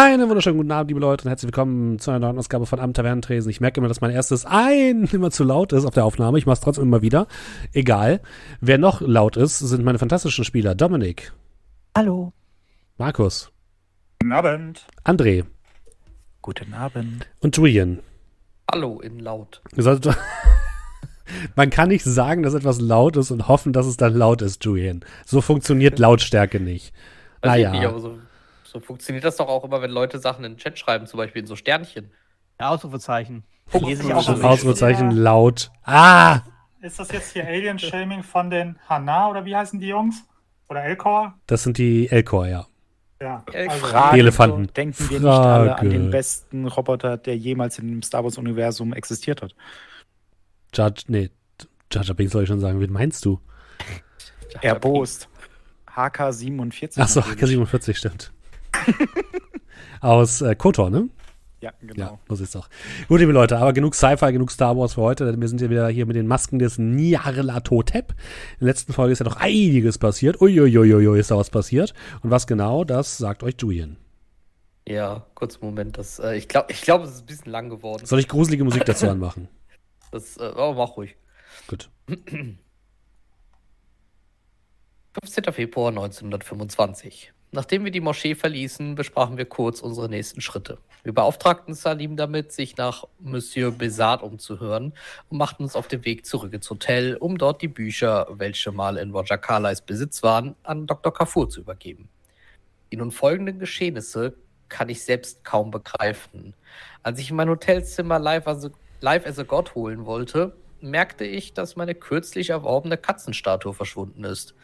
Einen wunderschönen guten Abend, liebe Leute, und herzlich willkommen zu einer neuen Ausgabe von Am Tavernentresen. Ich merke immer, dass mein erstes Ein immer zu laut ist auf der Aufnahme. Ich mache es trotzdem immer wieder. Egal. Wer noch laut ist, sind meine fantastischen Spieler. Dominik. Hallo. Markus. Guten Abend. André. Guten Abend. Und Julian. Hallo in laut. Man kann nicht sagen, dass etwas laut ist und hoffen, dass es dann laut ist, Julian. So funktioniert Lautstärke nicht. naja. Nicht, aber so, so, funktioniert das doch auch immer, wenn Leute Sachen in den Chat schreiben, zum Beispiel in so Sternchen. Ja, Ausrufezeichen. Ausrufezeichen laut. Ah! Ist das jetzt hier Alien-Shaming von den Hana oder wie heißen die Jungs? Oder Elcor? Das sind die Elcor, ja. Ja, also Frage, die Elefanten. Denken wir nicht alle an den besten Roboter, der jemals im Star Wars-Universum existiert hat? Judge, nee, Judge Bing soll ich schon sagen. Wen meinst du? Erbost. HK47. Achso, HK47, stimmt. Aus äh, Kotor, ne? Ja, genau. Ja, so ist doch. Gut, liebe Leute, aber genug Sci-Fi, genug Star Wars für heute. Wir sind ja wieder hier mit den Masken des Nyarlathotep. In der letzten Folge ist ja noch einiges passiert. Uiuiuiui, ist da was passiert. Und was genau, das sagt euch Julian. Ja, kurz Moment. Das, äh, ich glaube, ich glaub, es ist ein bisschen lang geworden. Soll ich gruselige Musik dazu anmachen? Das, äh, oh, mach ruhig. Gut. 15. Februar 1925. Nachdem wir die Moschee verließen, besprachen wir kurz unsere nächsten Schritte. Wir beauftragten Salim damit, sich nach Monsieur Besart umzuhören und machten uns auf den Weg zurück ins Hotel, um dort die Bücher, welche mal in Roger Carlys Besitz waren, an Dr. Kafur zu übergeben. Die nun folgenden Geschehnisse kann ich selbst kaum begreifen. Als ich in mein Hotelzimmer live as a, live as a God holen wollte, merkte ich, dass meine kürzlich erworbene Katzenstatue verschwunden ist.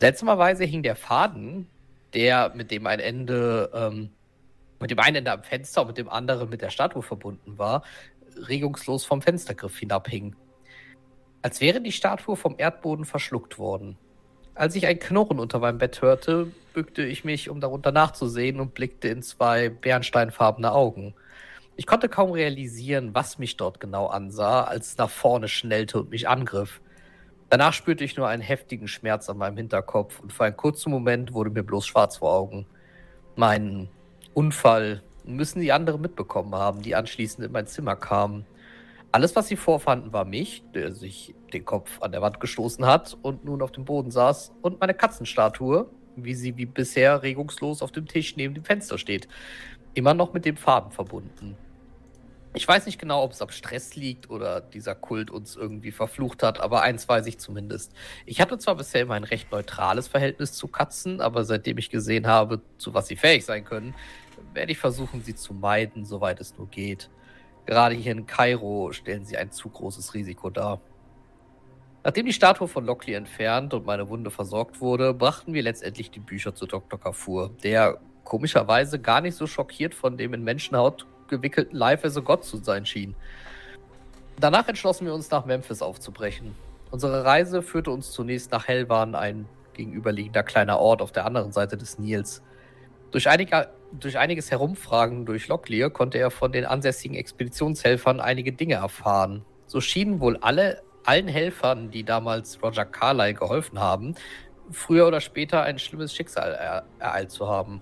Seltsamerweise hing der Faden, der mit dem ein Ende, ähm, mit dem einen Ende am Fenster und mit dem anderen mit der Statue verbunden war, regungslos vom Fenstergriff hinabhing. Als wäre die Statue vom Erdboden verschluckt worden. Als ich ein Knurren unter meinem Bett hörte, bückte ich mich, um darunter nachzusehen und blickte in zwei bernsteinfarbene Augen. Ich konnte kaum realisieren, was mich dort genau ansah, als es nach vorne schnellte und mich angriff. Danach spürte ich nur einen heftigen Schmerz an meinem Hinterkopf und für einen kurzen Moment wurde mir bloß schwarz vor Augen. Mein Unfall müssen die anderen mitbekommen haben, die anschließend in mein Zimmer kamen. Alles, was sie vorfanden, war mich, der sich den Kopf an der Wand gestoßen hat und nun auf dem Boden saß, und meine Katzenstatue, wie sie wie bisher regungslos auf dem Tisch neben dem Fenster steht, immer noch mit dem Faden verbunden. Ich weiß nicht genau, ob es am Stress liegt oder dieser Kult uns irgendwie verflucht hat, aber eins weiß ich zumindest. Ich hatte zwar bisher immer ein recht neutrales Verhältnis zu Katzen, aber seitdem ich gesehen habe, zu was sie fähig sein können, werde ich versuchen, sie zu meiden, soweit es nur geht. Gerade hier in Kairo stellen sie ein zu großes Risiko dar. Nachdem die Statue von Lockley entfernt und meine Wunde versorgt wurde, brachten wir letztendlich die Bücher zu Dr. Kafur, der komischerweise gar nicht so schockiert von dem in Menschenhaut gewickelten Life as a God zu sein schien. Danach entschlossen wir uns nach Memphis aufzubrechen. Unsere Reise führte uns zunächst nach Helwan, ein gegenüberliegender kleiner Ort auf der anderen Seite des Nils. Durch, einige, durch einiges Herumfragen durch Locklear konnte er von den ansässigen Expeditionshelfern einige Dinge erfahren. So schienen wohl alle, allen Helfern, die damals Roger Carlyle geholfen haben, früher oder später ein schlimmes Schicksal ereilt zu haben.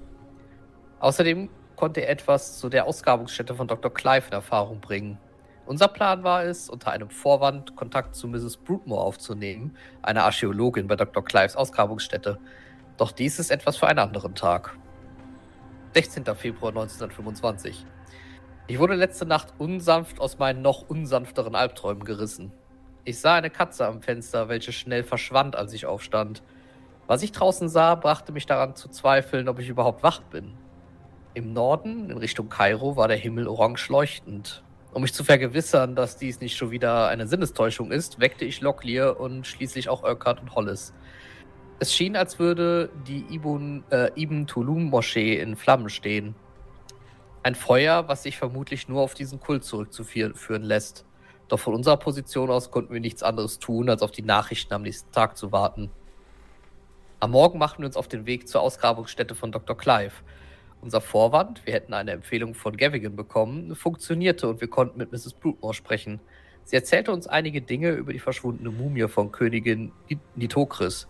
Außerdem konnte er etwas zu der Ausgrabungsstätte von Dr. Clive in Erfahrung bringen. Unser Plan war es, unter einem Vorwand Kontakt zu Mrs. Broodmore aufzunehmen, einer Archäologin bei Dr. Clives Ausgrabungsstätte. Doch dies ist etwas für einen anderen Tag. 16. Februar 1925. Ich wurde letzte Nacht unsanft aus meinen noch unsanfteren Albträumen gerissen. Ich sah eine Katze am Fenster, welche schnell verschwand, als ich aufstand. Was ich draußen sah, brachte mich daran zu zweifeln, ob ich überhaupt wach bin. Im Norden, in Richtung Kairo, war der Himmel orange leuchtend. Um mich zu vergewissern, dass dies nicht schon wieder eine Sinnestäuschung ist, weckte ich Locklear und schließlich auch Urquhart und Hollis. Es schien, als würde die Ibn, äh, Ibn Tulum Moschee in Flammen stehen. Ein Feuer, was sich vermutlich nur auf diesen Kult zurückzuführen lässt. Doch von unserer Position aus konnten wir nichts anderes tun, als auf die Nachrichten am nächsten Tag zu warten. Am Morgen machten wir uns auf den Weg zur Ausgrabungsstätte von Dr. Clive. Unser Vorwand, wir hätten eine Empfehlung von Gavigan bekommen, funktionierte und wir konnten mit Mrs. Broodmore sprechen. Sie erzählte uns einige Dinge über die verschwundene Mumie von Königin Nitokris.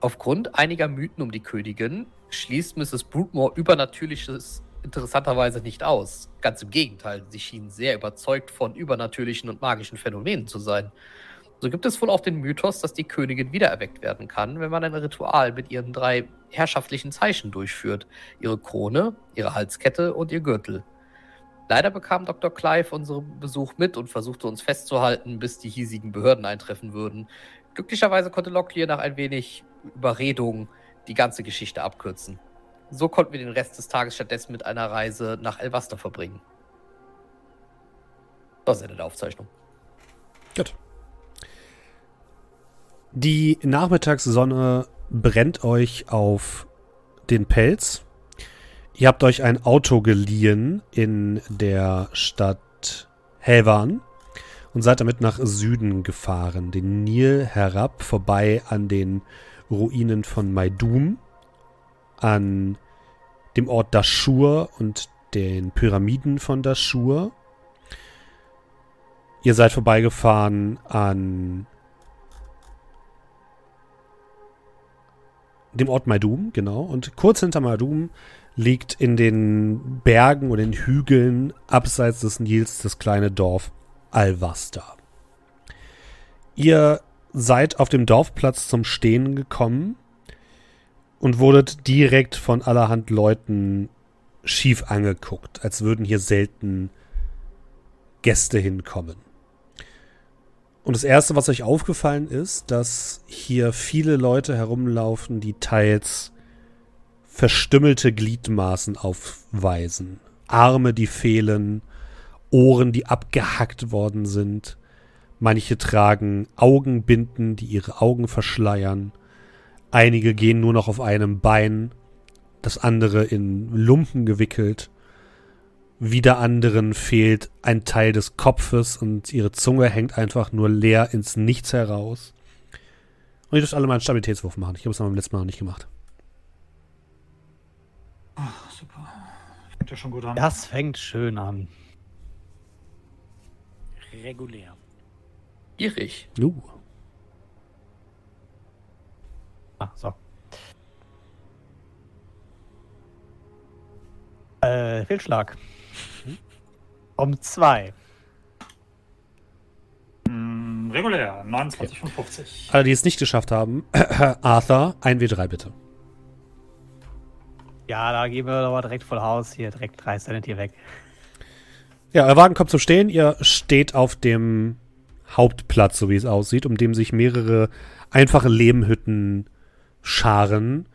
Aufgrund einiger Mythen um die Königin schließt Mrs. Broodmore Übernatürliches interessanterweise nicht aus. Ganz im Gegenteil, sie schienen sehr überzeugt von übernatürlichen und magischen Phänomenen zu sein. So gibt es wohl auch den Mythos, dass die Königin wiedererweckt werden kann, wenn man ein Ritual mit ihren drei herrschaftlichen Zeichen durchführt. Ihre Krone, ihre Halskette und ihr Gürtel. Leider bekam Dr. Clive unseren Besuch mit und versuchte uns festzuhalten, bis die hiesigen Behörden eintreffen würden. Glücklicherweise konnte Locklear nach ein wenig Überredung die ganze Geschichte abkürzen. So konnten wir den Rest des Tages stattdessen mit einer Reise nach Elvasta verbringen. Das ist Ende der Aufzeichnung. Gut. Die Nachmittagssonne brennt euch auf den Pelz. Ihr habt euch ein Auto geliehen in der Stadt Helvan und seid damit nach Süden gefahren, den Nil herab, vorbei an den Ruinen von Maidum, an dem Ort Dashur und den Pyramiden von Dashur. Ihr seid vorbeigefahren an dem Ort Maidum, genau. Und kurz hinter Maidum liegt in den Bergen und den Hügeln abseits des Nils das kleine Dorf Alvasta. Ihr seid auf dem Dorfplatz zum Stehen gekommen und wurdet direkt von allerhand Leuten schief angeguckt, als würden hier selten Gäste hinkommen. Und das Erste, was euch aufgefallen ist, dass hier viele Leute herumlaufen, die teils verstümmelte Gliedmaßen aufweisen. Arme, die fehlen, Ohren, die abgehackt worden sind. Manche tragen Augenbinden, die ihre Augen verschleiern. Einige gehen nur noch auf einem Bein, das andere in Lumpen gewickelt. Wieder anderen fehlt ein Teil des Kopfes und ihre Zunge hängt einfach nur leer ins Nichts heraus. Und ihr dürft alle mal einen Stabilitätswurf machen. Ich habe es beim letzten Mal noch nicht gemacht. Ach, super. Fängt ja schon gut an. Das fängt schön an. Regulär. Gierig. Uh. Ah, so. Äh, Fehlschlag. Um zwei. Mm, regulär, 29 von 50. Alle, die es nicht geschafft haben, Arthur, 1W3 bitte. Ja, da gehen wir aber direkt voll Haus. Hier direkt drei Sanity weg. Ja, euer Wagen kommt zum Stehen. Ihr steht auf dem Hauptplatz, so wie es aussieht, um dem sich mehrere einfache Lehmhütten scharen.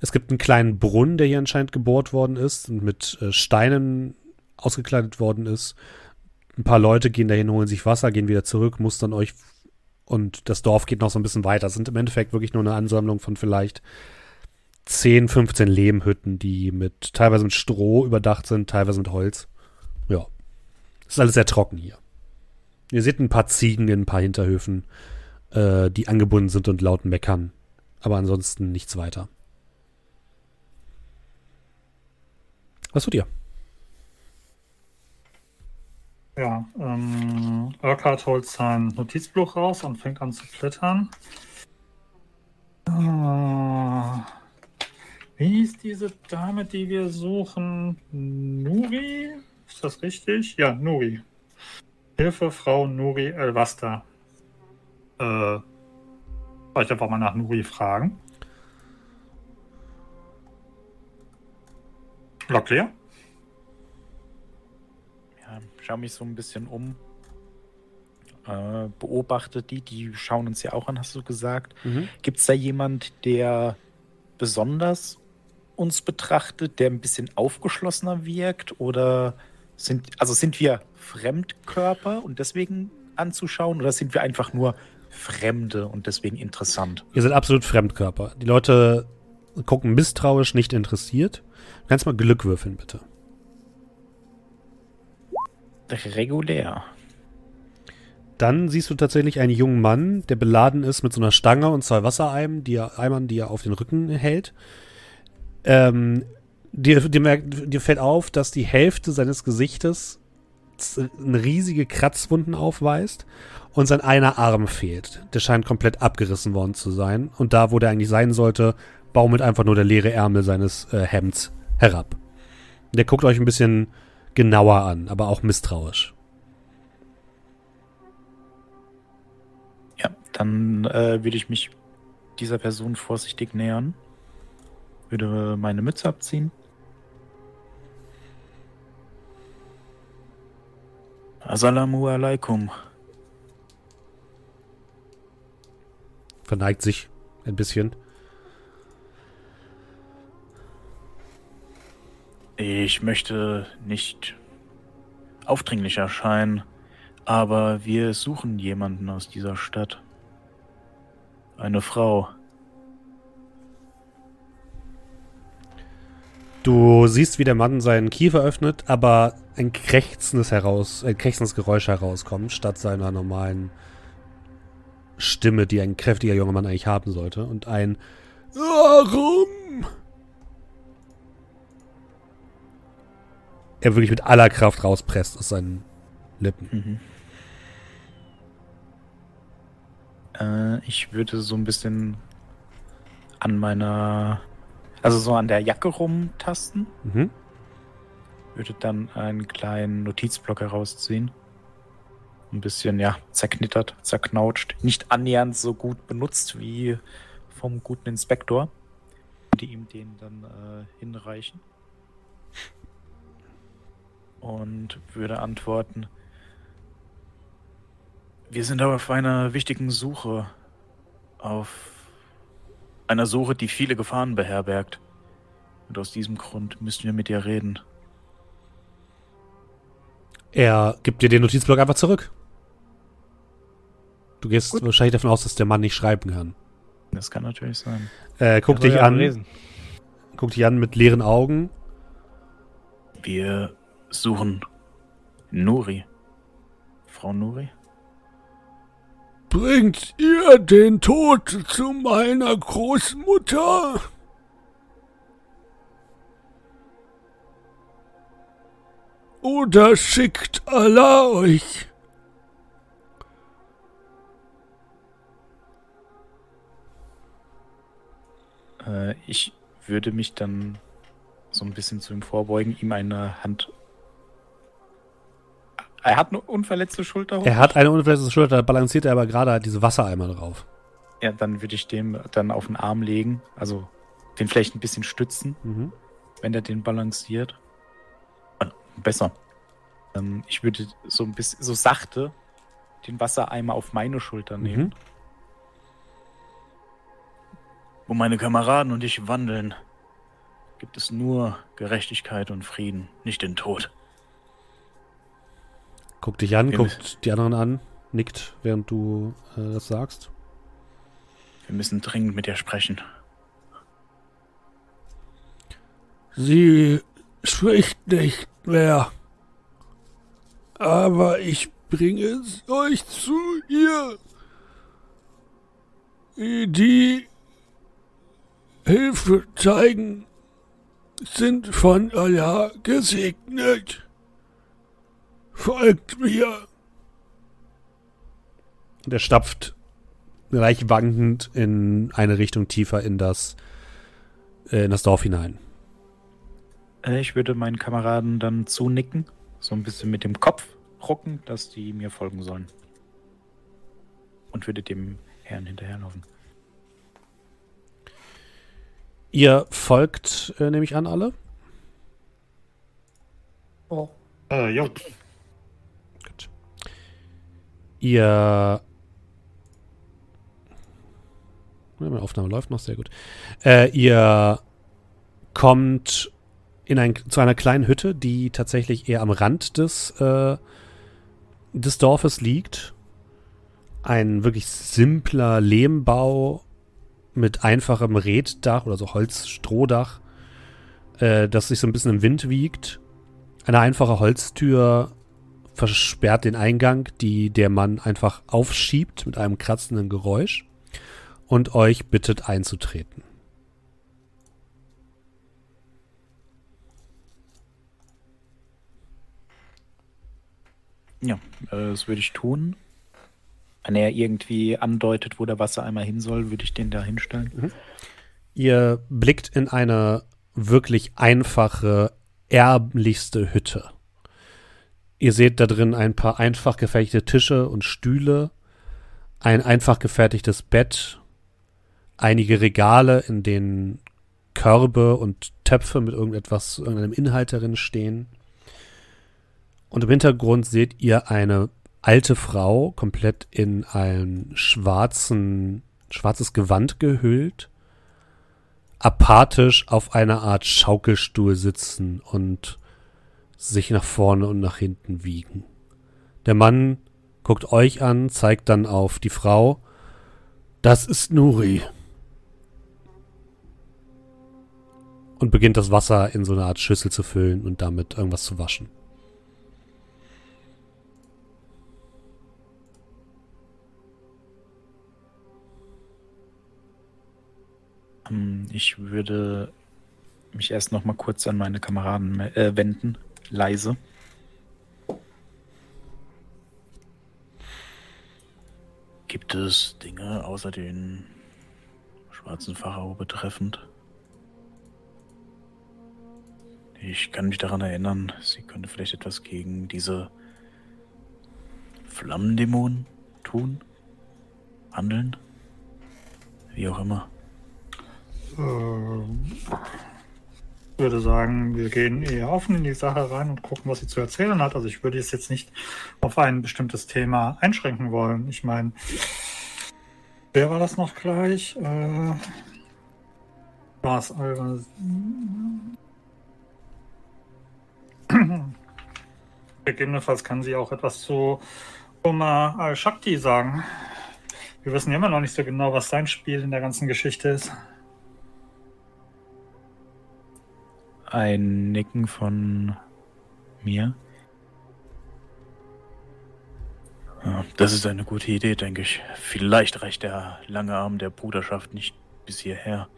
Es gibt einen kleinen Brunnen, der hier anscheinend gebohrt worden ist und mit äh, Steinen ausgekleidet worden ist. Ein paar Leute gehen dahin, holen sich Wasser, gehen wieder zurück, mustern euch und das Dorf geht noch so ein bisschen weiter. Es sind im Endeffekt wirklich nur eine Ansammlung von vielleicht 10, 15 Lehmhütten, die mit teilweise mit Stroh überdacht sind, teilweise mit Holz. Ja. Ist alles sehr trocken hier. Ihr seht ein paar Ziegen in ein paar Hinterhöfen, äh, die angebunden sind und laut meckern. Aber ansonsten nichts weiter. Was tut ihr? Ja, ähm, Urquhart holt sein Notizbuch raus und fängt an zu blättern. Ah, wie ist diese Dame, die wir suchen? Nuri? Ist das richtig? Ja, Nuri. Hilfe, Frau Nuri Elvasta. Äh, soll ich einfach mal nach Nuri fragen? Locklear? Ja, schau mich so ein bisschen um. Äh, beobachte die, die schauen uns ja auch an, hast du gesagt. Mhm. Gibt es da jemand, der besonders uns betrachtet, der ein bisschen aufgeschlossener wirkt? Oder sind, also sind wir Fremdkörper und deswegen anzuschauen? Oder sind wir einfach nur Fremde und deswegen interessant? Ihr seid absolut Fremdkörper. Die Leute gucken misstrauisch, nicht interessiert. Du kannst mal Glück würfeln, bitte. Regulär. Dann siehst du tatsächlich einen jungen Mann, der beladen ist mit so einer Stange und zwei Wassereimern, die er, Eimern, die er auf den Rücken hält. Ähm, dir, dir, dir fällt auf, dass die Hälfte seines Gesichtes riesige Kratzwunden aufweist und sein einer Arm fehlt. Der scheint komplett abgerissen worden zu sein. Und da, wo der eigentlich sein sollte, baumelt einfach nur der leere Ärmel seines äh, Hemds herab. Der guckt euch ein bisschen genauer an, aber auch misstrauisch. Ja, dann äh, würde ich mich dieser Person vorsichtig nähern. Würde meine Mütze abziehen. Assalamu alaikum. Verneigt sich ein bisschen. Ich möchte nicht aufdringlich erscheinen, aber wir suchen jemanden aus dieser Stadt. Eine Frau. Du siehst, wie der Mann seinen Kiefer öffnet, aber ein krächzendes heraus, ein krächzendes Geräusch herauskommt, statt seiner normalen Stimme, die ein kräftiger junger Mann eigentlich haben sollte. Und ein Warum? Er wirklich mit aller Kraft rauspresst aus seinen Lippen. Mhm. Äh, ich würde so ein bisschen an meiner, also so an der Jacke rumtasten. Mhm. Würde dann einen kleinen Notizblock herausziehen. Ein bisschen, ja, zerknittert, zerknautscht. Nicht annähernd so gut benutzt wie vom guten Inspektor. Die ihm den dann äh, hinreichen. Und würde antworten. Wir sind aber auf einer wichtigen Suche. Auf einer Suche, die viele Gefahren beherbergt. Und aus diesem Grund müssen wir mit dir reden. Er gibt dir den Notizblock einfach zurück. Du gehst Gut. wahrscheinlich davon aus, dass der Mann nicht schreiben kann. Das kann natürlich sein. Äh, guck Er dich ja an, lesen. guck dich an mit leeren Augen. Wir suchen Nuri. Frau Nuri? Bringt ihr den Tod zu meiner Großmutter? Oder schickt Allah euch? Äh, ich würde mich dann so ein bisschen zu ihm vorbeugen, ihm eine Hand. Er hat eine unverletzte Schulter. Er hat eine unverletzte Schulter, da balanciert er aber gerade halt diese Wassereimer drauf. Ja, dann würde ich dem dann auf den Arm legen. Also den vielleicht ein bisschen stützen, Mhm. wenn er den balanciert. Ah, Besser. Ähm, ich würde so ein bisschen, so sachte den Wassereimer auf meine Schulter nehmen. Mhm. Wo meine Kameraden und ich wandeln, gibt es nur Gerechtigkeit und Frieden, nicht den Tod. Guckt dich an, Wir guckt die anderen an, nickt, während du äh, das sagst. Wir müssen dringend mit dir sprechen. Sie spricht nicht mehr. Aber ich bringe es euch zu ihr. Die Hilfe zeigen, sind von Allah gesegnet. Folgt mir. Und er stapft leicht wankend in eine Richtung tiefer in das, äh, in das Dorf hinein. Äh, Ich würde meinen Kameraden dann zunicken, so ein bisschen mit dem Kopf rucken, dass die mir folgen sollen. Und würde dem Herrn hinterherlaufen. Ihr folgt, äh, nehme ich an, alle? Oh. Äh, jo. Ihr. Meine Aufnahme läuft noch sehr gut. Äh, ihr kommt in ein, zu einer kleinen Hütte, die tatsächlich eher am Rand des, äh, des Dorfes liegt. Ein wirklich simpler Lehmbau mit einfachem Reddach oder so Holzstrohdach, äh, das sich so ein bisschen im Wind wiegt. Eine einfache Holztür versperrt den Eingang, die der Mann einfach aufschiebt mit einem kratzenden Geräusch und euch bittet einzutreten. Ja, äh, das würde ich tun. Wenn er irgendwie andeutet, wo der Wassereimer hin soll, würde ich den da hinstellen. Ihr blickt in eine wirklich einfache, ärmlichste Hütte. Ihr seht da drin ein paar einfach gefertigte Tische und Stühle, ein einfach gefertigtes Bett, einige Regale, in denen Körbe und Töpfe mit irgendetwas, irgendeinem Inhalt darin stehen. Und im Hintergrund seht ihr eine alte Frau, komplett in ein schwarzen, schwarzes Gewand gehüllt, apathisch auf einer Art Schaukelstuhl sitzen und sich nach vorne und nach hinten wiegen. Der Mann guckt euch an, zeigt dann auf die Frau. Das ist Nuri. Und beginnt das Wasser in so eine Art Schüssel zu füllen und damit irgendwas zu waschen. Ähm, Ich würde mich erst noch mal kurz an meine Kameraden äh, wenden, leise. Gibt es Dinge außer den schwarzen Pharao betreffend? Ich kann mich daran erinnern, sie könnte vielleicht etwas gegen diese Flammendämonen tun, handeln, wie auch immer. Ähm, würde sagen, wir gehen eher offen in die Sache rein und gucken, was sie zu erzählen hat. Also ich würde es jetzt nicht auf ein bestimmtes Thema einschränken wollen. Ich meine, wer war das noch gleich? Äh, war es Alva? Gegebenenfalls kann sie auch etwas zu Oma al-Shakti sagen. Wir wissen immer noch nicht so genau, was sein Spiel in der ganzen Geschichte ist. Ein Nicken von mir. Ja, das ist eine gute Idee, denke ich. Vielleicht reicht der lange Arm der Bruderschaft nicht bis hierher.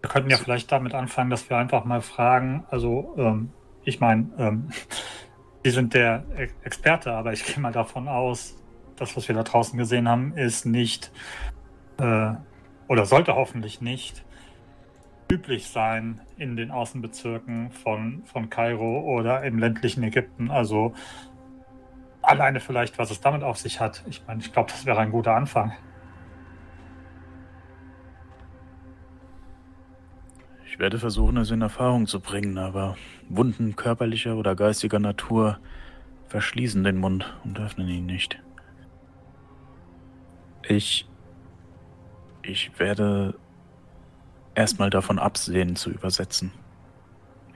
Wir könnten ja vielleicht damit anfangen, dass wir einfach mal fragen, also ähm, ich meine, ähm, Sie sind der Experte, aber ich gehe mal davon aus, das, was wir da draußen gesehen haben, ist nicht äh, oder sollte hoffentlich nicht üblich sein in den Außenbezirken von, von Kairo oder im ländlichen Ägypten. Also alleine vielleicht, was es damit auf sich hat. Ich meine, ich glaube, das wäre ein guter Anfang. Ich werde versuchen, es in Erfahrung zu bringen, aber Wunden körperlicher oder geistiger Natur verschließen den Mund und öffnen ihn nicht. Ich. Ich werde erstmal davon absehen zu übersetzen.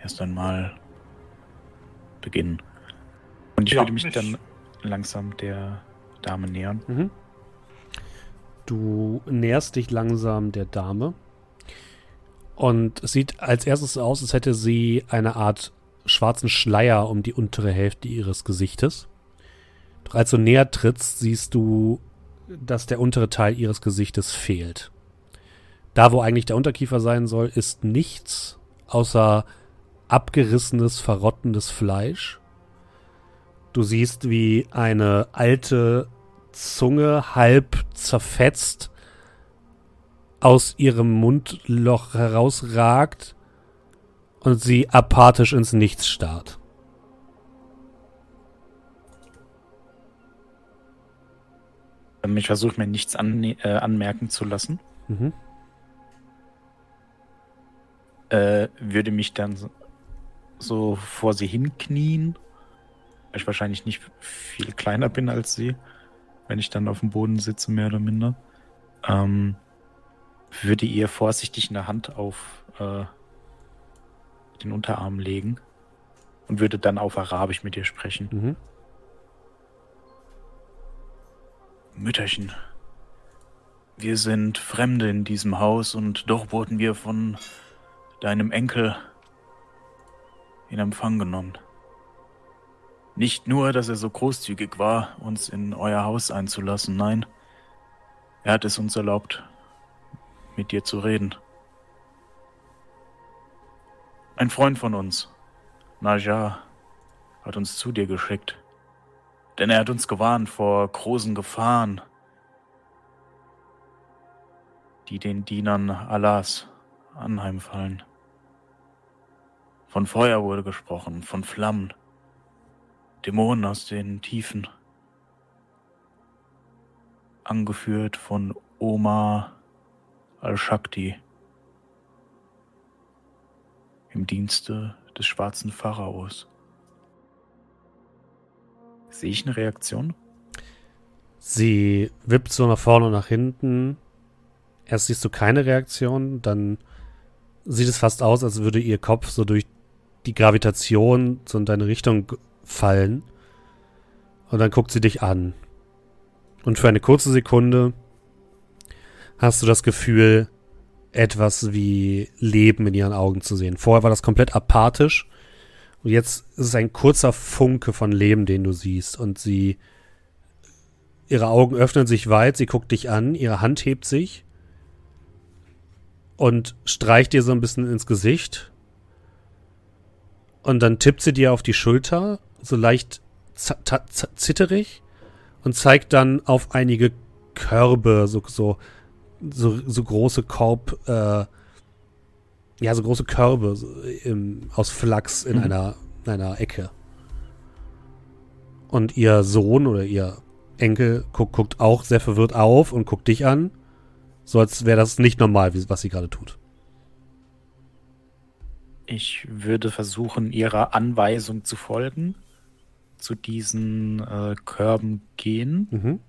Erst einmal beginnen. Und ich Ja, würde mich ich- dann langsam der Dame nähern. Mhm. Du näherst dich langsam der Dame. Und es sieht als erstes aus, als hätte sie eine Art schwarzen Schleier um die untere Hälfte ihres Gesichtes. Doch als du näher trittst, siehst du, dass der untere Teil ihres Gesichtes fehlt. Da, wo eigentlich der Unterkiefer sein soll, ist nichts außer abgerissenes, verrottendes Fleisch. Du siehst, wie eine alte Zunge halb zerfetzt aus ihrem Mundloch herausragt und sie apathisch ins Nichts starrt. Ähm, Ich versuche mir nichts anne- äh, anmerken zu lassen. Mhm. Äh, würde mich dann so, vor sie hinknien, weil ich wahrscheinlich nicht viel kleiner bin als sie, wenn ich dann auf dem Boden sitze, mehr oder minder. Ähm, würde ihr vorsichtig eine Hand auf äh, den Unterarm legen und würde dann auf Arabisch mit ihr sprechen. Mhm. Mütterchen, wir sind Fremde in diesem Haus und doch wurden wir von deinem Enkel in Empfang genommen. Nicht nur, dass er so großzügig war, uns in euer Haus einzulassen, nein, er hat es uns erlaubt, mit dir zu reden. Ein Freund von uns, Najar, hat uns zu dir geschickt. Denn er hat uns gewarnt vor großen Gefahren, die den Dienern Allahs anheimfallen. Von Feuer wurde gesprochen, von Flammen. Dämonen aus den Tiefen. Angeführt von Oma Al-Shakti. Im Dienste des schwarzen Pharaos. Sehe ich eine Reaktion? Sie wippt so nach vorne und nach hinten. Erst siehst du keine Reaktion, dann sieht es fast aus, als würde ihr Kopf so durch die Gravitation so in deine Richtung fallen. Und dann guckt sie dich an. Und für eine kurze Sekunde hast du das Gefühl, etwas wie Leben in ihren Augen zu sehen. Vorher war das komplett apathisch. Und jetzt ist es ein kurzer Funke von Leben, den du siehst. Und sie, ihre Augen öffnen sich weit, sie guckt dich an, ihre Hand hebt sich und streicht dir so ein bisschen ins Gesicht. Und dann tippt sie dir auf die Schulter, so leicht zitterig, und zeigt dann auf einige Körbe, so, so, so, so große Korb, äh, ja, so große Körbe so im, aus Flachs in mhm. einer, einer Ecke. Und ihr Sohn oder ihr Enkel guckt, guckt auch sehr verwirrt auf und guckt dich an. So als wäre das nicht normal, was sie gerade tut. Ich würde versuchen, ihrer Anweisung zu folgen, zu diesen äh, Körben gehen. Mhm.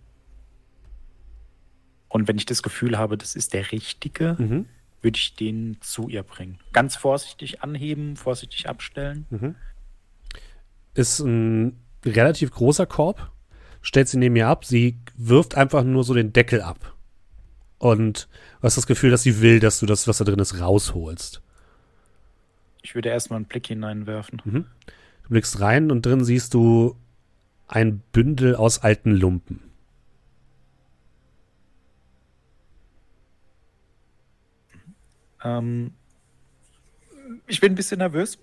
Und wenn ich das Gefühl habe, das ist der richtige, mhm. würde ich den zu ihr bringen. Ganz vorsichtig anheben, vorsichtig abstellen. Mhm. Ist ein relativ großer Korb. Stellt sie neben ihr ab. Sie wirft einfach nur so den Deckel ab. Und du hast das Gefühl, dass sie will, dass du das, was da drin ist, rausholst. Ich würde erstmal einen Blick hineinwerfen. Mhm. Du blickst rein und drin siehst du ein Bündel aus alten Lumpen. Ähm, ich bin ein bisschen nervös,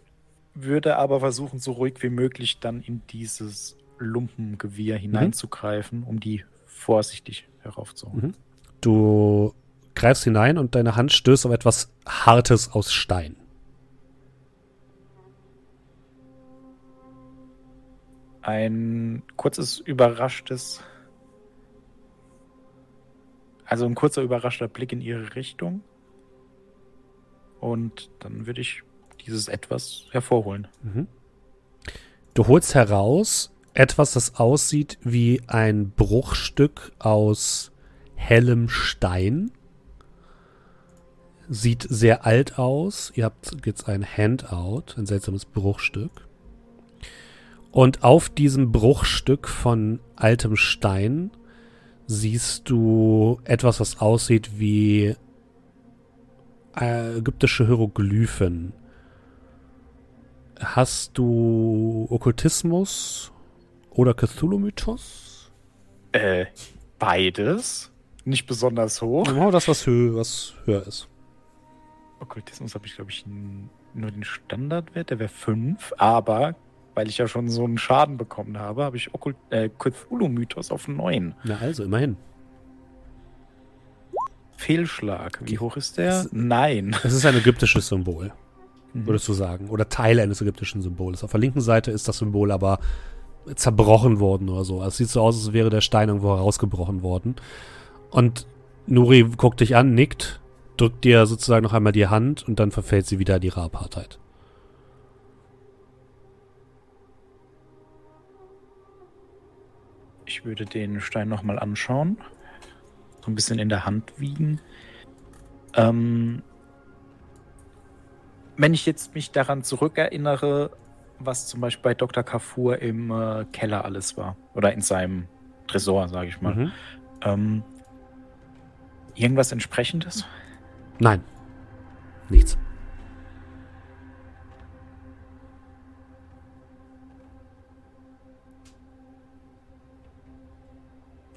würde aber versuchen, so ruhig wie möglich dann in dieses Lumpengewirr mhm. hineinzugreifen, um die vorsichtig heraufzuholen. Mhm. Du greifst hinein und deine Hand stößt auf etwas Hartes aus Stein. Ein kurzes, überraschtes, also ein kurzer, überraschter Blick in ihre Richtung. Und dann würde ich dieses etwas hervorholen. Mhm. Du holst heraus etwas, das aussieht wie ein Bruchstück aus hellem Stein. Sieht sehr alt aus. Ihr habt jetzt ein Handout, ein seltsames Bruchstück. Und auf diesem Bruchstück von altem Stein siehst du etwas, was aussieht wie äh, ägyptische Hieroglyphen. Hast du Okkultismus oder Cthulhu-Mythos? Äh, beides nicht besonders hoch. Genau das, was, hö was höher ist. Okkultismus habe ich, glaube ich, nur den Standardwert, der wäre 5, aber weil ich ja schon so einen Schaden bekommen habe, habe ich Okkult äh, Cthulhu-Mythos auf 9. Na also, immerhin. Fehlschlag. Wie hoch ist der? Es, Nein. Es ist ein ägyptisches Symbol, mhm. würdest du sagen. Oder Teil eines ägyptischen Symbols. Auf der linken Seite ist das Symbol aber zerbrochen worden oder so. Es sieht so aus, als wäre der Stein irgendwo herausgebrochen worden. Und Nuri guckt dich an, nickt, drückt dir sozusagen noch einmal die Hand und dann verfällt sie wieder in ihre Apartheid. Ich würde den Stein nochmal anschauen. So ein bisschen in der Hand wiegen. Ähm, wenn ich jetzt mich daran zurückerinnere, was zum Beispiel bei Dr. Kafur im äh, Keller alles war. Oder in seinem Tresor, sage ich mal. Mhm. Ähm, Irgendwas entsprechendes? Nein. Nichts.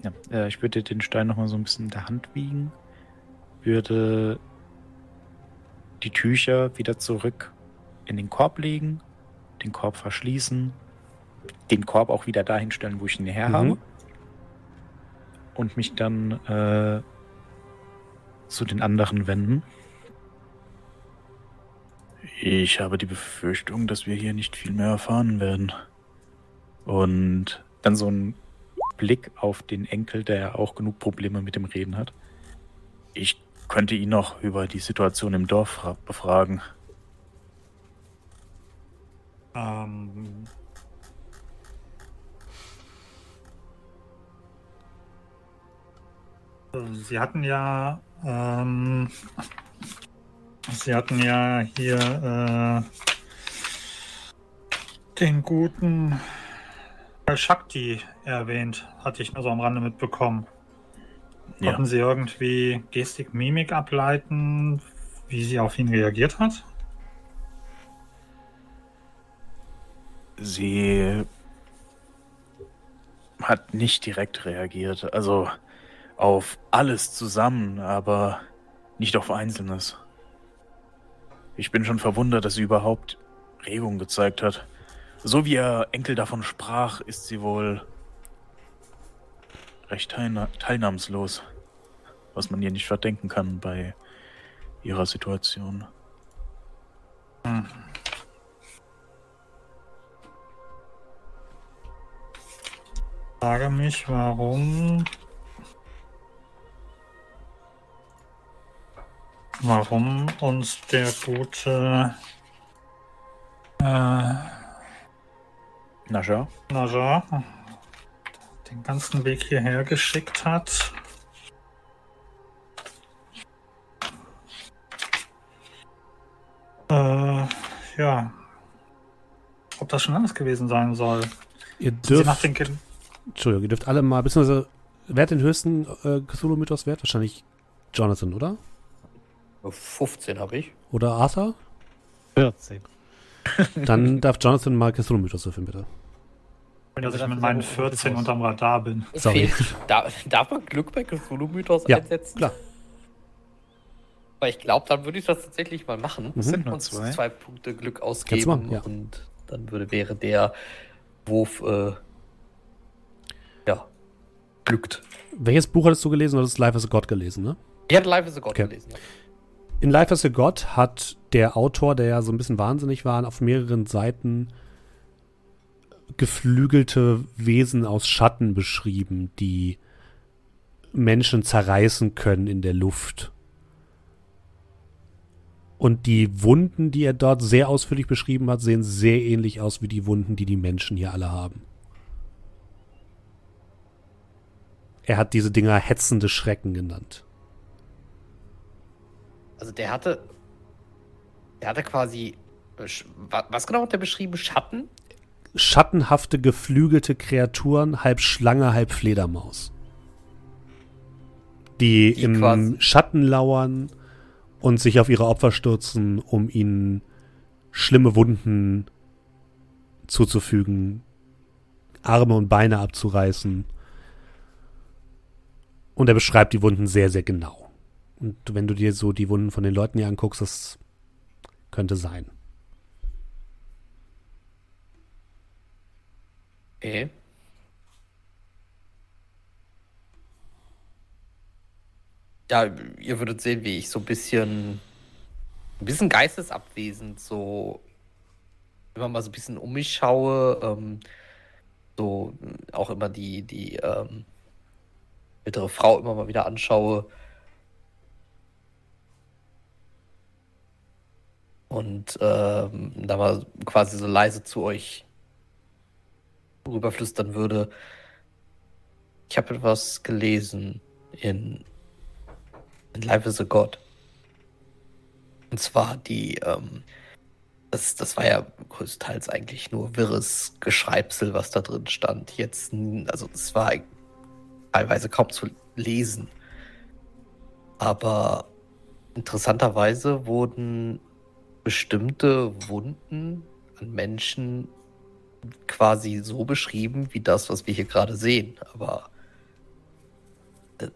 Ja, äh, ich würde den Stein noch mal so ein bisschen in der Hand wiegen. Würde die Tücher wieder zurück in den Korb legen, den Korb verschließen, den Korb auch wieder dahin stellen, wo ich ihn her mhm. habe. Und mich dann äh, zu den anderen wenden. Ich habe die Befürchtung, dass wir hier nicht viel mehr erfahren werden. Und dann so ein Blick auf den Enkel, der auch genug Probleme mit dem Reden hat. Ich könnte ihn noch über die Situation im Dorf fra- befragen. Ähm, Sie hatten ja, ähm, Sie hatten ja hier äh, den guten Shakti erwähnt, hatte ich nur so am Rande mitbekommen. Ja. Konnten Sie irgendwie Gestik, Mimik ableiten, wie sie auf ihn reagiert hat? Sie hat nicht direkt reagiert. Also auf alles zusammen, aber nicht auf Einzelnes. Ich bin schon verwundert, dass sie überhaupt Regung gezeigt hat. So wie ihr Enkel davon sprach, ist sie wohl recht teilna teilnahmslos. Was man ihr nicht verdenken kann bei ihrer Situation. Hm. frage mich, warum. Warum uns der gute äh, Naja, Najar den ganzen Weg hierher geschickt hat. Äh, ja. Ob das schon alles gewesen sein soll. Ihr Sie nach dürft, den Kind Entschuldigung, ihr dürft alle mal, beziehungsweise, wer hat den höchsten äh, Cthulhu-Mythos wert? Wahrscheinlich Jonathan, oder? 15 habe ich. Oder Arthur? 14. Dann darf Jonathan mal Cthulhu-Mythos würfeln, bitte. Wenn Also ich das mit meinen aber auch 14 Mythos. unterm Radar bin. Sorry. Darf man Glück bei Cthulhu-Mythos Ja, einsetzen? klar. Weil ich glaube, dann würde ich das tatsächlich mal machen. Mhm. sind nur Und zwei. zwei Punkte Glück Kannst du ausgeben. machen, ja. Und dann würde, wäre der Wurf äh, ja, glückt. Welches Buch hattest du gelesen? Du hattest Life as a God gelesen, ne? Ich hatte Life is a God Okay. gelesen. Ja. In Life as a God hat der Autor, der ja so ein bisschen wahnsinnig war, auf mehreren Seiten geflügelte Wesen aus Schatten beschrieben, die Menschen zerreißen können in der Luft. Und die Wunden, die er dort sehr ausführlich beschrieben hat, sehen sehr ähnlich aus wie die Wunden, die die Menschen hier alle haben. Er hat diese Dinger hetzende Schrecken genannt. Also der hatte, der hatte quasi, was genau hat der beschrieben? Schatten? Schattenhafte, geflügelte Kreaturen, halb Schlange, halb Fledermaus. Die, Die im quasi- Schatten lauern und sich auf ihre Opfer stürzen, um ihnen schlimme Wunden zuzufügen, Arme und Beine abzureißen. Und er beschreibt die Wunden sehr, sehr genau. Und wenn du dir so die Wunden von den Leuten hier anguckst, das könnte sein. Okay. Ja, ihr würdet sehen, wie ich so ein bisschen, ein bisschen geistesabwesend so immer mal so ein bisschen um mich schaue, ähm, so äh, auch immer die, die ähm, ältere Frau immer mal wieder anschaue. Und ähm, da mal quasi so leise zu euch rüberflüstern würde. Ich habe etwas gelesen in, in Life is a God. Und zwar die, ähm, das, das war ja größtenteils eigentlich nur wirres Geschreibsel, was da drin stand. Jetzt, also es war teilweise kaum zu lesen. Aber interessanterweise wurden bestimmte Wunden an Menschen quasi so beschrieben wie das, was wir hier gerade sehen. Aber äh,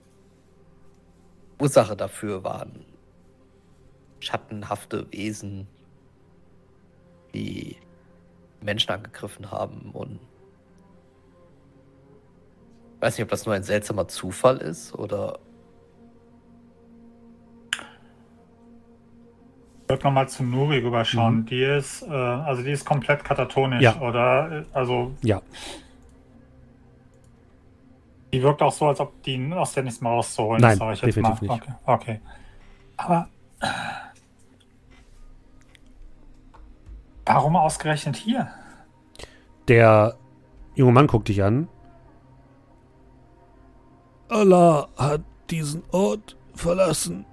Ursache dafür waren schattenhafte Wesen, die Menschen angegriffen haben und ich weiß nicht, ob das nur ein seltsamer Zufall ist oder Ich würde nochmal zu Nuri rüberschauen. Mhm. Die ist, äh, also die ist komplett katatonisch, Ja. oder? Also Ja. die wirkt auch so, als ob die aus der nichts mehr rauszuholen Nein, ist, sag ich jetzt definitiv mal. nicht. Okay. okay. Aber warum ausgerechnet hier? Der junge Mann guckt dich an. Allah hat diesen Ort verlassen.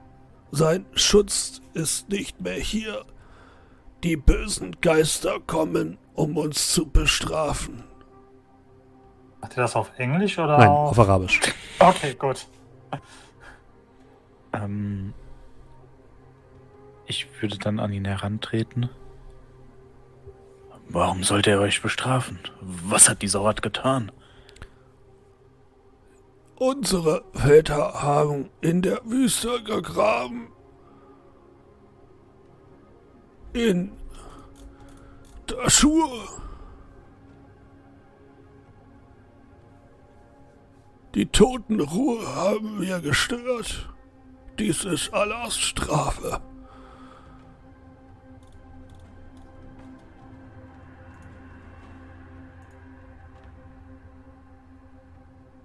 Sein Schutz ist nicht mehr hier. Die bösen Geister kommen, um uns zu bestrafen. Macht ihr das auf Englisch oder Nein, auf... auf Arabisch. Okay, gut. Ähm, ich würde dann an ihn herantreten. Warum sollte er euch bestrafen? Was hat dieser Ort getan? Unsere Väter haben in der Wüste gegraben. In Dashur. Die Totenruhe haben wir gestört. Dies ist Allahs Strafe.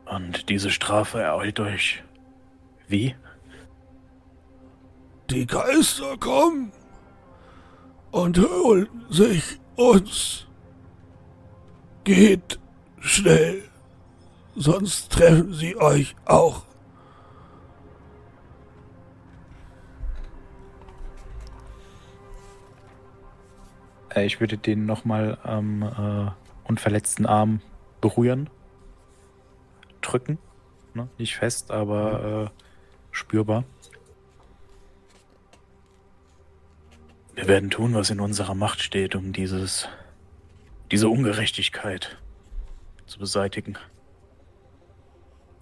Und diese Strafe ereilt euch. Wie? Die Geister kommen und holen sich uns. Geht schnell, sonst treffen sie euch auch. Äh, ich würde den nochmal am äh, unverletzten Arm berühren. Drücken. Ne? Nicht fest, aber äh, spürbar. Wir werden tun, was in unserer Macht steht, um dieses, diese Ungerechtigkeit zu beseitigen.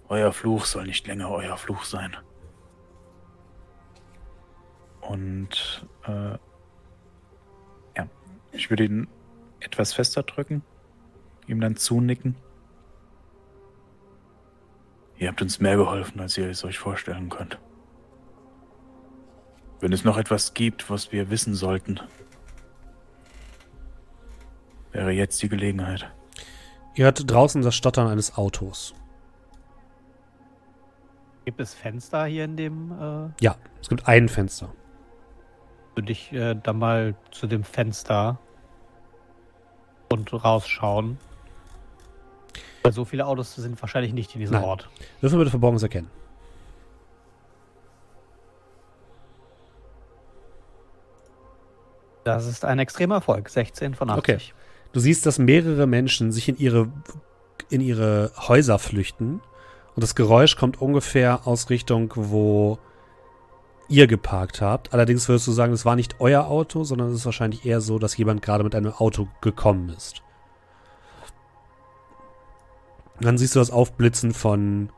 Euer Fluch soll nicht länger euer Fluch sein. Und äh, ja, ich würde ihn etwas fester drücken, ihm dann zunicken. Ihr habt uns mehr geholfen, als ihr es euch vorstellen könnt. Wenn es noch etwas gibt, was wir wissen sollten, wäre jetzt die Gelegenheit. Ihr hört draußen das Stottern eines Autos. Gibt es Fenster hier in dem? Äh, Ja, es gibt ein Fenster. würde ich äh, dann mal zu dem Fenster und rausschauen. Weil so viele Autos sind wahrscheinlich nicht in diesem Nein. Ort. Würfel bitte Verborgenes erkennen. Das ist ein extremer Erfolg. 16 von 80. Du siehst, dass mehrere Menschen sich in ihre, in ihre Häuser flüchten. Und das Geräusch kommt ungefähr aus Richtung, wo ihr geparkt habt. Allerdings würdest du sagen, es war nicht euer Auto, sondern es ist wahrscheinlich eher so, dass jemand gerade mit einem Auto gekommen ist. Dann siehst du das Aufblitzen von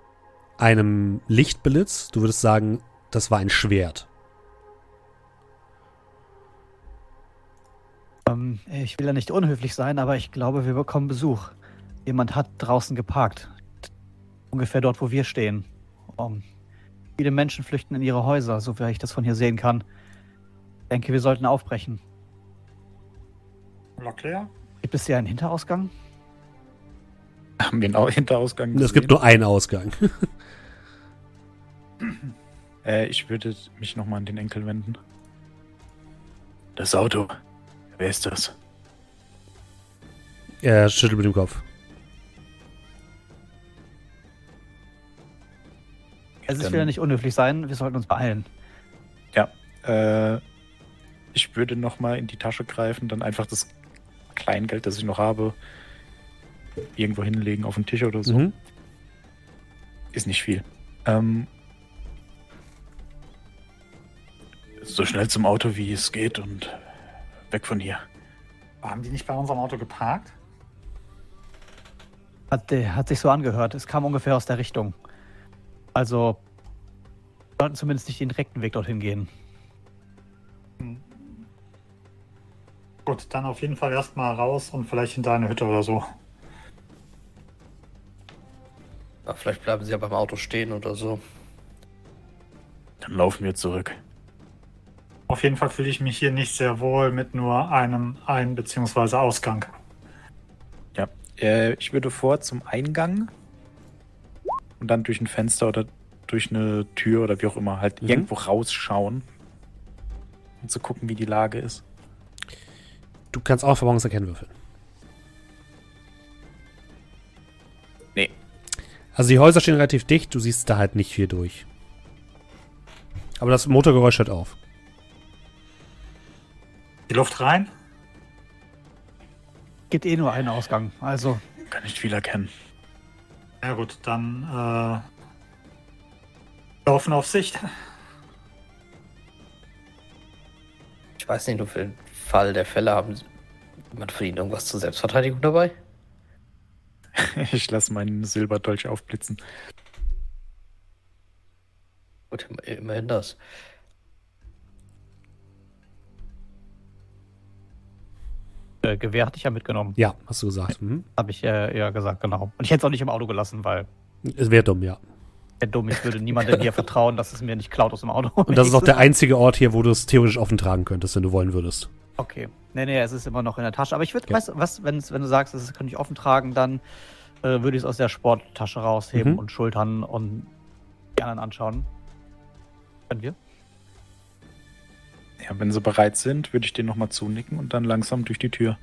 einem Lichtblitz. Du würdest sagen, das war ein Schwert. Ähm, ich will ja nicht unhöflich sein, aber ich glaube, wir bekommen Besuch. Jemand hat draußen geparkt. Ungefähr dort, wo wir stehen. Um, viele Menschen flüchten in ihre Häuser, so wie ich das von hier sehen kann. Ich denke, wir sollten aufbrechen. Locklear? Gibt es hier einen Hinterausgang? Haben wir einen Au- Hinterausgang Es gibt nur einen Ausgang. Äh, ich würde mich nochmal an den Enkel wenden. Das Auto. Wer ist das? er schüttelt mit dem Kopf. Also ich Dann- will ja nicht unhöflich sein, wir sollten uns beeilen. Äh, ich würde nochmal in die Tasche greifen, dann einfach das Kleingeld, das ich noch habe, irgendwo hinlegen auf den Tisch oder so. Mhm. Ist nicht viel. Ähm, so schnell zum Auto, wie es geht und weg von hier. Haben die nicht bei unserem Auto geparkt? Hat, der- hat sich so angehört. Es kam ungefähr aus der Richtung. Also, wir sollten zumindest nicht den direkten Weg dorthin gehen. Gut, dann auf jeden Fall erstmal raus und vielleicht hinter eine Hütte oder so. Ja, vielleicht bleiben sie ja beim Auto stehen oder so. Dann laufen wir zurück. Auf jeden Fall fühle ich mich hier nicht sehr wohl mit nur einem Ein- bzw. Ausgang. Ja, äh, ich würde vor zum Eingang und dann durch ein Fenster oder durch eine Tür oder wie auch immer halt Mhm. irgendwo rausschauen, um zu gucken, wie die Lage ist. Du kannst auch Verborgenes erkennen würfeln. Also die Häuser stehen relativ dicht, du siehst da halt nicht viel durch. Aber das Motorgeräusch hört auf. Die Luft rein? Gibt eh nur einen Ausgang. Also, Kann nicht viel erkennen. Ja gut, dann äh, laufen auf Sicht. Ich weiß nicht, nur für den Fall der Fälle haben Sie- jemand von Ihnen irgendwas zur Selbstverteidigung dabei? Ich lasse meinen Silberdolch aufblitzen. Gut, im- immerhin das. äh, Gewehr hatte ich ja mitgenommen. Ja, hast du gesagt. Mhm. Habe ich äh, ja gesagt, genau. Und ich hätte es auch nicht im Auto gelassen, weil Es wäre dumm, ja. der dumm, ich würde niemandem hier vertrauen, dass es mir nicht klaut aus dem Auto. Und das ist auch der einzige Ort hier, wo du es theoretisch offen tragen könntest, wenn du wollen würdest. Okay. Nee, nee, es ist immer noch in der Tasche. Aber ich würde, Ja. weißt du, was, wenn's, wenn du sagst, das kann ich offen tragen, dann äh, würde ich es aus der Sporttasche rausheben Mhm. und schultern und die anderen anschauen. Können wir? Ja, wenn sie bereit sind, würde ich denen nochmal zunicken und dann langsam durch die Tür.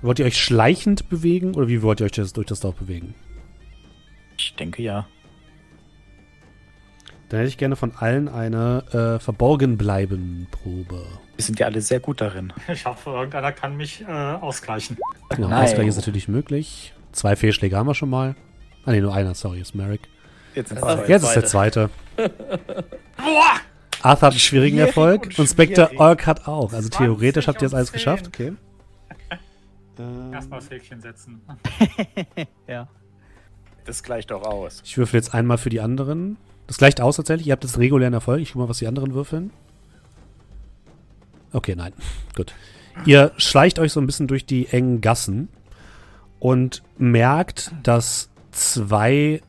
Wollt ihr euch schleichend bewegen oder wie wollt ihr euch das, durch das Dorf bewegen? Ich denke ja. Dann hätte ich gerne von allen eine äh, Verborgenbleiben-Probe. Wir sind ja alle sehr gut darin. Ich hoffe, irgendeiner kann mich äh, ausgleichen. Genau, Nein. Ausgleich ist natürlich möglich. Zwei Fehlschläge haben wir schon mal. Ah, nee, nur einer, sorry, ist Merrick. Jetzt sind Das zwei. ist Jetzt ist der zweite. Arthur hat einen schwierigen Schwierig Erfolg und und Spectre. Orc hat auch. Also 20 theoretisch habt ihr jetzt alles 10. geschafft. Okay. Ähm, Erstmal das Häkchen setzen. Ja. Das gleicht doch aus. Ich würfel jetzt einmal für die anderen. Das gleicht aus tatsächlich. Ihr habt jetzt einen regulären Erfolg. Ich guck mal, was die anderen würfeln. Okay, nein. Gut. Ihr schleicht euch so ein bisschen durch die engen Gassen und merkt, dass zwei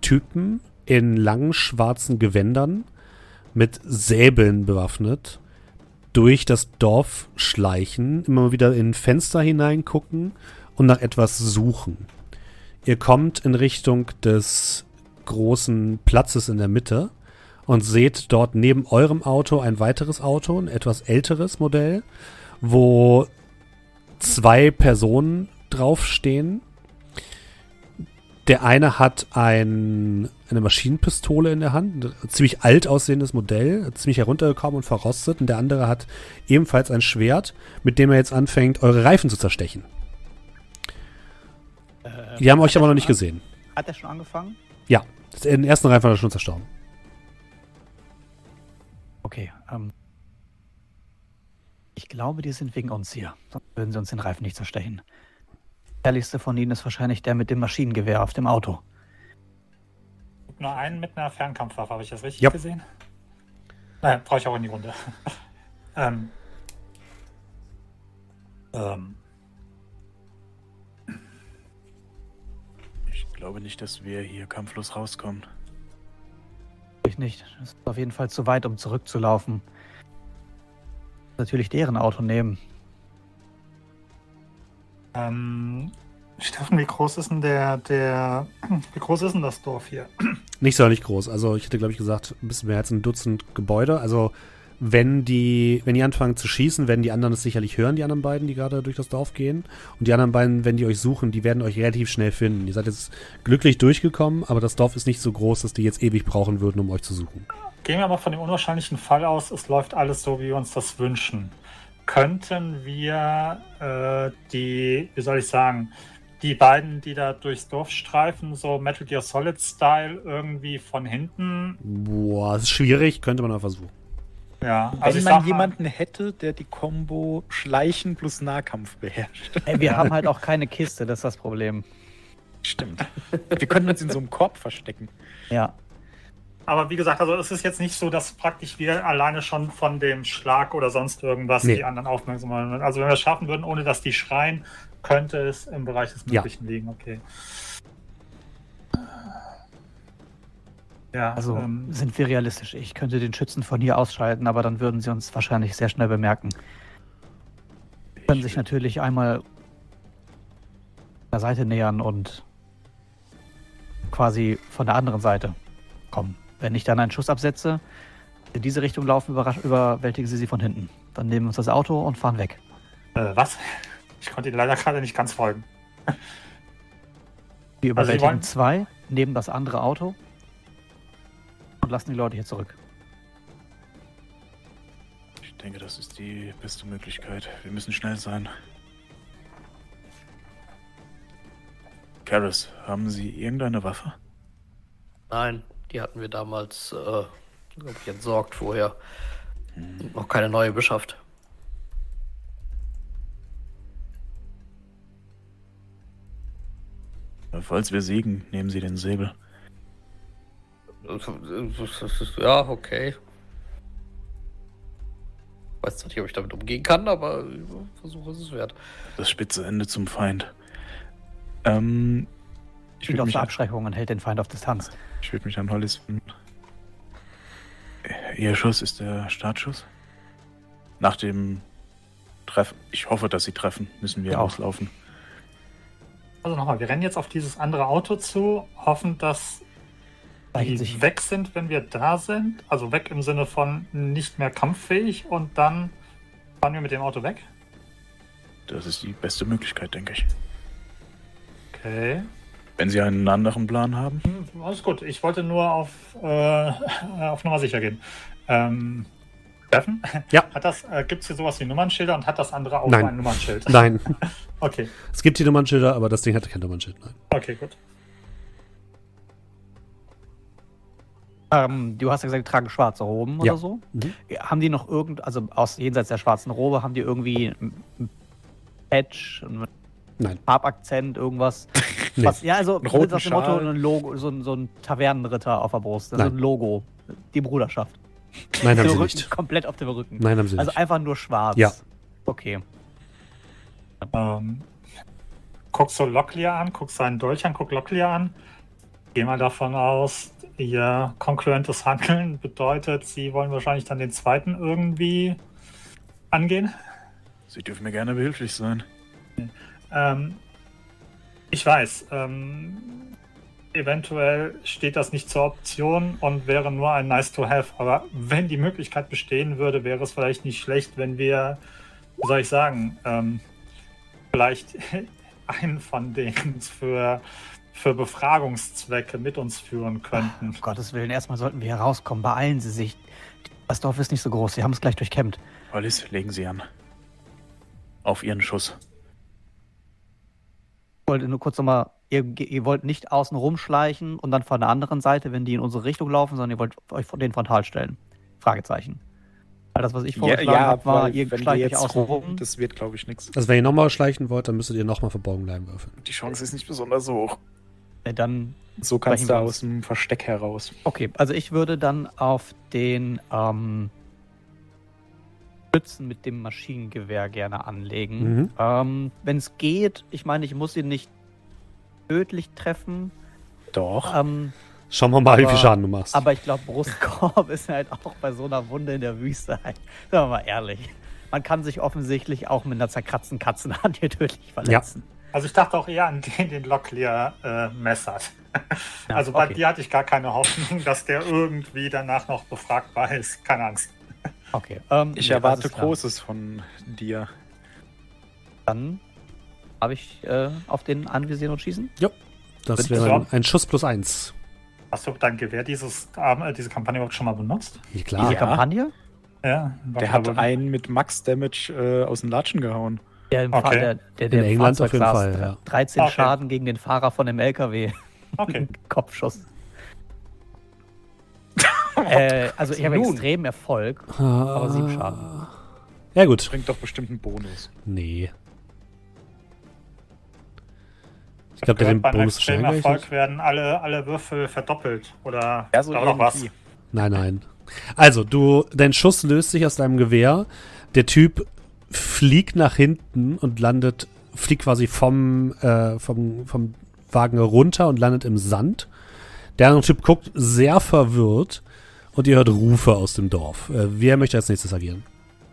Typen in langen schwarzen Gewändern mit Säbeln bewaffnet durch das Dorf schleichen, immer wieder in Fenster hineingucken und nach etwas suchen. Ihr kommt in Richtung des großen Platzes in der Mitte und seht dort neben eurem Auto ein weiteres Auto, ein etwas älteres Modell, wo zwei Personen draufstehen. Der eine hat ein, eine Maschinenpistole in der Hand, ein ziemlich alt aussehendes Modell, ziemlich heruntergekommen und verrostet. Und der andere hat ebenfalls ein Schwert, mit dem er jetzt anfängt, eure Reifen zu zerstechen. Äh, Die haben euch aber er noch nicht gesehen. Hat er schon angefangen? Ja, den ersten Reifen hat er schon zerstorben. Ähm, ich glaube, die sind wegen uns hier. Sonst würden sie uns den Reifen nicht zerstechen. Der ehrlichste von ihnen ist wahrscheinlich der mit dem Maschinengewehr auf dem Auto. Nur einen mit einer Fernkampfwaffe, habe ich das richtig Ja. gesehen? Naja, brauche ich auch in die Runde. ähm. Ähm. Ich glaube nicht, dass wir hier kampflos rauskommen. Ich nicht. Das ist auf jeden Fall zu weit, um zurückzulaufen. Natürlich deren Auto nehmen. Ähm, Steffen, wie groß ist denn der, der, wie groß ist denn das Dorf hier? Nicht sonderlich groß. Also ich hätte, glaube ich, gesagt, ein bisschen mehr als ein Dutzend Gebäude. Also wenn die, wenn die anfangen zu schießen, werden die anderen es sicherlich hören, die anderen beiden, die gerade durch das Dorf gehen. Und die anderen beiden, wenn die euch suchen, die werden euch relativ schnell finden. Ihr seid jetzt glücklich durchgekommen, aber das Dorf ist nicht so groß, dass die jetzt ewig brauchen würden, um euch zu suchen. Gehen wir aber von dem unwahrscheinlichen Fall aus, es läuft alles so, wie wir uns das wünschen. Könnten wir äh, die, wie soll ich sagen, die beiden, die da durchs Dorf streifen, so Metal Gear Solid Style irgendwie von hinten, Boah, das ist schwierig, könnte man aber versuchen. Ja, Wenn also ich man sag mal, jemanden hätte, der die Combo Schleichen plus Nahkampf beherrscht. Ey, wir haben halt auch keine Kiste, das ist das Problem. Stimmt. Wir könnten uns in so einem Korb verstecken. Ja. aber wie gesagt, also es ist jetzt nicht so, dass praktisch wir alleine schon von dem Schlag oder sonst irgendwas Nee. die anderen aufmerksam machen. Also wenn wir es schaffen würden, ohne dass die schreien, könnte es im Bereich des Ja. Möglichen liegen, okay. Ja, Also ähm, sind wir realistisch. Ich könnte den Schützen von hier ausschalten, aber dann würden sie uns wahrscheinlich sehr schnell bemerken. Sie können sich natürlich einmal der Seite nähern und quasi von der anderen Seite kommen. Wenn ich dann einen Schuss absetze, in diese Richtung laufen, überwältigen sie sie von hinten. Dann nehmen wir uns das Auto und fahren weg. äh, was? Ich konnte Ihnen leider gerade nicht ganz folgen. Wir Also überwältigen wollen- zwei, nehmen das andere Auto und lassen die Leute hier zurück. Ich denke, das ist die beste Möglichkeit. Wir müssen schnell sein. Karis, haben Sie irgendeine Waffe? Nein, die hatten wir damals, äh, glaube ich, entsorgt vorher. Noch keine neue beschafft. Falls wir siegen, nehmen Sie den Säbel. Ja, okay. Weiß zwar nicht, ob ich damit umgehen kann, aber Versuch ist es wert. Das spitze Ende zum Feind. Ähm, ich würde auf mich, der an- Abschreckung und hält den Feind auf Distanz. ich würd mich an Hollis wenden. Ihr Schuss ist der Startschuss? Nach dem Treffen, ich hoffe, dass Sie treffen, müssen wir Ja, auch. auslaufen. Also nochmal, wir rennen jetzt auf dieses andere Auto zu, hoffen, dass die sich weg sind, wenn wir da sind. Also weg im Sinne von nicht mehr kampffähig und dann fahren wir mit dem Auto weg. Das ist die beste Möglichkeit, denke ich. Okay. Wenn Sie einen anderen Plan haben. Hm, Alles gut. Ich wollte nur auf, äh, auf Nummer sicher gehen. Ähm, Steffen? Ja. Hat das, äh, gibt es hier sowas wie Nummernschilder und hat das andere Auto Nein. ein Nummernschild? Nein, Okay, es gibt die Nummernschilder, aber das Ding hatte kein Nummernschild. Nein. okay, gut. Ähm, du hast ja gesagt, die tragen schwarze Roben Ja. oder so. Mhm. Haben die noch irgend, also aus jenseits der schwarzen Robe, haben die irgendwie ein ein Patch, einen Nein. Farbakzent, irgendwas? Nee. Was, ja, also nach dem Motto, ein Logo, so ein, so ein Tavernenritter auf der Brust, also Nein. ein Logo, die Bruderschaft. Nein, haben sie Rücken nicht. Komplett auf dem Rücken. Nein, haben sie also nicht. einfach nur schwarz. Ja. Okay. Ähm, guckst du Locklear an, guckst seinen Dolch an, guck Locklear an. Geh mal davon aus, ihr konkurrentes Handeln bedeutet, sie wollen wahrscheinlich dann den zweiten irgendwie angehen. Sie dürfen mir gerne behilflich sein. Ähm, ich weiß, ähm, eventuell steht das nicht zur Option und wäre nur ein Nice to Have. Aber wenn die Möglichkeit bestehen würde, wäre es vielleicht nicht schlecht, wenn wir, wie soll ich sagen, ähm, vielleicht einen von denen für, für Befragungszwecke mit uns führen könnten. Um Gottes Willen, erstmal sollten wir hier rauskommen. Beeilen Sie sich. Das Dorf ist nicht so groß. Sie haben es gleich durchkämmt. Hollis, legen Sie an. Auf Ihren Schuss. Ich wollte nur kurz nochmal, ihr, ihr wollt nicht außen rumschleichen und dann von der anderen Seite, wenn die in unsere Richtung laufen, sondern ihr wollt euch den frontal stellen. Fragezeichen. Weil das, was ich vorgeschlagen habe, war, ihr schleicht euch außen rum, rum. das wird, glaube ich, nichts. Also wenn ihr nochmal schleichen wollt, dann müsstet ihr nochmal verborgen bleiben würfeln. Die Chance ist nicht besonders hoch. Äh, Dann, So kannst du aus dem Versteck heraus. okay, also ich würde dann auf den ähm, Schützen mit dem Maschinengewehr gerne anlegen. Mhm. Ähm, wenn es geht, ich meine, ich muss ihn nicht tödlich treffen. Doch. Ähm, Schauen wir mal, wie Aber- viel Schaden du machst. Aber ich glaube, Brustkorb ist halt auch bei so einer Wunde in der Wüste halt. Sagen wir mal ehrlich. Man kann sich offensichtlich auch mit einer zerkratzten Katzenhand hier tödlich verletzen. Also ich dachte auch eher an den, den Locklear äh, messert. Ja, also bei okay. dir hatte ich gar keine Hoffnung, dass der irgendwie danach noch befragbar ist. Keine Angst. Okay. Ähm, Ich nee, erwarte. Großes von dir. Dann habe ich äh, auf den anvisieren und schießen. das bitte wäre ein, ein Schuss plus eins. Hast du dein Gewehr dieses, äh, diese Kampagne überhaupt schon mal benutzt? Ja, Diese klar. Ja. Kampagne? Ja. Der hat einen mit Max-Damage äh, aus den Latschen gehauen. Der, im Okay. Fahr- der, der, der In England auf jeden saß. Fall, ja. 13 Okay. Schaden gegen den Fahrer von dem LKW. Okay. Kopfschuss. äh, also ich habe extremen Erfolg. Aber sieben Schaden. Ja, gut. Bringt doch bestimmt einen Bonus. Nee. Ich glaube, der den Bonus extremen schnell Erfolg werden alle, alle Würfel verdoppelt. Oder Ja, so noch was. Nein, nein. Also, du, dein Schuss löst sich aus deinem Gewehr. Der Typ fliegt nach hinten und landet, fliegt quasi vom, äh, vom, vom Wagen runter und landet im Sand. Der andere Typ guckt sehr verwirrt und ihr hört Rufe aus dem Dorf. Äh, wer möchte als nächstes agieren?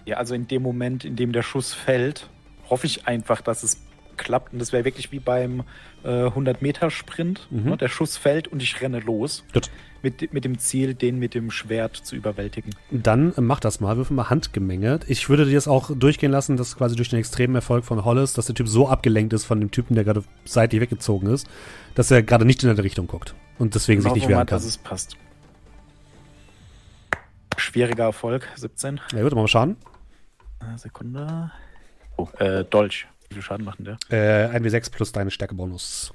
Ja, also in dem Moment, in dem der Schuss fällt, hoffe ich einfach, dass es klappt. Und das wäre wirklich wie beim äh, 100-Meter-Sprint. Mhm. Ne? Der Schuss fällt und ich renne los. Gut. Mit, mit dem Ziel, den mit dem Schwert zu überwältigen. Dann äh, mach das mal, würfel mal Handgemenge. Ich würde dir das auch durchgehen lassen, dass quasi durch den extremen Erfolg von Hollis, dass der Typ so abgelenkt ist von dem Typen, der gerade seitlich weggezogen ist, dass er gerade nicht in eine Richtung guckt und deswegen sich Hoffen nicht wehren kann. dass es passt. Schwieriger Erfolg, 17. Ja gut, mal schauen. Äh, Sekunde. Oh, äh, Dolch. Viel Schaden macht denn der? Äh, 1w6 plus deine Stärkebonus.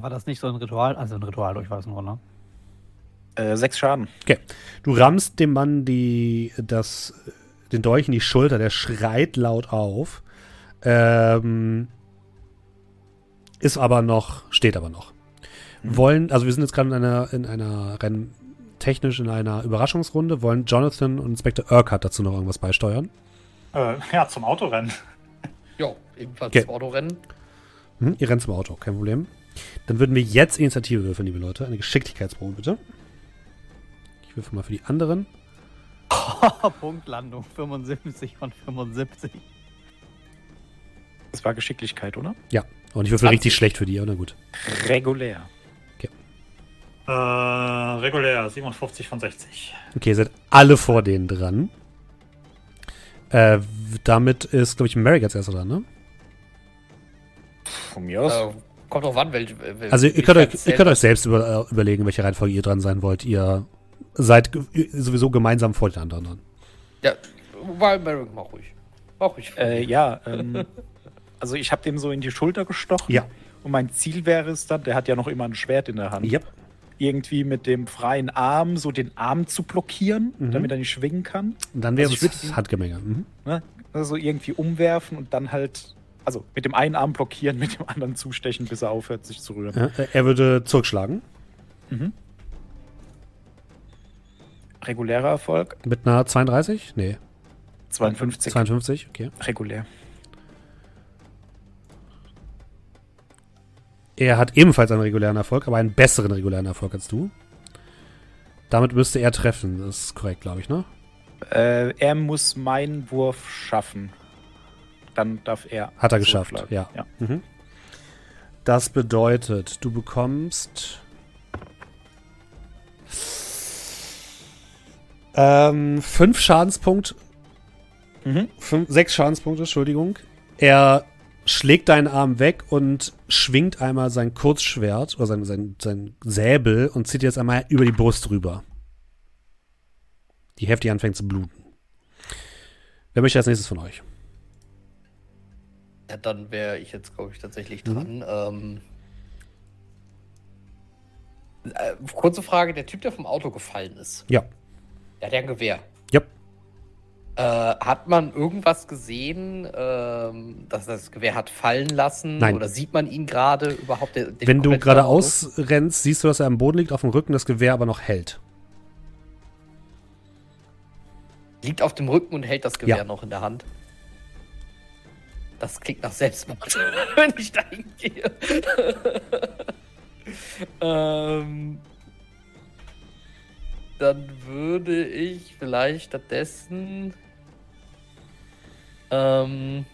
War das nicht so ein Ritual? Also ein Ritual, ich weiß nur, ne? Äh, sechs Schaden. Du rammst dem Mann die, das, den Dolch in die Schulter, der schreit laut auf. Ähm, ist aber noch, steht aber noch. Mhm. Wollen, also wir sind jetzt gerade in einer, in einer Renn, technisch in einer Überraschungsrunde, wollen Jonathan und Inspector Urquhart dazu noch irgendwas beisteuern? Äh, ja, zum Autorennen. Ebenfalls Okay. zum Autorennen. Hm, ihr rennt zum Auto, kein Problem. Dann würden wir jetzt Initiative würfeln, liebe Leute. Eine Geschicklichkeitsprobe, bitte. Ich würfel mal für die anderen. Punktlandung 75 von 75. Das war Geschicklichkeit, oder? Ja. Und ich würfel 20. richtig schlecht für die, na gut. Regulär. Äh, regulär 57 von 60. Okay, ihr seid alle vor denen dran. Äh, damit ist, glaube ich, Merrick als erster dran, ne? Von mir aus. Äh, kommt drauf an, welche. wel- Also ihr könnt, euch, ihr könnt euch selbst über, äh, überlegen, welche Reihenfolge ihr dran sein wollt. Ihr seid sowieso gemeinsam vor den anderen dran. Ja, weil Merrick, mach ruhig. Mach ruhig. Äh, ja, ähm, also ich habe dem so in die Schulter gestochen. Ja. Und mein Ziel wäre es dann, der hat ja noch immer ein Schwert in der Hand, Yep. irgendwie mit dem freien Arm so den Arm zu blockieren, Mhm. damit er nicht schwingen kann. Und dann wäre Also es Handgemenge. Mhm. Ne? Also irgendwie umwerfen und dann halt, also mit dem einen Arm blockieren, mit dem anderen zustechen, bis er aufhört, sich zu rühren. Ja, er würde zurückschlagen. Regulärer Erfolg, Mit einer 32? Nee, 52. 52, okay. Regulär. Er hat ebenfalls einen regulären Erfolg, aber einen besseren regulären Erfolg als du. Damit müsste er treffen. Das ist korrekt, glaube ich, ne? Äh, er muss meinen Wurf schaffen. Dann darf er. Hat er geschafft, ja. ja. Mhm. Das bedeutet, du bekommst ähm, fünf Schadenspunkte, Mhm. fünf, sechs Schadenspunkte, Entschuldigung. Er schlägt deinen Arm weg und schwingt einmal sein Kurzschwert oder sein, sein, sein Säbel und zieht jetzt einmal über die Brust rüber. Die heftig anfängt zu bluten. Wer möchte als nächstes von euch? Ja, dann wäre ich jetzt, glaube ich, tatsächlich Mhm. dran. Ähm, äh, kurze Frage: Der Typ, der vom Auto gefallen ist, Ja. der hat ja ein Gewehr. Ja. Äh, hat man irgendwas gesehen, ähm, dass das Gewehr hat fallen lassen? Nein. Oder sieht man ihn gerade überhaupt? Den, den Wenn du geradeaus rennst, siehst du, dass er am Boden liegt, auf dem Rücken, das Gewehr aber noch hält. Liegt auf dem Rücken und hält das Gewehr Ja. noch in der Hand. Das klingt nach Selbstmord, wenn ich da hingehe. ähm, dann würde ich vielleicht stattdessen. Ähm,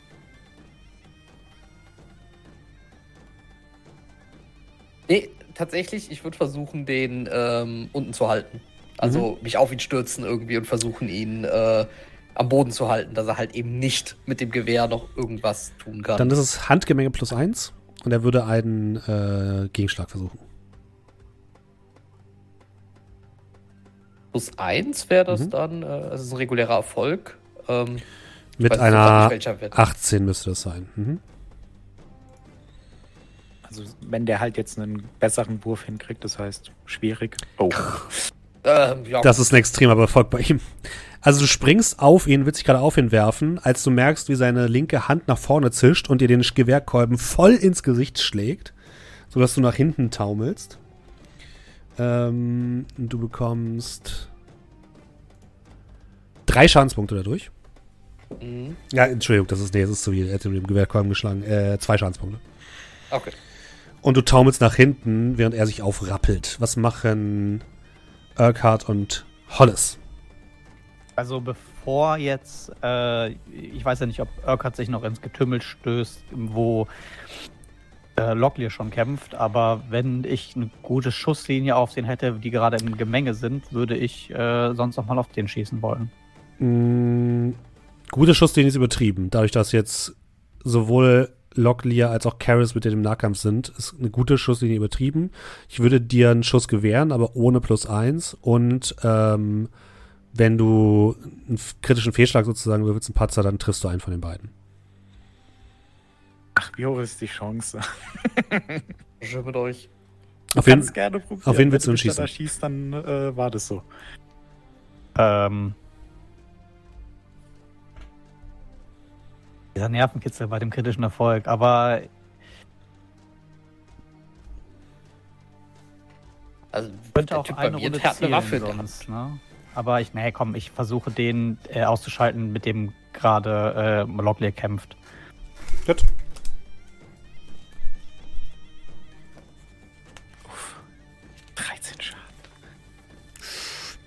nee, tatsächlich, ich würde versuchen, den ähm, unten zu halten. Also mich auf ihn stürzen irgendwie und versuchen, ihn äh, am Boden zu halten, dass er halt eben nicht mit dem Gewehr noch irgendwas tun kann. Dann ist es Handgemenge plus eins und er würde einen äh, Gegenschlag versuchen. Plus eins wäre das Mhm. dann, äh, also es ist ein regulärer Erfolg. Ähm, Mit einer nicht, welcher Wert. 18 müsste das sein. Mhm. Also, wenn der halt jetzt einen besseren Wurf hinkriegt, das heißt schwierig. Oh. Ähm, ja, Das ist ein extremer Erfolg bei ihm. Also du springst auf ihn, willst dich gerade auf ihn werfen, als du merkst, wie seine linke Hand nach vorne zischt und dir den Gewehrkolben voll ins Gesicht schlägt, sodass du nach hinten taumelst. Ähm, du bekommst drei Schadenspunkte dadurch. Mhm. Ja, Entschuldigung, das ist, nee, das ist so wie, er hätte mit dem Gewehrkolben geschlagen. Äh, zwei Schadenspunkte. Okay. Und du taumelst nach hinten, während er sich aufrappelt. Was machen Urquhart und Hollis? Also bevor jetzt, äh, ich weiß ja nicht, ob Urquhart sich noch ins Getümmel stößt, wo äh, Locklear schon kämpft, aber wenn ich eine gute Schusslinie auf den hätte, die gerade im Gemenge sind, würde ich äh, sonst noch mal auf den schießen wollen. Mm, gute Schusslinie ist übertrieben. Dadurch, dass jetzt sowohl Locklear als auch Karras mit dir im Nahkampf sind, ist eine gute Schusslinie übertrieben. Ich würde dir einen Schuss gewähren, aber ohne plus eins. Und ähm, wenn du einen kritischen Fehlschlag sozusagen würfelst, einen Patzer, dann triffst du einen von den beiden. Ach, wie hoch ist die Chance? Schön mit euch. Auf jeden, Kannst gerne probieren. auf wen willst du Wenn denn schießen? da schießt, dann äh, war das so. Ähm, dieser Nervenkitzel bei dem kritischen Erfolg, aber Also, könnte der auch eine Runde zielen sonst, ne? Aber ich, nee, komm, ich versuche den äh, auszuschalten, mit dem gerade äh, Locklear kämpft. Gut. Uff. 13 Schaden.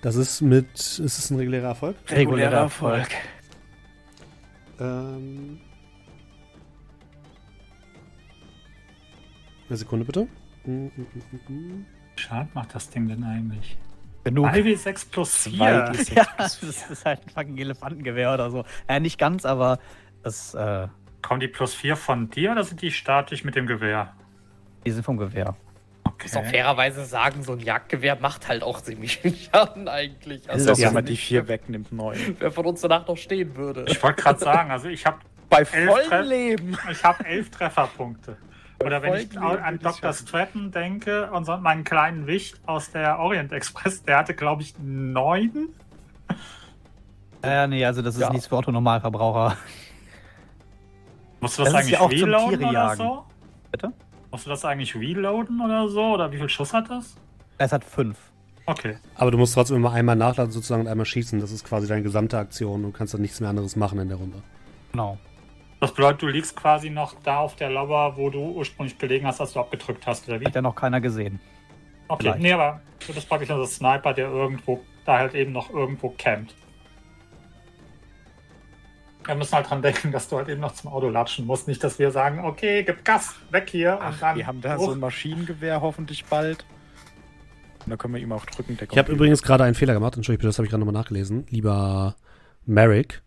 Das ist mit. Ist es ein regulärer Erfolg? Regulärer Erfolg. Ähm. Eine Sekunde bitte. Mm, mm, mm. Schaden macht das Ding denn eigentlich? Genug. 2W6 plus 4. 2d6 Ja, plus das 4. ist halt ein fucking Elefantengewehr oder so. Äh, nicht ganz, aber das, äh, Kommen die plus 4 von dir oder sind die statisch mit dem Gewehr? die sind vom Gewehr. muss auch fairerweise sagen, so ein Jagdgewehr macht halt auch ziemlich viel Schaden eigentlich. Das Also, ist, Ja. wenn man die 4 wegnimmt, 9. wer von uns danach noch stehen würde. Ich wollte gerade sagen, also ich habe Bei Elf vollem Leben. ich hab elf Trefferpunkte. Oder wenn ich an Dr. Stratton denke, und so meinen kleinen Wicht aus der Orient Express, der hatte, glaube ich, neun. Äh, nee, also das ist Ja. nichts für Otto-Normalverbraucher. Musst du das, Das eigentlich ja reloaden oder jagen. so? Bitte? Musst du das eigentlich reloaden oder so? Oder wie viel Schuss hat das? Es hat fünf. Okay. Aber du musst trotzdem immer einmal nachladen sozusagen und einmal schießen. Das ist quasi deine gesamte Aktion. Du kannst dann nichts mehr anderes machen in der Runde. Genau. Das bedeutet, du liegst quasi noch da auf der Lauer, wo du ursprünglich gelegen hast, als du abgedrückt hast, oder wie? Hat ja noch keiner gesehen. Okay, vielleicht. nee, aber das ist praktisch also Sniper, der irgendwo, da halt eben noch irgendwo campt. Wir müssen halt dran denken, dass du halt eben noch zum Auto latschen musst. Nicht, dass wir sagen, okay, gib Gas, weg hier. Ach, und dann wir haben da so ein Maschinengewehr hoffentlich bald. Und da können wir ihm auch drücken. Der Ich habe übrigens gerade einen Fehler gemacht. Entschuldigung, bitte, das habe ich gerade nochmal nachgelesen. Lieber Merrick,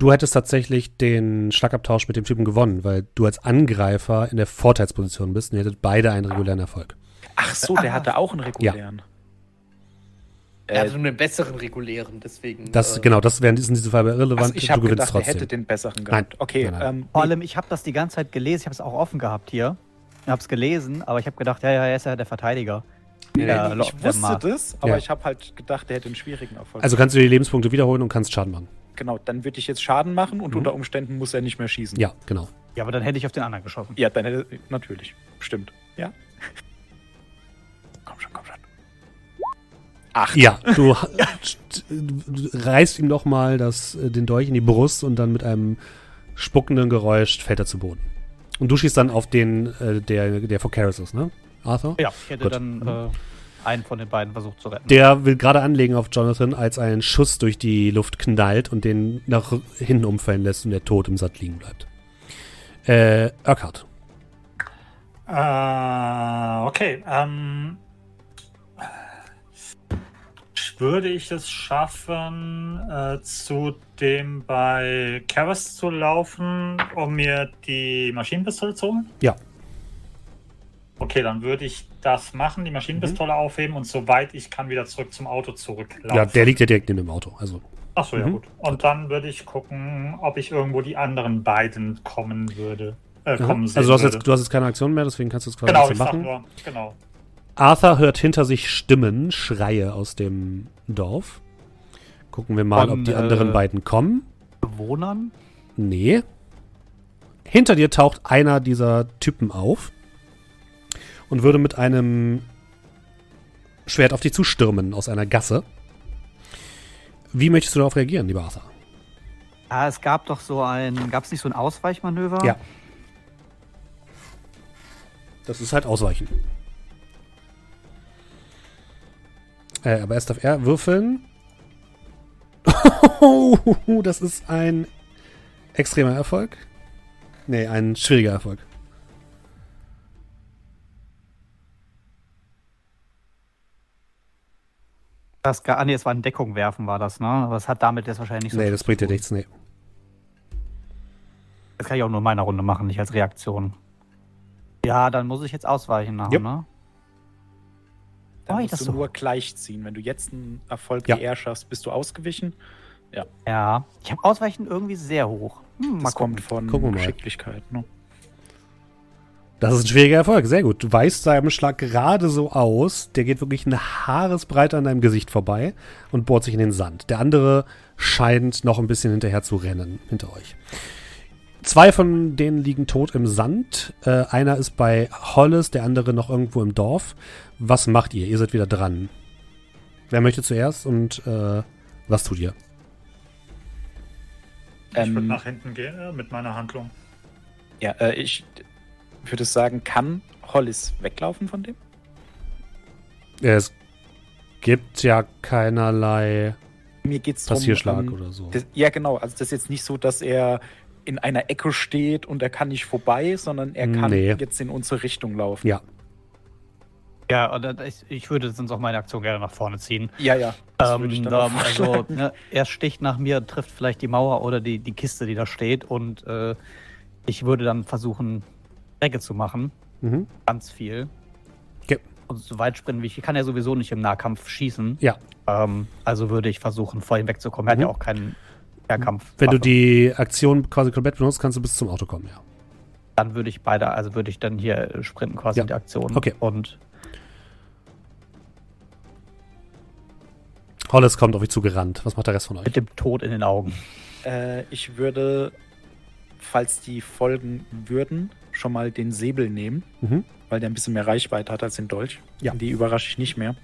du hättest tatsächlich den Schlagabtausch mit dem Typen gewonnen, weil du als Angreifer in der Vorteilsposition bist und ihr hättet beide einen regulären Erfolg. Ach so, der hatte auch einen regulären. Er Äh, hatte nur einen besseren regulären, deswegen. Das, äh, genau, das wäre in diesem Fall irrelevant. also ich du habe gewinnst gedacht, er trotzdem. hätte den besseren Nein. gehabt. Okay, Nein, nein. ähm, Vor allem, ich habe das die ganze Zeit gelesen, ich habe es auch offen gehabt hier. Ich habe es gelesen, aber ich habe gedacht, ja, ja, er ist ja der Verteidiger. nee, Ja, nee, Lo- ich der wusste das, aber Ja. ich habe halt gedacht, der hätte einen schwierigen Erfolg. Also kannst du die Lebenspunkte wiederholen und kannst Schaden machen. Genau, dann würde ich jetzt Schaden machen und Mhm. unter Umständen muss er nicht mehr schießen. Ja, genau. Ja, aber dann hätte ich auf den anderen geschossen. Ja, dann hätte natürlich. Stimmt. Ja. Komm schon, komm schon. Acht. Ja, du, du reißt ihm doch mal das, äh, den Dolch in die Brust und dann mit einem spuckenden Geräusch fällt er zu Boden. Und du schießt dann auf den, äh, der, der vor Karis ist, ne? Arthur? Ja, ich hätte Gut. dann äh, einen von den beiden versucht zu retten. Der will gerade anlegen auf Jonathan, als ein Schuss durch die Luft knallt und den nach hinten umfallen lässt und der tot im Satt liegen bleibt. Äh, Urquhart. Äh, okay. Ähm, würde ich es schaffen, äh, zu dem bei Karas zu laufen, um mir die Maschinenpistole zu holen? Ja. Okay, dann würde ich das machen, die Maschinenpistole aufheben und soweit ich kann wieder zurück zum Auto zurücklaufen. Ja, der liegt ja direkt neben dem Auto. Also, Achso, ja Mhm. gut. Und dann würde ich gucken, ob ich irgendwo die anderen beiden kommen würde. Äh, kommen sehen also du hast, würde. jetzt, du hast jetzt keine Aktion mehr, deswegen kannst du es quasi genau, ich bisschen sag machen. nur, genau. Arthur hört hinter sich Stimmen, Schreie aus dem Dorf. Gucken wir mal, Von, ob die anderen äh, beiden kommen. Bewohnern? Nee. Hinter dir taucht einer dieser Typen auf und würde mit einem Schwert auf dich zustürmen aus einer Gasse. Wie möchtest du darauf reagieren, lieber Arthur? Ah, es gab doch so ein, gab es nicht so ein Ausweichmanöver? Ja. Das ist halt Ausweichen. Äh, aber erst darf er würfeln. das ist ein extremer Erfolg. Nee, ein schwieriger Erfolg. Das, gar- ah, nee, es war in Deckung werfen, war das, ne? Aber es hat damit jetzt wahrscheinlich nicht so Nee, das bringt dir nichts, nee. Das kann ich auch nur in meiner Runde machen, nicht als Reaktion. Ja, dann muss ich jetzt ausweichen nachher, Jupp. ne? Dann Oh, musst das du so- nur gleichziehen. Wenn du jetzt einen Erfolg Ja. wie er schaffst, bist du ausgewichen. Ja. Ich habe Ausweichen irgendwie sehr hoch. Hm, mal Das kommt von. Geschicklichkeit. Ne? Das ist ein schwieriger Erfolg, sehr gut. Du weißt seinem Schlag gerade so aus, der geht wirklich eine Haaresbreite an deinem Gesicht vorbei und bohrt sich in den Sand. Der andere scheint noch ein bisschen hinterher zu rennen, hinter euch. Zwei von denen liegen tot im Sand. Äh, einer ist bei Hollis, der andere noch irgendwo im Dorf. Was macht ihr? Ihr seid wieder dran. Wer möchte zuerst und äh, was tut ihr? Ich würde Ähm, nach hinten gehen äh, mit meiner Handlung. Ja, äh, ich würde sagen, kann Hollis weglaufen von dem? Es gibt ja keinerlei Mir geht's drum. Passierschlag ähm, oder so. Das, ja, genau. Also das ist jetzt nicht so, dass er in einer Ecke steht und er kann nicht vorbei, sondern er kann Nee. jetzt in unsere Richtung laufen. Ja, Ja, ich, ich würde sonst auch meine Aktion gerne nach vorne ziehen. ja. ja Ähm, also, ne, er sticht nach mir, trifft vielleicht die Mauer oder die, die Kiste, die da steht. Und äh, ich würde dann versuchen, Strecke zu machen. mhm. Ganz viel. Okay. Und so weit sprinten wie ich. Ich kann ja sowieso nicht im Nahkampf schießen. ja. Ähm, also würde ich versuchen, vor ihm wegzukommen. Er Mhm. hat ja auch keinen Nahkampf. Wenn du die Aktion quasi komplett benutzt, kannst du bis zum Auto kommen, ja. Dann würde ich beide, also würde ich dann hier sprinten quasi Ja. in die Aktion. Okay. Und Hollis kommt auf euch zugerannt. Was macht der Rest von euch? mit dem Tod in den Augen. Äh, ich würde, falls die folgen würden, schon mal den Säbel nehmen, Mhm. weil der ein bisschen mehr Reichweite hat als den Dolch. Ja. Die überrasche ich nicht mehr.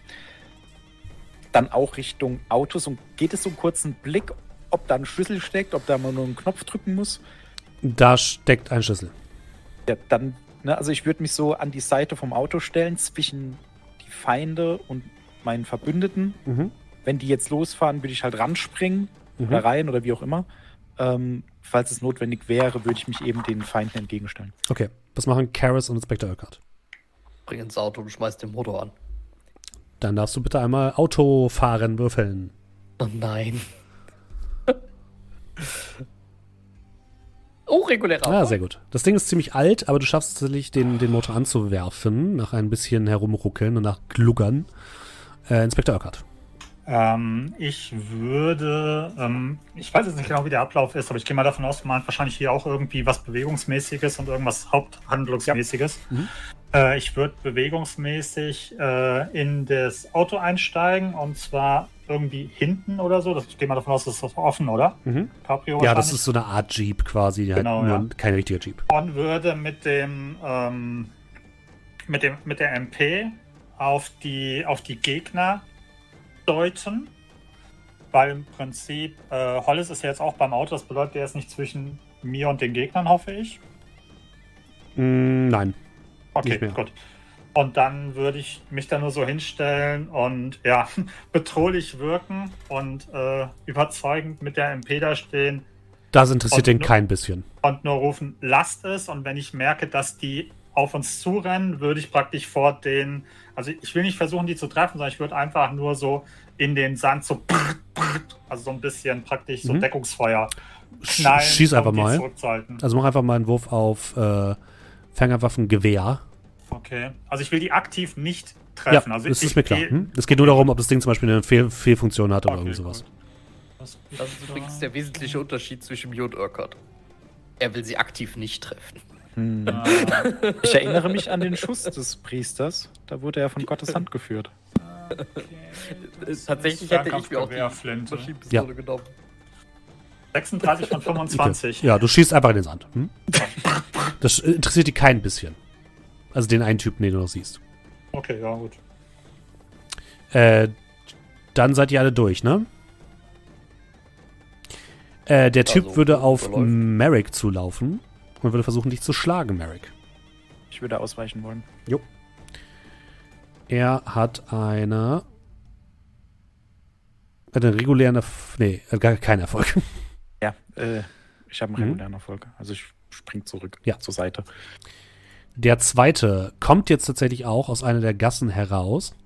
Dann auch Richtung Autos und geht es so einen kurzen Blick, ob da ein Schlüssel steckt, ob da man nur einen Knopf drücken muss. Da steckt ein Schlüssel. Ja, dann, ne, also ich würde mich so an die Seite vom Auto stellen, zwischen die Feinde und meinen Verbündeten. Mhm. Wenn die jetzt losfahren, würde ich halt ranspringen Mhm. oder rein oder wie auch immer. Ähm, falls es notwendig wäre, würde ich mich eben den Feinden entgegenstellen. Okay. Was machen Karis und Inspector Urquhart? Bring ins Auto und schmeiß den Motor an. Dann darfst du bitte einmal Autofahren würfeln. Oh nein. oh, regulärer. Ah, sehr gut. Das Ding ist ziemlich alt, aber du schaffst es tatsächlich, den, den Motor anzuwerfen, nach ein bisschen herumruckeln und nach Gluggern. Äh, Inspector Urquhart. Ähm, ich würde, ähm, ich weiß jetzt nicht genau, wie der Ablauf ist, aber ich gehe mal davon aus, man hat wahrscheinlich hier auch irgendwie was Bewegungsmäßiges und irgendwas Haupthandlungsmäßiges. Mhm. Äh, ich würde bewegungsmäßig äh, in das Auto einsteigen und zwar irgendwie hinten oder so. Das, ich gehe mal davon aus, das ist offen, oder? Mhm. Ja, das ist so eine Art Jeep quasi, halt Genau, nur ja. kein richtiger Jeep. und würde mit dem, ähm, mit dem mit der MP auf die auf die Gegner deuten, weil im Prinzip äh, Hollis ist ja jetzt auch beim Auto. Das bedeutet, er ist nicht zwischen mir und den Gegnern, hoffe ich. Mm, nein. Okay, gut. Und dann würde ich mich da nur so hinstellen und ja, bedrohlich wirken und äh, überzeugend mit der MP da stehen Das interessiert Und den nur- kein bisschen. und nur rufen, lasst es. Und wenn ich merke, dass die auf uns zurennen, würde ich praktisch vor den, also ich will nicht versuchen, die zu treffen, sondern ich würde einfach nur so in den Sand so, also so ein bisschen praktisch so Mhm. Deckungsfeuer Sch knallen, schieß einfach um mal. zurückzuhalten. Also mach einfach mal einen Wurf auf äh, Fernwaffengewehr. Okay. Also ich will die aktiv nicht treffen. ja, also das ich, ist mir klar. Hm? Es geht nur darum, ob das Ding zum Beispiel eine Fehl Fehlfunktion hat oder Okay, irgendwie sowas. Das ist übrigens der wesentliche Unterschied zwischen mir und Urquhart. Er will sie aktiv nicht treffen. Hm. Äh, Ich erinnere mich an den Schuss des Priesters. Da wurde er von Gottes Hand geführt. Tatsächlich hätte ich mir auch die Flinte. Maschinenpistole genommen. 36 von Okay. 25. Ja, du schießt einfach in den Sand. Hm? Das interessiert die kein bisschen. Also den einen Typen, den du noch siehst. Okay, ja, gut. Äh, dann seid ihr alle durch, ne? Äh, der Typ Also, würde auf verläuft. Merrick zulaufen und würde versuchen, dich zu schlagen, Merrick. Ich würde ausweichen wollen. Er hat eine. Hat einen regulären Erf Nee, hat gar keinen Erfolg. Ja, äh, ich habe einen Mhm. regulären Erfolg. Also ich spring zurück Ja. zur Seite. Der zweite kommt jetzt tatsächlich auch aus einer der Gassen heraus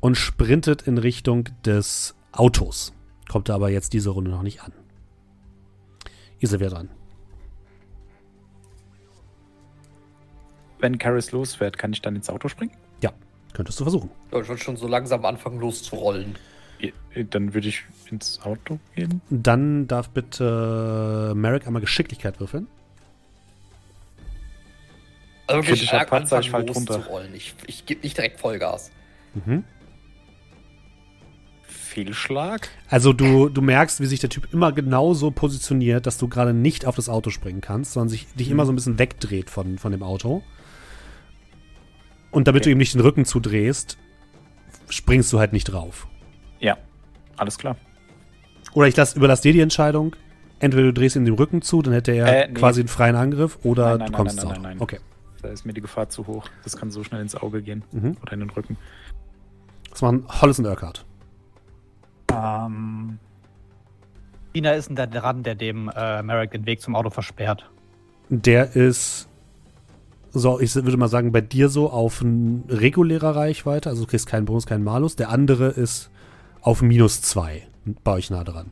und sprintet in Richtung des Autos. Kommt aber jetzt diese Runde noch nicht an. Ihr seid wieder dran. Wenn Karis losfährt, kann ich dann ins Auto springen? Könntest du versuchen. Ja, ich würde schon so langsam anfangen loszurollen. Ja, Dann würde ich ins Auto gehen. Dann darf bitte Merrick einmal Geschicklichkeit würfeln. Also wirklich stark Patzer, anfangen ich fall drunter. loszurollen. Ich, ich gebe nicht direkt Vollgas. Mhm. Fehlschlag? Also du, du merkst, wie sich der Typ immer genau so positioniert, dass du gerade nicht auf das Auto springen kannst, sondern sich dich immer so ein bisschen wegdreht von, von dem Auto. Und damit Okay. du ihm nicht den Rücken zudrehst, springst du halt nicht drauf. Ja, alles klar. Oder ich lass, überlasse dir die Entscheidung. Entweder du drehst ihm den Rücken zu, dann hätte er Äh, nee. quasi einen freien Angriff, oder Nein, nein, du nein, kommst nein, nein, Auto. nein, nein. Okay. Da ist mir die Gefahr zu hoch. Das kann so schnell ins Auge gehen. Mhm. Oder in den Rücken. Das machen Hollis und Urquhart. Ähm, Ina ist denn da dran, der dem äh, Merrick den Weg zum Auto versperrt. Der ist, so, ich würde mal sagen, bei dir so auf ein regulärer Reichweite, also du kriegst keinen Bonus, keinen Malus. Der andere ist auf minus zwei, bei euch nah dran.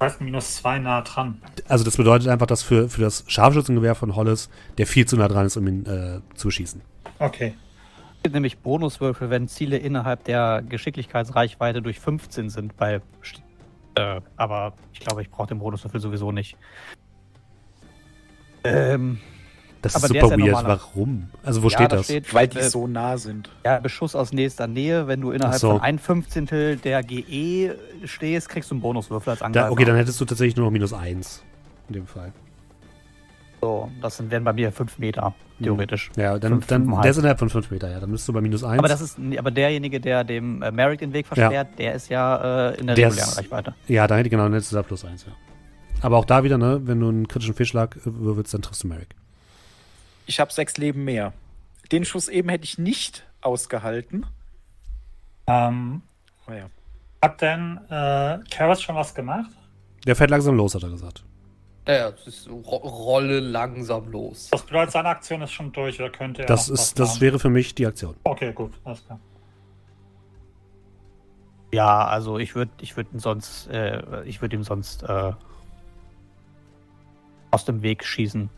heißt minus zwei nah dran. Also das bedeutet einfach, dass für, für das Scharfschützengewehr von Hollis der viel zu nah dran ist, um ihn äh, zu schießen. Okay. Es gibt nämlich Bonuswürfel, wenn Ziele innerhalb der Geschicklichkeitsreichweite durch 15 sind. Bei, äh, aber ich glaube, ich brauche den Bonuswürfel sowieso nicht. Ähm, Das ist super ist ja weird. normaler. Warum? Also wo ja, steht da das? Steht, Weil die äh, so nah sind. Ja, Beschuss aus nächster Nähe. Wenn du innerhalb so. von ein Fünfzehntel der GE stehst, kriegst du einen Bonuswürfel als Angreifer. Da, okay, dann hättest du tatsächlich nur noch minus eins in dem Fall. So, das sind, wären bei mir fünf Meter, theoretisch. Ja, dann, Fünf, dann der ist innerhalb von 5 Meter, ja. Dann bist du bei minus 1. Aber das ist, aber derjenige, der dem äh, Merrick den Weg versperrt, der ist ja äh, in der Der regulären ist- Reichweite. ja, dann hätte ich genau, dann hättest du da plus 1, ja. Aber auch da wieder, ne, wenn du einen kritischen Fehlschlag äh, würfelst, dann triffst du Merrick. Ich habe sechs Leben mehr. Den Schuss eben hätte ich nicht ausgehalten. Ähm, Oh ja. hat denn äh, Karas schon was gemacht? Der fährt langsam los, hat er gesagt. Ja, es ist so, ro rolle langsam los. Das bedeutet, seine Aktion ist schon durch oder könnte er Das, noch was ist, das wäre für mich die Aktion. Okay, gut, alles klar. Ja, also ich würde ich würd ihn sonst, äh, ich würde ihm sonst äh, aus dem Weg schießen.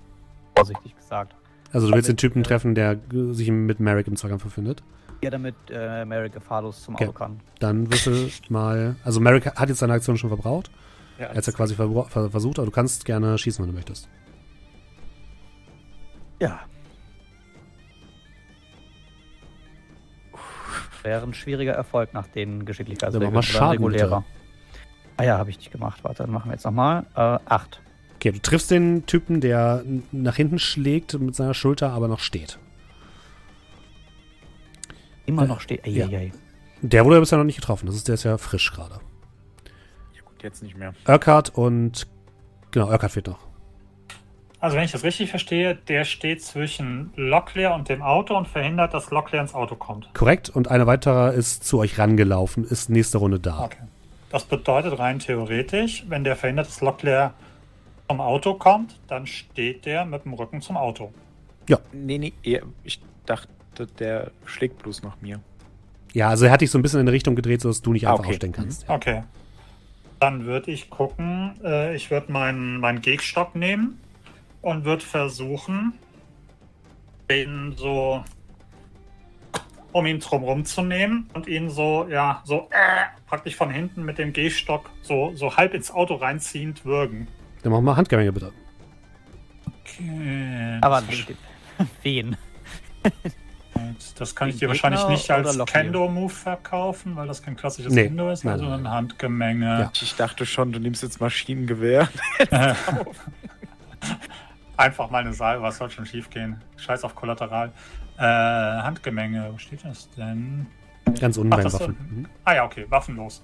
Vorsichtig gesagt. Also du willst den Typen äh, treffen, der sich mit Merrick im Zweikampf befindet. Ja, damit äh, Merrick gefahrlos zum Okay. Auto kann. Dann würfel mal. Also Merrick hat jetzt seine Aktion schon verbraucht. ja Er hat ja quasi ver versucht, aber du kannst gerne schießen, wenn du möchtest. Ja. Wäre ein schwieriger Erfolg nach den Geschicklichkeitsregeln. Dann mach mal Schaden, regulärer. Ah ja, habe ich nicht gemacht. Warte, dann machen wir jetzt nochmal. Äh, acht. Okay, du triffst den Typen, der nach hinten schlägt mit seiner Schulter, aber noch steht. Immer Äh, noch steht. ja. Eieiei. Der wurde bisher noch nicht getroffen. Das ist, der ist ja frisch gerade. ja, gut, jetzt nicht mehr. Urquhart und. Genau, Urquhart fehlt noch. Also wenn ich das richtig verstehe, der steht zwischen Locklear und dem Auto und verhindert, dass Locklear ins Auto kommt. Korrekt. Und einer weiterer ist zu euch rangelaufen, ist nächste Runde da. Okay. Das bedeutet rein theoretisch, wenn der verhindert, dass Locklear zum Auto kommt, dann steht der mit dem Rücken zum Auto. Nee, nee, eher, ich dachte, der schlägt bloß nach mir. Ja, also er hat dich so ein bisschen in eine Richtung gedreht, sodass du nicht Ah, einfach okay. ausstellen kannst. Ja. Okay. Dann würde ich gucken, äh, ich würde meinen meinen Gehstock nehmen und würde versuchen, den so um ihn drumherum zu nehmen und ihn so, ja, so äh, praktisch von hinten mit dem Gehstock so, so halb ins Auto reinziehend würgen. Dann mach mal Handgemenge bitte. Okay. Aber wen? das kann ich Den dir wahrscheinlich Gegner nicht als? Kendo-Move verkaufen, weil das kein klassisches Nee. Kendo ist, Nein, also. Handgemenge. Ja. Ich dachte schon, du nimmst jetzt Maschinengewehr. Einfach mal eine Salve, was soll schon schief gehen? Scheiß auf Kollateral. Äh, Handgemenge, wo steht das denn? Ganz unten Ach, Waffen. Mhm. Ah ja, okay, waffenlos.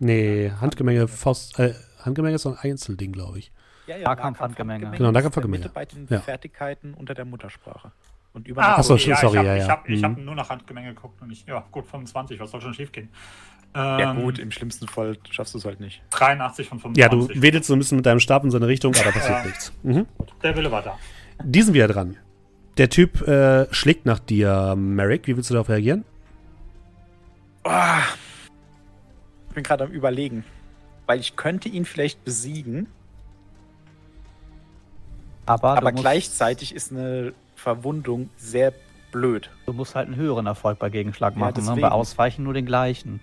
Nee, Handgemenge, Faust, äh, Handgemenge ist so ein Einzelding, glaube ich. Ja, ja, Nahkampfhandgemenge. Genau, Nahkampfhandgemenge. Mitte bei den Ja. Fertigkeiten unter der Muttersprache. Und über Ah, Ach so, okay, sorry, ich hab, ja, Ich ja. habe ich hab Mhm. nur nach Handgemenge geguckt und ich, ja, gut, 25, was soll schon schief gehen? ja Ähm, gut, im schlimmsten Fall schaffst du es halt nicht. 83 von Ja, du 25. wedelst so ein bisschen mit deinem Stab in seine Richtung, aber passiert Ja. nichts. Mhm. Der Wille war da. Die sind wieder dran. Der Typ äh, schlägt nach dir, Merrick. Wie willst du darauf reagieren? Ah, ich bin gerade am überlegen. Weil ich könnte ihn vielleicht besiegen, Aber, aber gleichzeitig ist eine Verwundung sehr blöd. du musst halt einen höheren Erfolg bei Gegenschlag Ja, machen. ne? Bei Ausweichen nur den gleichen.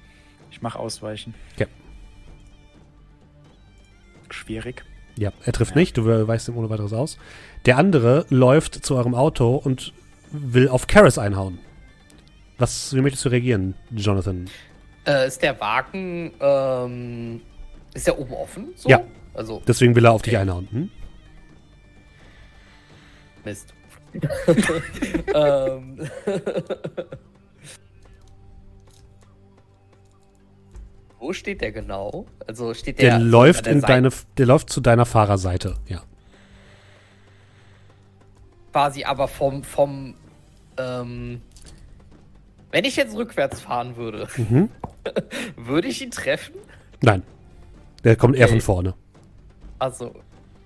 Ich mache Ausweichen. Ja. Schwierig. Ja, er trifft Ja. nicht. Du weichst ihm ohne weiteres aus. Der andere läuft zu eurem Auto und will auf Karis einhauen. Was, wie möchtest du reagieren, Jonathan? Äh, ist der Wagen, ähm, ist der oben offen? So? Ja. Also, Deswegen will er auf dich einhauen. Hm? Mist. ähm. Wo steht der genau? Also steht der. Der läuft der in Seite deine, der läuft zu deiner Fahrerseite. Ja. Quasi aber vom, vom, ähm, wenn ich jetzt rückwärts fahren würde, Mhm. würde ich ihn treffen? Nein. Der kommt eher Okay. von vorne. Also,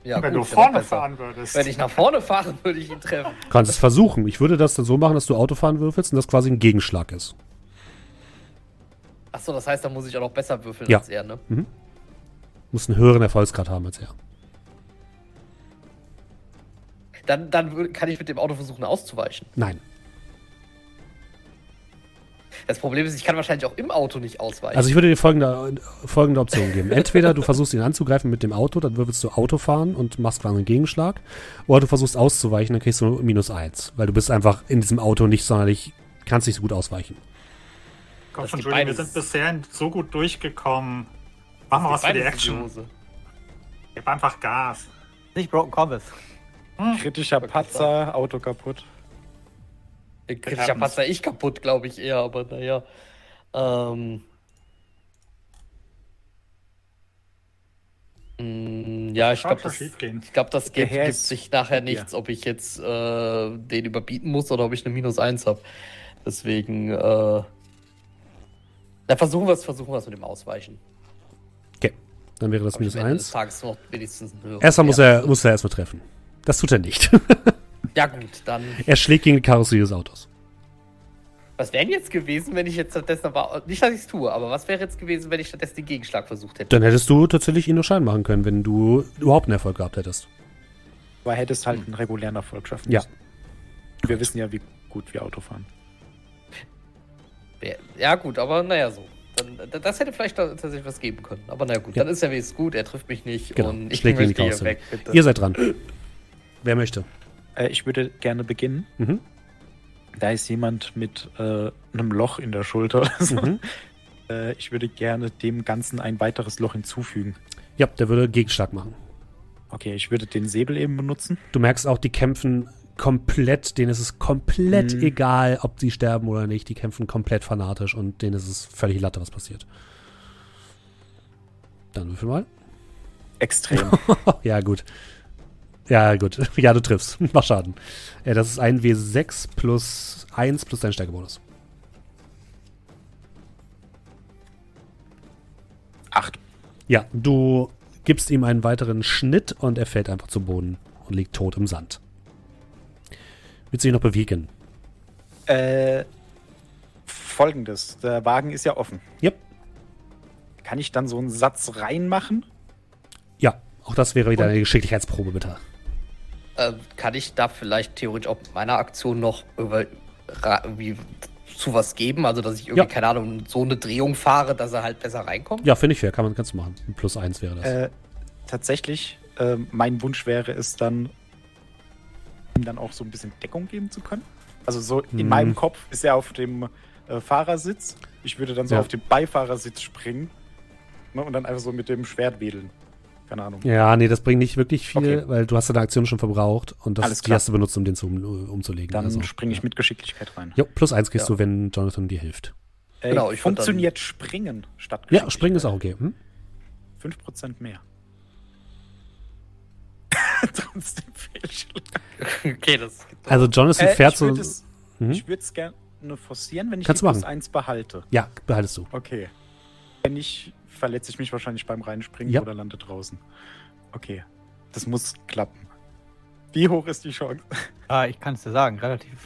ja, Wenn gut, du vorne fahren würdest. Wenn ich nach vorne fahre, würde ich ihn treffen. Du kannst es versuchen. Ich würde das dann so machen, dass du Autofahren würfelst und das quasi ein Gegenschlag ist. Achso, das heißt, da muss ich auch noch besser würfeln Ja. als er, ne? Du musst einen höheren Erfolgsgrad haben als er. Dann, dann kann ich mit dem Auto versuchen auszuweichen. Nein. Das Problem ist, ich kann wahrscheinlich auch im Auto nicht ausweichen. Also ich würde dir folgende, folgende Option geben. Entweder du versuchst ihn anzugreifen mit dem Auto, dann würfelst du Auto fahren und machst quasi einen Gegenschlag. Oder du versuchst auszuweichen, dann kriegst du minus eins. Weil du bist einfach in diesem Auto nicht sonderlich, kannst nicht so gut ausweichen. Komm Das schon, Julian, wir sind bisher so gut durchgekommen. Mach mal was für die Action. Gib einfach Gas. Nicht Broken Compass. Kritischer Wollte Patzer, Auto kaputt. Kritischer happens. Patzer ich kaputt, glaube ich eher, aber naja. Ähm. Mm, Ja, ich glaube, das, ich glaub, das gibt, gibt sich nachher nichts, ob ich jetzt äh, den überbieten muss oder ob ich eine Minus 1 habe. Deswegen, äh. Na, versuchen wir es, versuchen wir es mit dem Ausweichen. Okay. Dann wäre das minus am Ende des eins. Tages noch wenigstens einen höheren Erstmal muss er, muss er erstmal treffen. Das tut er nicht. Ja, gut, dann. er schlägt gegen die Karosserie des Autos. Was wäre denn jetzt gewesen, wenn ich jetzt stattdessen aber. Nicht, dass ich es tue, aber was wäre jetzt gewesen, wenn ich stattdessen den Gegenschlag versucht hätte? Dann hättest du tatsächlich ihn nur Schein machen können, wenn du überhaupt einen Erfolg gehabt hättest. Aber hättest halt einen regulären Erfolg schaffen Ja. müssen. Wir wissen ja, wie gut wir Auto fahren. Ja, gut, aber naja, so. Dann, das hätte vielleicht tatsächlich was geben können. Aber naja, gut, Ja. dann ist ja wenigstens gut, er trifft mich nicht Genau, und ich schlägt Karosserie. weg. Bitte. Ihr seid dran. Wer möchte? Äh, ich würde gerne beginnen. Mhm. Da ist jemand mit äh, einem Loch in der Schulter. oder so. Mhm. Äh, ich würde gerne dem Ganzen ein weiteres Loch hinzufügen. Ja, der würde Gegenschlag machen. Okay, ich würde den Säbel eben benutzen. Du merkst auch, die kämpfen komplett, denen ist es komplett Mhm. egal, ob sie sterben oder nicht. Die kämpfen komplett fanatisch und denen ist es völlig Latte, was passiert. Dann würfel mal. Extrem. ja, gut. Ja, gut. Ja, du triffst. Mach Schaden. Ja, das ist ein W6 plus 1 plus dein Stärkebonus. Acht. Ja, du gibst ihm einen weiteren Schnitt und er fällt einfach zu Boden und liegt tot im Sand. Willst du ihn noch bewegen? Äh, Folgendes. Der Wagen ist ja offen. Yep. Kann ich dann so einen Satz reinmachen? Ja, auch das wäre wieder Und- eine Geschicklichkeitsprobe, bitte. Ähm, kann ich da vielleicht theoretisch auch mit meiner Aktion noch über, ra- wie, zu was geben? Also, dass ich irgendwie, Ja. keine Ahnung, so eine Drehung fahre, dass er halt besser reinkommt? Ja, finde ich fair. Kann man, du machen. Ein Plus 1 wäre das. Äh, tatsächlich, äh, mein Wunsch wäre es dann, ihm dann auch so ein bisschen Deckung geben zu können. Also so in Hm. meinem Kopf ist er auf dem äh, Fahrersitz. Ich würde dann so Ja. auf den Beifahrersitz springen ne, und dann einfach so mit dem Schwert wedeln. Keine Ahnung. Ja, nee, das bringt nicht wirklich viel, Okay. weil du hast deine Aktion schon verbraucht und das, Alles die hast du benutzt, um den zu, um, umzulegen. Dann also, springe ich ja. mit Geschicklichkeit rein. Jo, plus 1 kriegst Ja. du, wenn Jonathan dir hilft. Äh, Genau, ich funktioniert Springen statt Ja, springen ist auch okay. Hm? 5% mehr. Fehlschlag. okay, das Also Jonathan Äh, fährt ich so. würde es Mhm. ich würd's gerne forcieren, wenn ich Kannst die plus machen. 1 behalte. Ja, behaltest du. Okay. Wenn nicht, verletze ich mich wahrscheinlich beim Reinspringen Ja. oder lande draußen. Okay. Das muss klappen. Wie hoch ist die Chance? Ah, ich kann es dir sagen, relativ.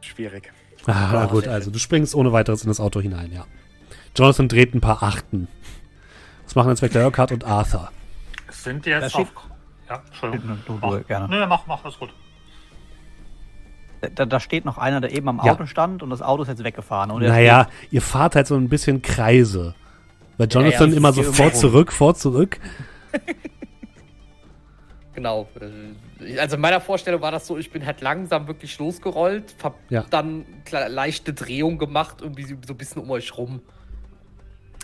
Schwierig. Ah, na Ah, gut, also du springst ohne weiteres in das Auto hinein, ja. Jonathan dreht ein paar Achten. Was machen Inspektor Urquhart und Arthur? Sind Da jetzt auf. Ja, Entschuldigung. Du, du, Mach. gerne. Nö, mach, mach, alles gut. Da, da steht noch einer, der eben am Ja. Auto stand und das Auto ist jetzt weggefahren. Und Naja, ihr fahrt halt so ein bisschen Kreise. Weil Jonathan ja, immer so vor, zurück, vor, zurück. Genau. Also in meiner Vorstellung war das so, ich bin halt langsam wirklich losgerollt, hab Ja. dann leichte Drehung gemacht, irgendwie so ein bisschen um euch rum.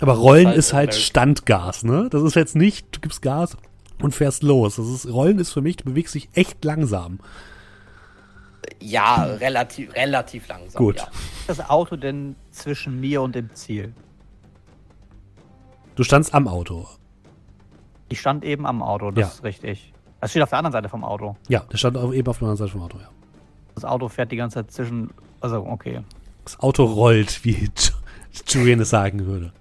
Aber Rollen Halt ist halt. Standgas, ne? Das ist jetzt nicht, du gibst Gas und fährst los. Das ist, Rollen ist für mich, du bewegst dich echt langsam. Ja, relativ, relativ langsam. Gut. Ja. ist das Auto denn zwischen mir und dem Ziel? Du standst am Auto. Ich stand eben am Auto, das Ja. ist richtig. Das steht auf der anderen Seite vom Auto. Ja, der stand auf, eben auf der anderen Seite vom Auto, ja. Das Auto fährt die ganze Zeit zwischen. Also, okay. Das Auto rollt, wie Ju- Julian es sagen würde.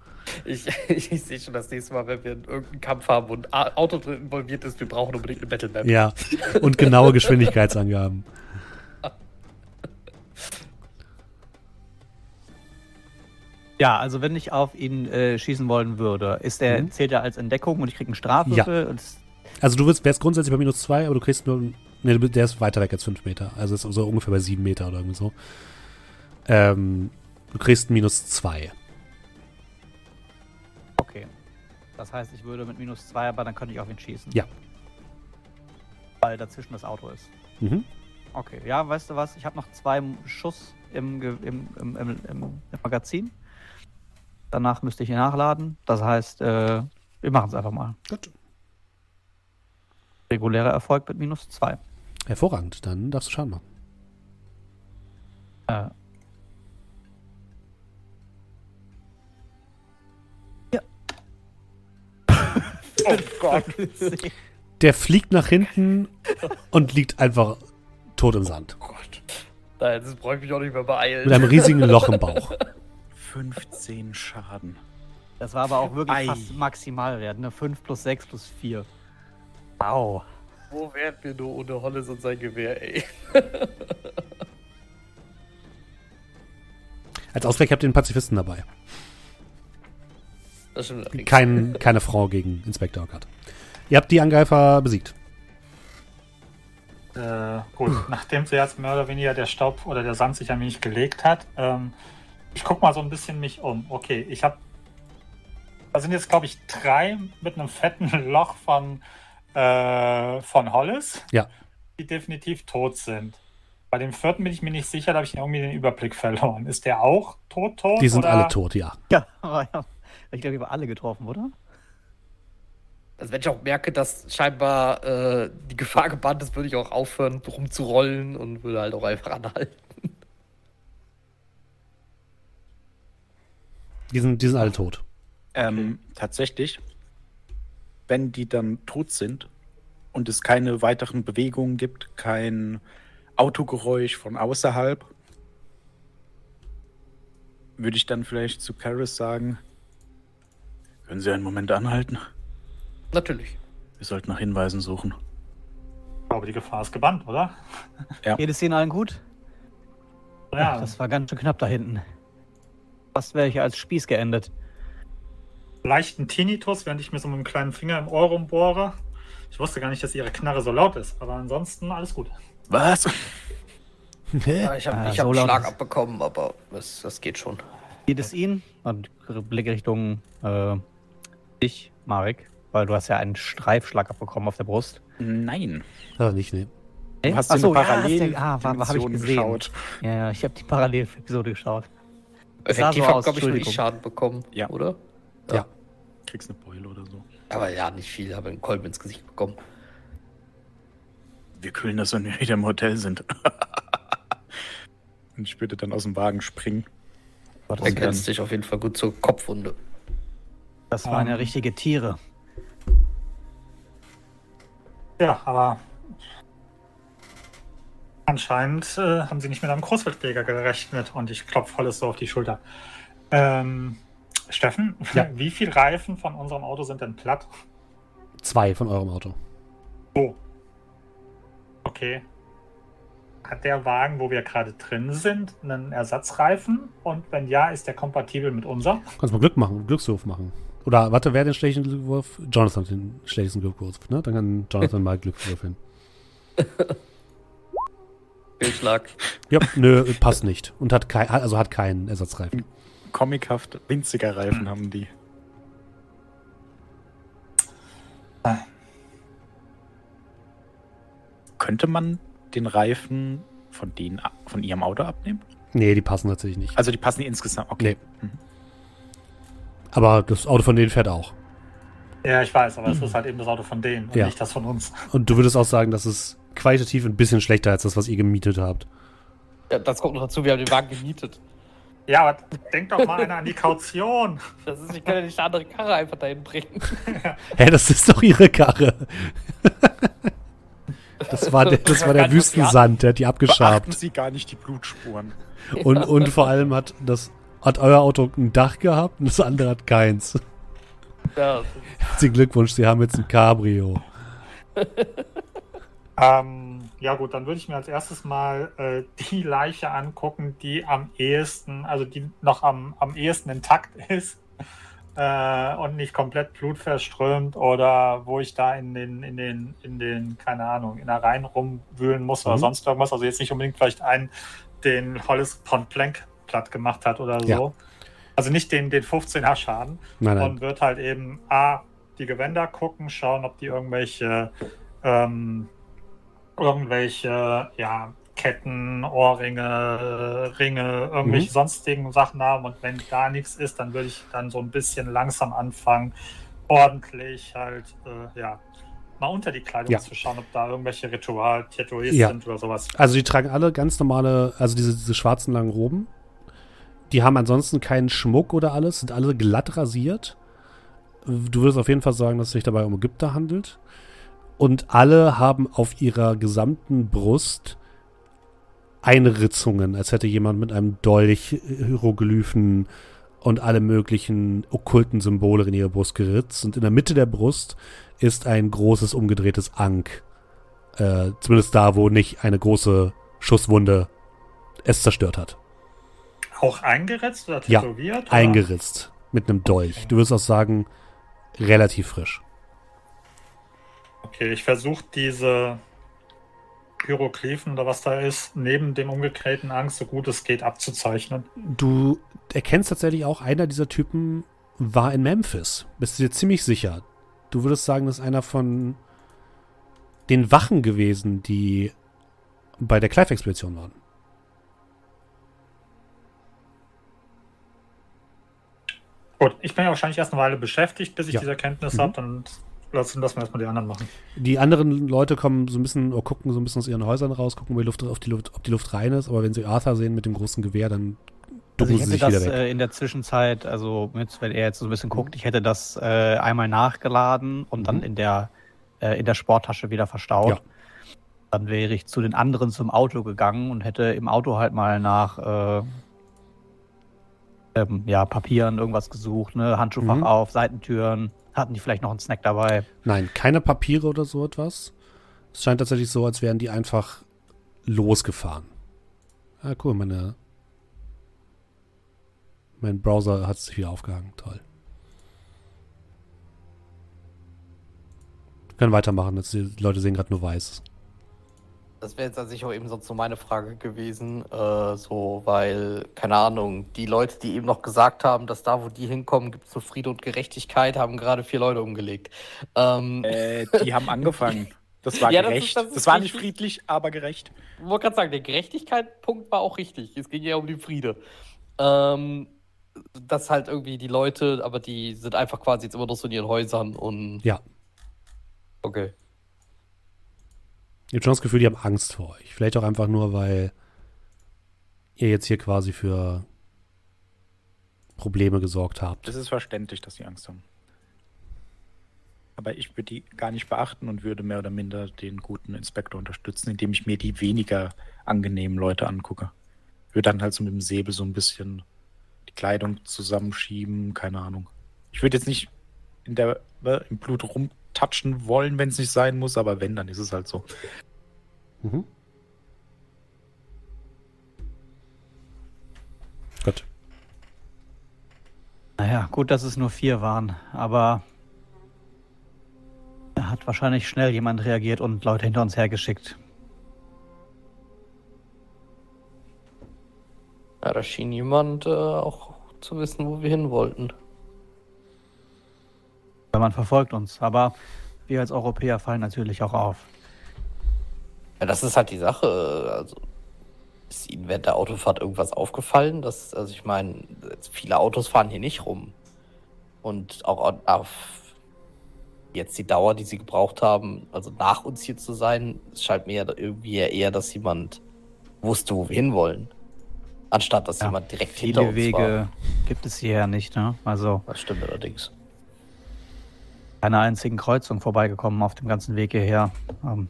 Ich, ich, sehe schon das nächste Mal, wenn wir in irgendeinen Kampf haben und Auto drin involviert ist, wir brauchen unbedingt eine Battle Map. Ja. Und genaue Geschwindigkeitsangaben. Ja, also wenn ich auf ihn äh, schießen wollen würde, ist der, Mhm. zählt er als Entdeckung und ich kriege einen Strafwürfel. Es- Also du wirst, wärst grundsätzlich bei minus zwei, aber du kriegst nur. Ne, der ist weiter weg als fünf Meter. Also ist so ungefähr bei sieben Meter oder irgendwie so. Ähm, du kriegst minus zwei. okay. Das heißt, ich würde mit minus zwei, aber dann könnte ich auf ihn schießen. Ja. Weil dazwischen das Auto ist. Mhm. Okay, ja, weißt du was? Ich habe noch zwei Schuss im, im, im, im, im Magazin. Danach müsste ich ihn nachladen. Das heißt, äh, wir machen es einfach mal. Gut. Regulärer Erfolg mit minus zwei. Hervorragend. Dann darfst du Schaden machen. Äh. Ja. Oh Gott. Der fliegt nach hinten und liegt einfach tot im Sand. Gott. Nein, das brauche ich mich auch nicht mehr beeilen. Mit einem riesigen Loch im Bauch. 15 Schaden. Das war aber auch wirklich Ei. fast Maximalwert, ne? 5 plus 6 plus 4. Wow. Wo wären wir nur ohne Hollis und sein Gewehr, ey? Als Ausgleich habt ihr den Pazifisten dabei. Das stimmt. Kein, keine Frau gegen Inspektor Ockert. Ihr habt die Angreifer besiegt. Äh, gut, nachdem sie jetzt mehr oder weniger der Staub oder der Sand sich ein wenig gelegt hat, ähm, ich guck mal so ein bisschen mich um. Okay, ich habe, da sind jetzt glaube ich drei mit einem fetten Loch von äh, von Hollis, Ja. die definitiv tot sind. Bei dem vierten bin ich mir nicht sicher, da habe ich irgendwie den Überblick verloren. Ist der auch tot, tot? Die sind oder? alle tot, ja. Ja, aber ja. Ich glaube, wir haben alle getroffen, oder? Also wenn ich auch merke, dass scheinbar äh, die Gefahr gebannt ist, würde ich auch aufhören, rumzurollen und würde halt auch einfach anhalten. Die sind, die sind alle tot. Ähm, tatsächlich, wenn die dann tot sind und es keine weiteren Bewegungen gibt, kein Autogeräusch von außerhalb, würde ich dann vielleicht zu Karis sagen, können Sie einen Moment anhalten? Natürlich. Wir sollten nach Hinweisen suchen. Ich glaube, die Gefahr ist gebannt, oder? Geht es Ihnen allen gut? Ja, Das war ganz schön knapp da hinten. Fast wäre ich als Spieß geendet. leichten Tinnitus, während ich mir so mit einem kleinen Finger im Ohr rumbohre. Ich wusste gar nicht, dass ihre Knarre so laut ist, aber ansonsten alles gut. Was? Ja, ich habe Ah, ich hab so einen Schlag abbekommen, aber das, das geht schon. Geht es Ihnen? Und Blick Richtung äh, dich, Marek, weil du hast ja einen Streifschlag abbekommen auf der Brust. Nein. Aber nicht, ne. Du hast Ach in so, eine ja, Parallel du- ah, war- war- hab ich gesehen. geschaut. Ja, ja, ich habe die Parallelepisode geschaut. Effektiv so habe, glaube ich, nur ich. Schaden bekommen, Ja. oder? Ja. Kriegst eine Beule oder so. Aber ja, nicht viel, habe einen Kolben ins Gesicht bekommen. Wir kühlen das, wenn wir wieder im Hotel sind. Und ich würde dann aus dem Wagen springen. Das, Ergänzt sich auf jeden Fall gut zur Kopfwunde. das waren ja Ähm. richtige Tiere. Ja, aber anscheinend äh, haben sie nicht mit einem Großwildjäger gerechnet und ich klopfe volles so auf die Schulter. Ähm, Steffen, Ja. wie viel Reifen von unserem Auto sind denn platt? Zwei von eurem Auto. Oh. Okay. Hat der Wagen, wo wir gerade drin sind, einen Ersatzreifen? Und wenn ja, ist der kompatibel mit unserem? Kannst mal Glück machen, Glückswurf machen. Oder warte, wer den schlechten Glückwurf? Jonathan hat den schlechtesten Glückwurf, ne? Dann kann Jonathan mal Glück würfeln. Fehlschlag. Ja, nö, passt nicht. Und hat kein, also hat keinen Ersatzreifen. Comichaft winziger Reifen haben die. Könnte man den Reifen von denen von ihrem Auto abnehmen? Nee, die passen tatsächlich nicht. Also die passen insgesamt. Okay. Mhm. Aber das Auto von denen fährt auch. Ja, ich weiß, aber es ist halt eben das Auto von denen und Ja. nicht das von uns. Und du würdest auch sagen, das ist qualitativ ein bisschen schlechter als das, was ihr gemietet habt. Ja, das kommt noch dazu, wir haben den Wagen gemietet. Ja, aber denk doch mal einer an die Kaution. Das ist, ich kann ja nicht eine andere Karre einfach dahin bringen. Hä, das ist doch ihre Karre. Das war der, das war der Wüstensand, der hat die Beachten abgeschabt. Sie gar nicht die Blutspuren. Und, und vor allem hat das hat euer Auto ein Dach gehabt und das andere hat keins. Ja, Herzlichen Glückwunsch, Sie haben jetzt ein Cabrio. Ähm, ja gut, dann würde ich mir als erstes mal äh, die Leiche angucken, die am ehesten, also die noch am, am ehesten intakt ist äh, und nicht komplett blutverströmt oder wo ich da in den, in den, in den, keine Ahnung, in der Reihen rumwühlen muss oder Mhm. sonst irgendwas. Also jetzt nicht unbedingt vielleicht einen, den Hollis Pont Blank platt gemacht hat oder so. Ja. Also nicht den, den 15er Schaden Nein, nein. und wird halt eben A, die Gewänder gucken, schauen, ob die irgendwelche ähm, irgendwelche ja, Ketten, Ohrringe, Ringe, irgendwelche Mhm. sonstigen Sachen haben und wenn da nichts ist, dann würde ich dann so ein bisschen langsam anfangen, ordentlich halt, äh, ja, mal unter die Kleidung Ja. zu schauen, ob da irgendwelche Ritual-Tattoos Ja. sind oder sowas. Also die tragen alle ganz normale, also diese, diese schwarzen langen Roben. Die haben ansonsten keinen Schmuck oder alles, sind alle glatt rasiert. Du würdest auf jeden Fall sagen, dass es sich dabei um Ägypter handelt. Und alle haben auf ihrer gesamten Brust Einritzungen, als hätte jemand mit einem Dolch Hieroglyphen und alle möglichen okkulten Symbole in ihre Brust geritzt. Und in der Mitte der Brust ist ein großes umgedrehtes Ankh. Äh, zumindest da, wo nicht eine große Schusswunde es zerstört hat. Auch eingeritzt oder Ja, tätowiert? oder? Eingeritzt mit einem Dolch. Du würdest auch sagen, relativ frisch. Okay, ich versuche diese Hieroglyphen oder was da ist, neben dem umgedrehten Angst so gut es geht abzuzeichnen. Du erkennst tatsächlich auch, einer dieser Typen war in Memphis. Bist du dir ziemlich sicher. Du würdest sagen, das ist einer von den Wachen gewesen, die bei der Clive-Expedition waren. Gut, ich bin ja wahrscheinlich erst eine Weile beschäftigt, bis ich Ja. diese Erkenntnis Mhm. habe, dann lassen, lassen wir erstmal die anderen machen. Die anderen Leute kommen so ein bisschen, oder gucken so ein bisschen aus ihren Häusern raus, gucken, ob die Luft, auf die Luft, ob die Luft rein ist, aber wenn sie Arthur sehen mit dem großen Gewehr, dann Also ducken ich sie sich das wieder weg. äh, in der Zwischenzeit, also mit, wenn er jetzt so ein bisschen guckt, ich hätte das äh, einmal nachgeladen und dann Mhm. in der äh, in der Sporttasche wieder verstaut. Ja. Dann wäre ich zu den anderen zum Auto gegangen und hätte im Auto halt mal nach äh, ähm, ja, Papieren irgendwas gesucht, ne? Handschuhfach Mhm. auf, Seitentüren. Hatten die vielleicht noch einen Snack dabei? Nein, keine Papiere oder so etwas. Es scheint tatsächlich so, als wären die einfach losgefahren. Ah, cool, meine. Mein Browser hat sich wieder aufgehangen. Toll. Wir können weitermachen. Die Leute sehen gerade nur weiß. Das wäre jetzt an sich auch eben sonst so meine Frage gewesen, äh, so, weil, keine Ahnung, die Leute, die eben noch gesagt haben, dass da, wo die hinkommen, gibt es nur Friede und Gerechtigkeit, haben gerade vier Leute umgelegt. Ähm, Äh, die haben angefangen. Das war Ja, das ist- gerecht. das Das, ist war nicht friedlich, aber gerecht. Ich wollte gerade sagen, der Gerechtigkeit-Punkt war auch richtig. Es ging ja um den Friede. Ähm, dass halt irgendwie die Leute, aber die sind einfach quasi jetzt immer noch so in ihren Häusern und. Ja. Okay. Ich habe schon das Gefühl, die haben Angst vor euch. Vielleicht auch einfach nur, weil ihr jetzt hier quasi für Probleme gesorgt habt. Das ist verständlich, dass sie Angst haben. Aber ich würde die gar nicht beachten und würde mehr oder minder den guten Inspektor unterstützen, indem ich mir die weniger angenehmen Leute angucke. Würde dann halt so mit dem Säbel so ein bisschen die Kleidung zusammenschieben, keine Ahnung. Ich würde jetzt nicht in der, äh, im Blut rumtatschen wollen, wenn es nicht sein muss, aber wenn, dann ist es halt so. Mhm. Gut. Naja, gut, dass es nur vier waren, aber da hat wahrscheinlich schnell jemand reagiert und Leute hinter uns hergeschickt. Ja, da schien jemand äh, auch zu wissen, wo wir hin wollten. Weil man verfolgt uns, aber wir als Europäer fallen natürlich auch auf. Ja, das ist halt die Sache. Also, ist Ihnen während der Autofahrt irgendwas aufgefallen? Das, also ich meine, viele Autos fahren hier nicht rum. Und auch auf jetzt die Dauer, die sie gebraucht haben, also nach uns hier zu sein, es scheint mir ja irgendwie eher, dass jemand wusste, wo wir hinwollen. Anstatt dass Ja, jemand direkt hinter Viele uns Wege war. gibt es hierher nicht, ne? Also Das stimmt allerdings. Keine einzigen Kreuzung vorbeigekommen auf dem ganzen Weg hierher. Ähm,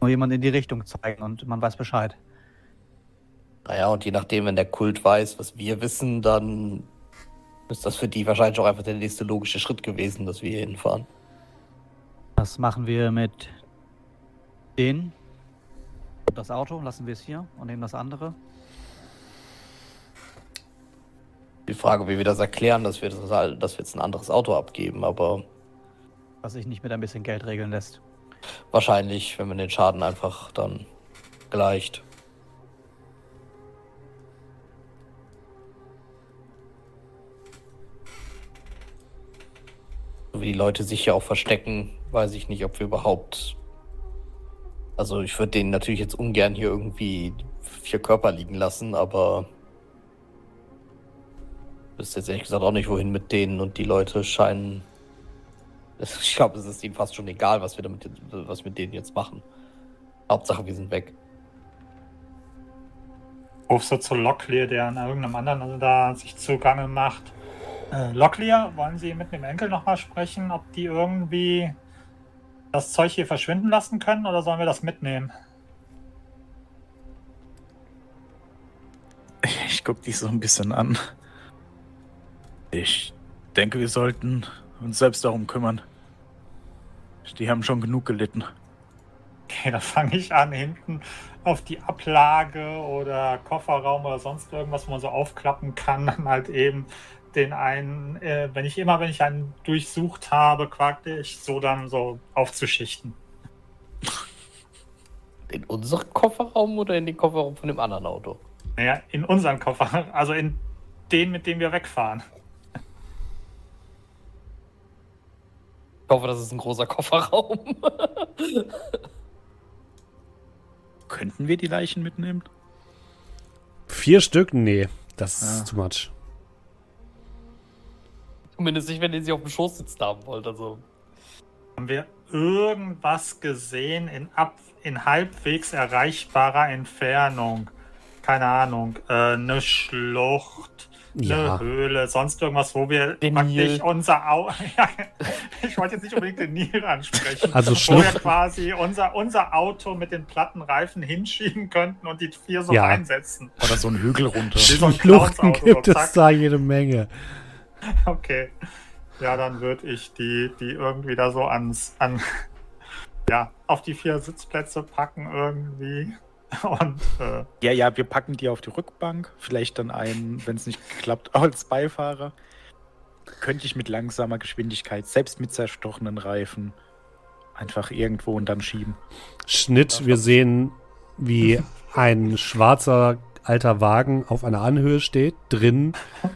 nur jemand in die Richtung zeigen und man weiß Bescheid. Naja, und je nachdem, wenn der Kult weiß, was wir wissen, dann ist das für die wahrscheinlich auch einfach der nächste logische Schritt gewesen, dass wir hier hinfahren. Was machen wir mit denen? Und das Auto lassen wir es hier und nehmen das andere. Die Frage, wie wir das erklären, dass wir, das, dass wir jetzt ein anderes Auto abgeben, aber Was sich nicht mit ein bisschen Geld regeln lässt. wahrscheinlich, wenn man den Schaden einfach dann gleicht. So wie die Leute sich hier auch verstecken, weiß ich nicht, ob wir überhaupt. Also ich würde denen natürlich jetzt ungern hier irgendwie vier Körper liegen lassen, aber wüsste jetzt ehrlich gesagt auch nicht, wohin mit denen und die Leute scheinen. Ich glaube, es ist ihnen fast schon egal, was wir damit jetzt- was mit denen jetzt machen. Hauptsache, wir sind weg. Rufst du zu Locklear, der an irgendeinem anderen da sich zugange macht. Äh, Locklear, wollen Sie mit dem Enkel nochmal sprechen, ob die irgendwie das Zeug hier verschwinden lassen können oder sollen wir das mitnehmen? Ich gucke dich so ein bisschen an. Ich denke, wir sollten uns selbst darum kümmern. Die haben schon genug gelitten. Okay, dann fange ich an, hinten auf die Ablage oder Kofferraum oder sonst irgendwas, wo man so aufklappen kann, dann halt eben den einen, äh, wenn ich immer, wenn ich einen durchsucht habe, quakte ich so dann so aufzuschichten. In unseren Kofferraum oder in den Kofferraum von dem anderen Auto? Naja, in unseren Koffer, also in den, mit dem wir wegfahren. Ich hoffe, das ist ein großer Kofferraum. Könnten wir die Leichen mitnehmen? Vier Stück? Nee, das Ah. ist too much. Zumindest nicht, wenn ihr sie auf dem Schoß sitzen haben wollt. Also. Haben wir irgendwas gesehen in, ab, in halbwegs erreichbarer Entfernung? Keine Ahnung, äh, eine Schlucht, eine Ja. Höhle, sonst irgendwas, wo wir Den praktisch Nil. unser Au ich wollte jetzt nicht unbedingt den Nil ansprechen, Also wo wir quasi unser, unser Auto mit den platten Reifen hinschieben könnten und die vier so Ja. reinsetzen. Oder so einen Hügel runter? So Schluchten gibt so es da jede Menge. Okay. Ja, dann würde ich die, die irgendwie da so ans, an, ja, auf die vier Sitzplätze packen irgendwie. Und äh, Ja, ja, wir packen die auf die Rückbank. Vielleicht dann einen, wenn es nicht klappt, als Beifahrer. Könnte ich mit langsamer Geschwindigkeit, selbst mit zerstochenen Reifen, einfach irgendwo und dann schieben. Schnitt, wir sehen, wie ein schwarzer alter Wagen auf einer Anhöhe steht, drin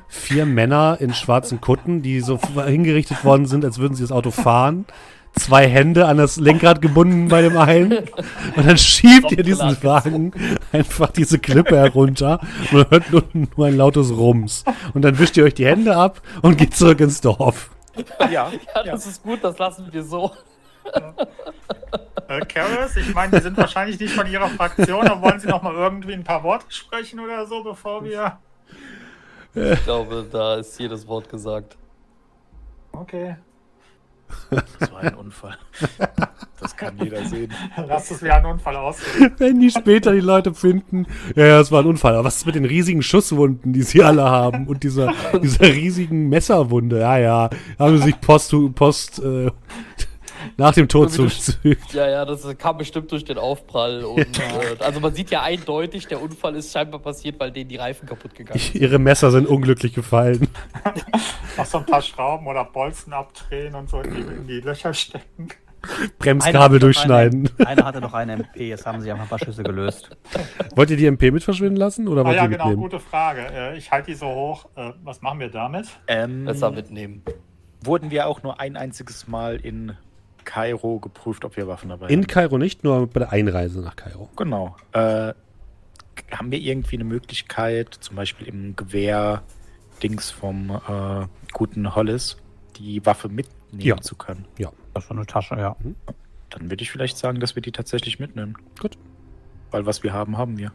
vier Männer in schwarzen Kutten, die so hingerichtet worden sind, als würden sie das Auto fahren. Zwei Hände an das Lenkrad gebunden bei dem einen. Und dann schiebt ihr diesen Wagen einfach diese Klippe herunter und man hört nur, nur ein lautes Rums. Und dann wischt ihr euch die Hände ab und geht zurück ins Dorf. Ja, Ja, das ist gut, das lassen wir so. äh, Karis, ich meine, die sind wahrscheinlich nicht von ihrer Fraktion, aber wollen sie noch mal irgendwie ein paar Worte sprechen oder so, bevor wir. Ich glaube, da ist jedes Wort gesagt. Okay. Das war ein Unfall. Das kann jeder sehen. Lass es wie ein Unfall aussehen. Wenn die später die Leute finden, ja, ja, es war ein Unfall. Aber was ist mit den riesigen Schusswunden, die sie alle haben? Und dieser, dieser riesigen Messerwunde? Ja, ja, haben sie sich Post, Post äh, nach dem Tod zugefügt. Ja, ja, das kam bestimmt durch den Aufprall. Und, äh, also man sieht ja eindeutig, der Unfall ist scheinbar passiert, weil denen die Reifen kaputt gegangen sind. Ihre Messer sind unglücklich gefallen. Noch so ein paar Schrauben oder Bolzen abdrehen und so in die, in die Löcher stecken. Bremskabel durchschneiden. Einer, einer hatte noch eine MP, jetzt haben sie einfach ein paar Schüsse gelöst. Wollt ihr die MP mit verschwinden lassen oder Ah ja, genau, mitnehmen? gute Frage. Äh, Ich halte die so hoch. Äh, Was machen wir damit? Ähm, Besser mitnehmen. wurden wir auch nur ein einziges Mal in Kairo geprüft, ob wir Waffen dabei In haben. Kairo nicht, nur bei der Einreise nach Kairo. Genau. Äh, haben wir irgendwie eine Möglichkeit, zum Beispiel im Gewehr-Dings vom äh, guten Hollis, die Waffe mitnehmen Ja. zu können? Das war eine Tasche, ja. Dann würde ich vielleicht sagen, dass wir die tatsächlich mitnehmen. Gut. Weil was wir haben, haben wir.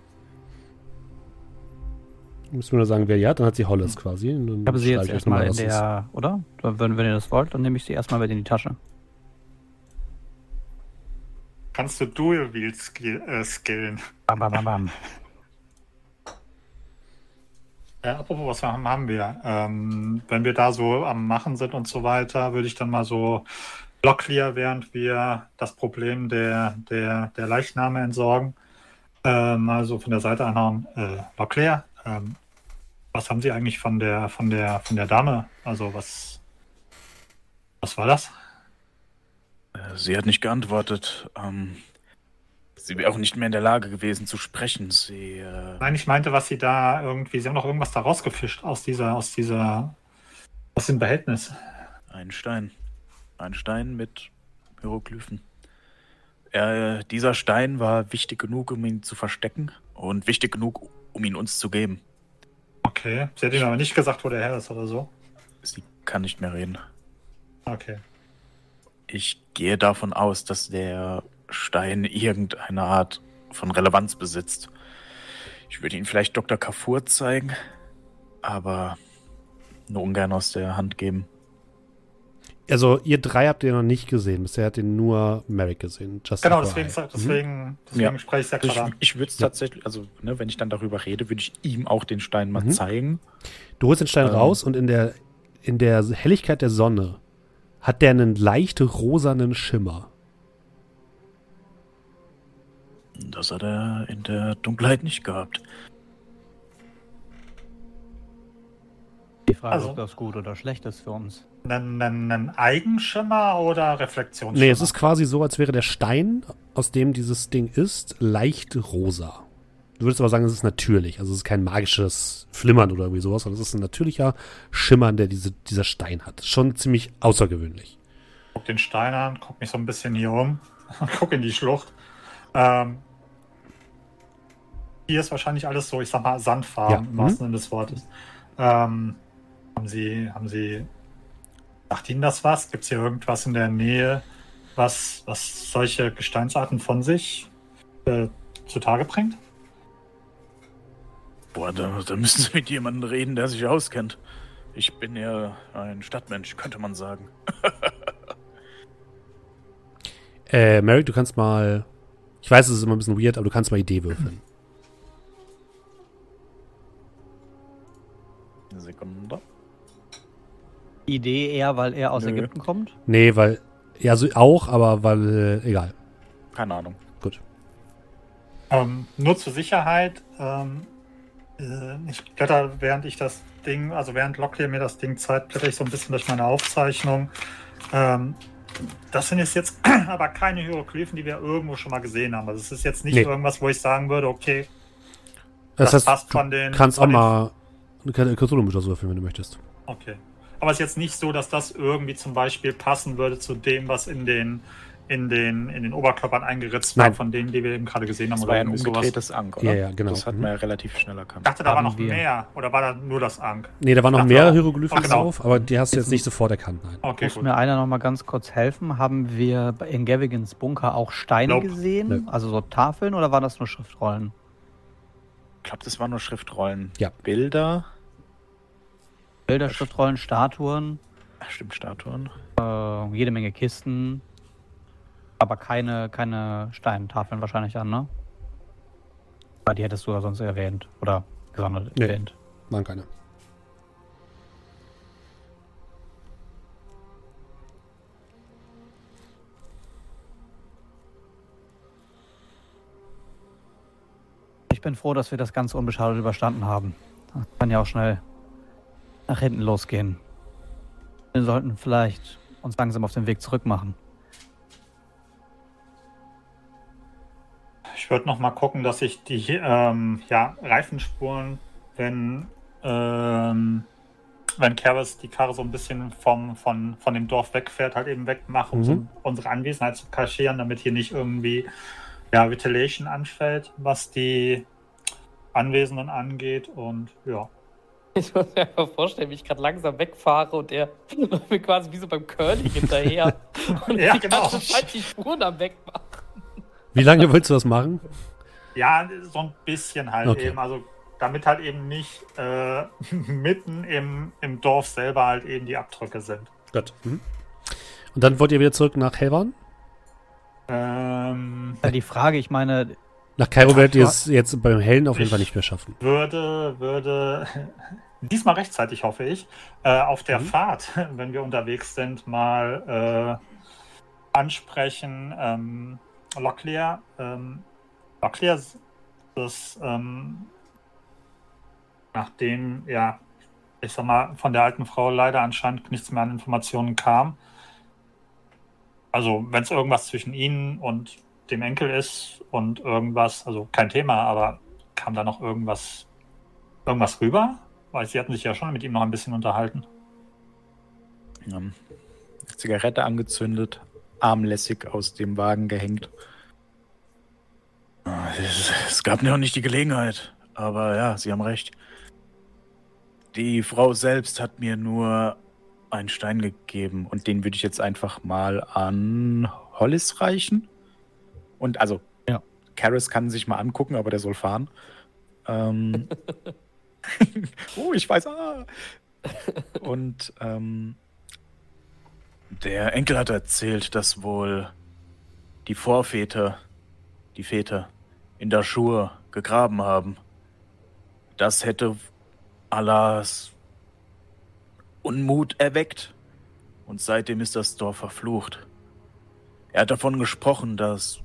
Müssen wir nur sagen, wer die hat, dann hat sie Hollis quasi. Dann Ich habe sie jetzt erstmal in der, oder? Wenn, wenn ihr das wollt, dann nehme ich sie erstmal mit in die Tasche. Kannst du Dual Wheel skill, äh, skillen? Bam, bam, bam, bam. Äh, apropos, was haben, haben wir? Ähm, wenn wir da so am Machen sind und so weiter, würde ich dann mal so Locklear, während wir das Problem der, der, der Leichname entsorgen, äh, mal so von der Seite anhauen. Äh, Locklear, ähm, was haben Sie eigentlich von der, von der, von der Dame? Also was, was war das? Äh, Sie hat nicht geantwortet. Ähm, sie wäre auch nicht mehr in der Lage gewesen zu sprechen. Sie. Äh, Nein, ich meinte, was Sie da irgendwie, Sie haben doch irgendwas da rausgefischt aus dieser, aus dieser, aus dem Behältnis. Ein Stein. Ein Stein mit Hieroglyphen. Er, dieser Stein war wichtig genug, um ihn zu verstecken und wichtig genug, um ihn uns zu geben. Okay. Sie hat Ihnen aber nicht gesagt, wo der her ist oder so. Sie kann nicht mehr reden. Okay. Ich gehe davon aus, dass der Stein irgendeine Art von Relevanz besitzt. Ich würde ihn vielleicht Dr. Kafur zeigen, aber nur ungern aus der Hand geben. Also, ihr drei habt ihr noch nicht gesehen. Bisher hat ihr nur Merrick gesehen. Just Genau, deswegen, Mhm. deswegen, deswegen Ja. spreche ich es ja Ich, gerade an. ich würde es Ja. tatsächlich, also ne, wenn ich dann darüber rede, würde ich ihm auch den Stein mal Mhm. zeigen. Du holst den Stein Ähm. raus und in der, in der Helligkeit der Sonne hat der einen leicht rosanen Schimmer. Das hat er in der Dunkelheit nicht gehabt. Die Frage, Also- ob das gut oder schlecht ist für uns. Einen, Eigenschimmer oder Reflexionsschimmer? Nee, es ist quasi so, als wäre der Stein, aus dem dieses Ding ist, leicht rosa. Du würdest aber sagen, es ist natürlich. Also es ist kein magisches Flimmern oder irgendwie sowas, sondern es ist ein natürlicher Schimmern, der diese, dieser Stein hat. Schon ziemlich außergewöhnlich. guck den Stein an, guck mich so ein bisschen hier um, guck in die Schlucht. Ähm, hier ist wahrscheinlich alles so, ich sag mal, Sandfarben Ja, im mhm. wahrsten Sinne des Wortes. Ähm, haben Sie, haben Sie, sagt Ihnen das was? Gibt es hier irgendwas in der Nähe, was, was solche Gesteinsarten von sich äh, zutage bringt? Boah, da, da müssen Sie mit jemandem reden, der sich auskennt. Ich bin ja ein Stadtmensch, könnte man sagen. Äh, Merrick, du kannst mal. Ich weiß, es ist immer ein bisschen weird, aber du kannst mal Idee würfeln. Eine Sekunde. Idee eher, weil er aus Nö. Ägypten kommt? Nee, weil. Ja, so auch, aber weil. Äh, egal. Keine Ahnung. Gut. Ähm, nur zur Sicherheit, ähm, äh, ich blätter, während ich das Ding, also während Locklear mir das Ding zeigt, blätter ich so ein bisschen durch meine Aufzeichnung. Ähm, das sind jetzt aber keine Hieroglyphen, die wir irgendwo schon mal gesehen haben. Also es ist jetzt nicht Nee. irgendwas, wo ich sagen würde, okay, Das, das, heißt, passt du von den. kannst auch von den- mal eine Cthulhu-Mythos würfeln, wenn du möchtest. Okay. Aber es ist jetzt nicht so, dass das irgendwie zum Beispiel passen würde zu dem, was in den, in den, in den Oberkörpern eingeritzt war, von denen, die wir eben gerade gesehen haben. Das war ein umgedrehtes Ank, oder? Ja, ja, genau. Das hat Mhm. man ja relativ schnell erkannt. Ich dachte, da war Haben noch wir. mehr. Oder war da nur das Ank? Nee, da waren noch mehr. Hieroglyphen genau. drauf, aber die hast du jetzt nicht sofort erkannt, nein. Okay, Muss gut. mir einer noch mal ganz kurz helfen? Haben wir in Gavigans Bunker auch Steine Nope. gesehen? Nö. Also so Tafeln oder waren das nur Schriftrollen? Ich glaube, das waren nur Schriftrollen. Ja. Bilder. Bilder, Schriftrollen, Statuen? Ach, stimmt, Statuen. Äh, jede Menge Kisten. Aber keine, keine Steintafeln wahrscheinlich an, ne? Weil die hättest du ja sonst erwähnt. Oder gesondert Nee. erwähnt. Waren keine. Ich bin froh, dass wir das Ganze unbeschadet überstanden haben. Das kann ja auch schnell nach hinten losgehen. Wir sollten vielleicht uns langsam auf den Weg zurück machen. Ich würde noch mal gucken, dass ich die ähm, ja, Reifenspuren, wenn, ähm, wenn Karis die Karre so ein bisschen vom, von, von dem Dorf wegfährt, halt eben wegmache, um Mhm. so unsere Anwesenheit zu kaschieren, damit hier nicht irgendwie ja, Ventilation anfällt, was die Anwesenden angeht. Und ja. Ich muss mir einfach vorstellen, wie ich gerade langsam wegfahre und er mir quasi wie so beim Curling hinterher. und Ja, die genau. ganze Zeit die Spuren am Wegmachen. Wie lange willst du das machen? Ja, so ein bisschen halt Okay. eben. Also damit halt eben nicht äh, mitten im, im Dorf selber halt eben die Abdrücke sind. Gut. Mhm. Und dann wollt ihr wieder zurück nach Helvan? Ähm, Ja, die Frage, ich meine, Nach Kairo werdet ihr es jetzt beim Hellen auf jeden Fall nicht mehr schaffen. würde, würde diesmal rechtzeitig, hoffe ich, äh, auf der Mhm. Fahrt, wenn wir unterwegs sind, mal äh, ansprechen. Ähm, Locklear, ähm, Locklear, das, ähm, nachdem, ja, ich sag mal, von der alten Frau leider anscheinend nichts mehr an Informationen kam. Also, wenn es irgendwas zwischen Ihnen und dem Enkel ist und irgendwas, also kein Thema, aber kam da noch irgendwas, irgendwas rüber? Weil sie hatten sich ja schon mit ihm noch ein bisschen unterhalten. Ähm, Zigarette angezündet, armlässig aus dem Wagen gehängt. Ah, Es, es gab noch nicht die Gelegenheit, aber ja, Sie haben recht. Die Frau selbst hat mir nur einen Stein gegeben und den würde ich jetzt einfach mal an Hollis reichen. Und also, Ja. Karis kann sich mal angucken, aber der soll fahren. Ähm, oh, ich weiß, ah. Und ähm, der Enkel hat erzählt, dass wohl die Vorväter, die Väter, in Dashur gegraben haben. Das hätte Allahs Unmut erweckt. Und seitdem ist das Dorf verflucht. Er hat davon gesprochen, dass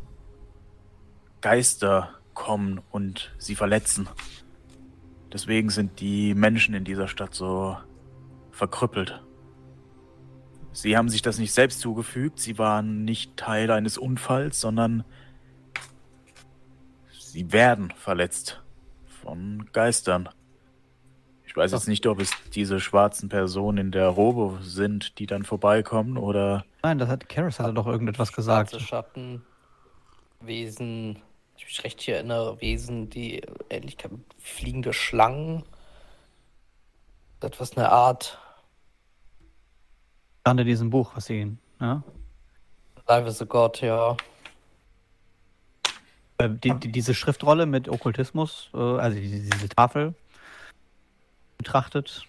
Geister kommen und sie verletzen. Deswegen sind die Menschen in dieser Stadt so verkrüppelt. Sie haben sich das nicht selbst zugefügt, sie waren nicht Teil eines Unfalls, sondern sie werden verletzt von Geistern. Ich weiß jetzt nicht, ob es diese schwarzen Personen in der Robe sind, die dann vorbeikommen oder nein, das hat Karis hatte doch irgendetwas gesagt. Schwarze Schatten, Wesen, ich mich recht hier erinnere, Wesen, die Ähnlichkeit mit fliegende Schlangen. Etwas eine Art Stand in diesem Buch, was sie, ne? Life is a God, ja. Äh, Die, die, diese Schriftrolle mit Okkultismus, äh, also die, diese Tafel betrachtet.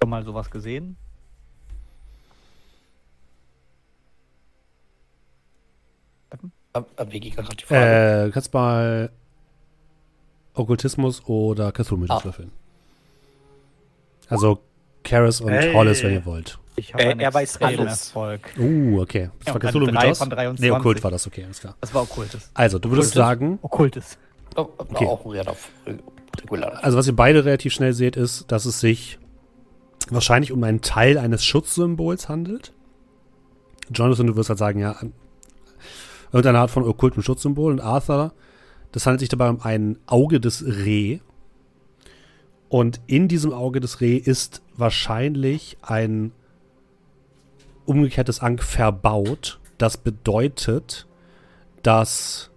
Schon mal sowas gesehen? Ab, ab wie ging gerade die Frage? Äh, kannst mal Okkultismus oder Cthulhu Ah. würfeln. Also Karis und Hey. Hollis, wenn ihr wollt. Ich Äh, einen er weiß alles. Erfolg. Uh, okay. Das Ja, war und Cthulhu mit aus? von 23. Nee, Okkult war das, okay, alles klar. Das war Okkultes. Also, du würdest Okkultes? sagen, Okkultes. Oh, okay. Regular. Regular. also was ihr beide relativ schnell seht, ist, dass es sich wahrscheinlich um einen Teil eines Schutzsymbols handelt. Jonathan, du wirst halt sagen, ja, irgendeine Art von okkultem Schutzsymbol. Und Arthur, das handelt sich dabei um ein Auge des Reh. Und in diesem Auge des Reh ist wahrscheinlich ein umgekehrtes Ankh verbaut. Das bedeutet, dass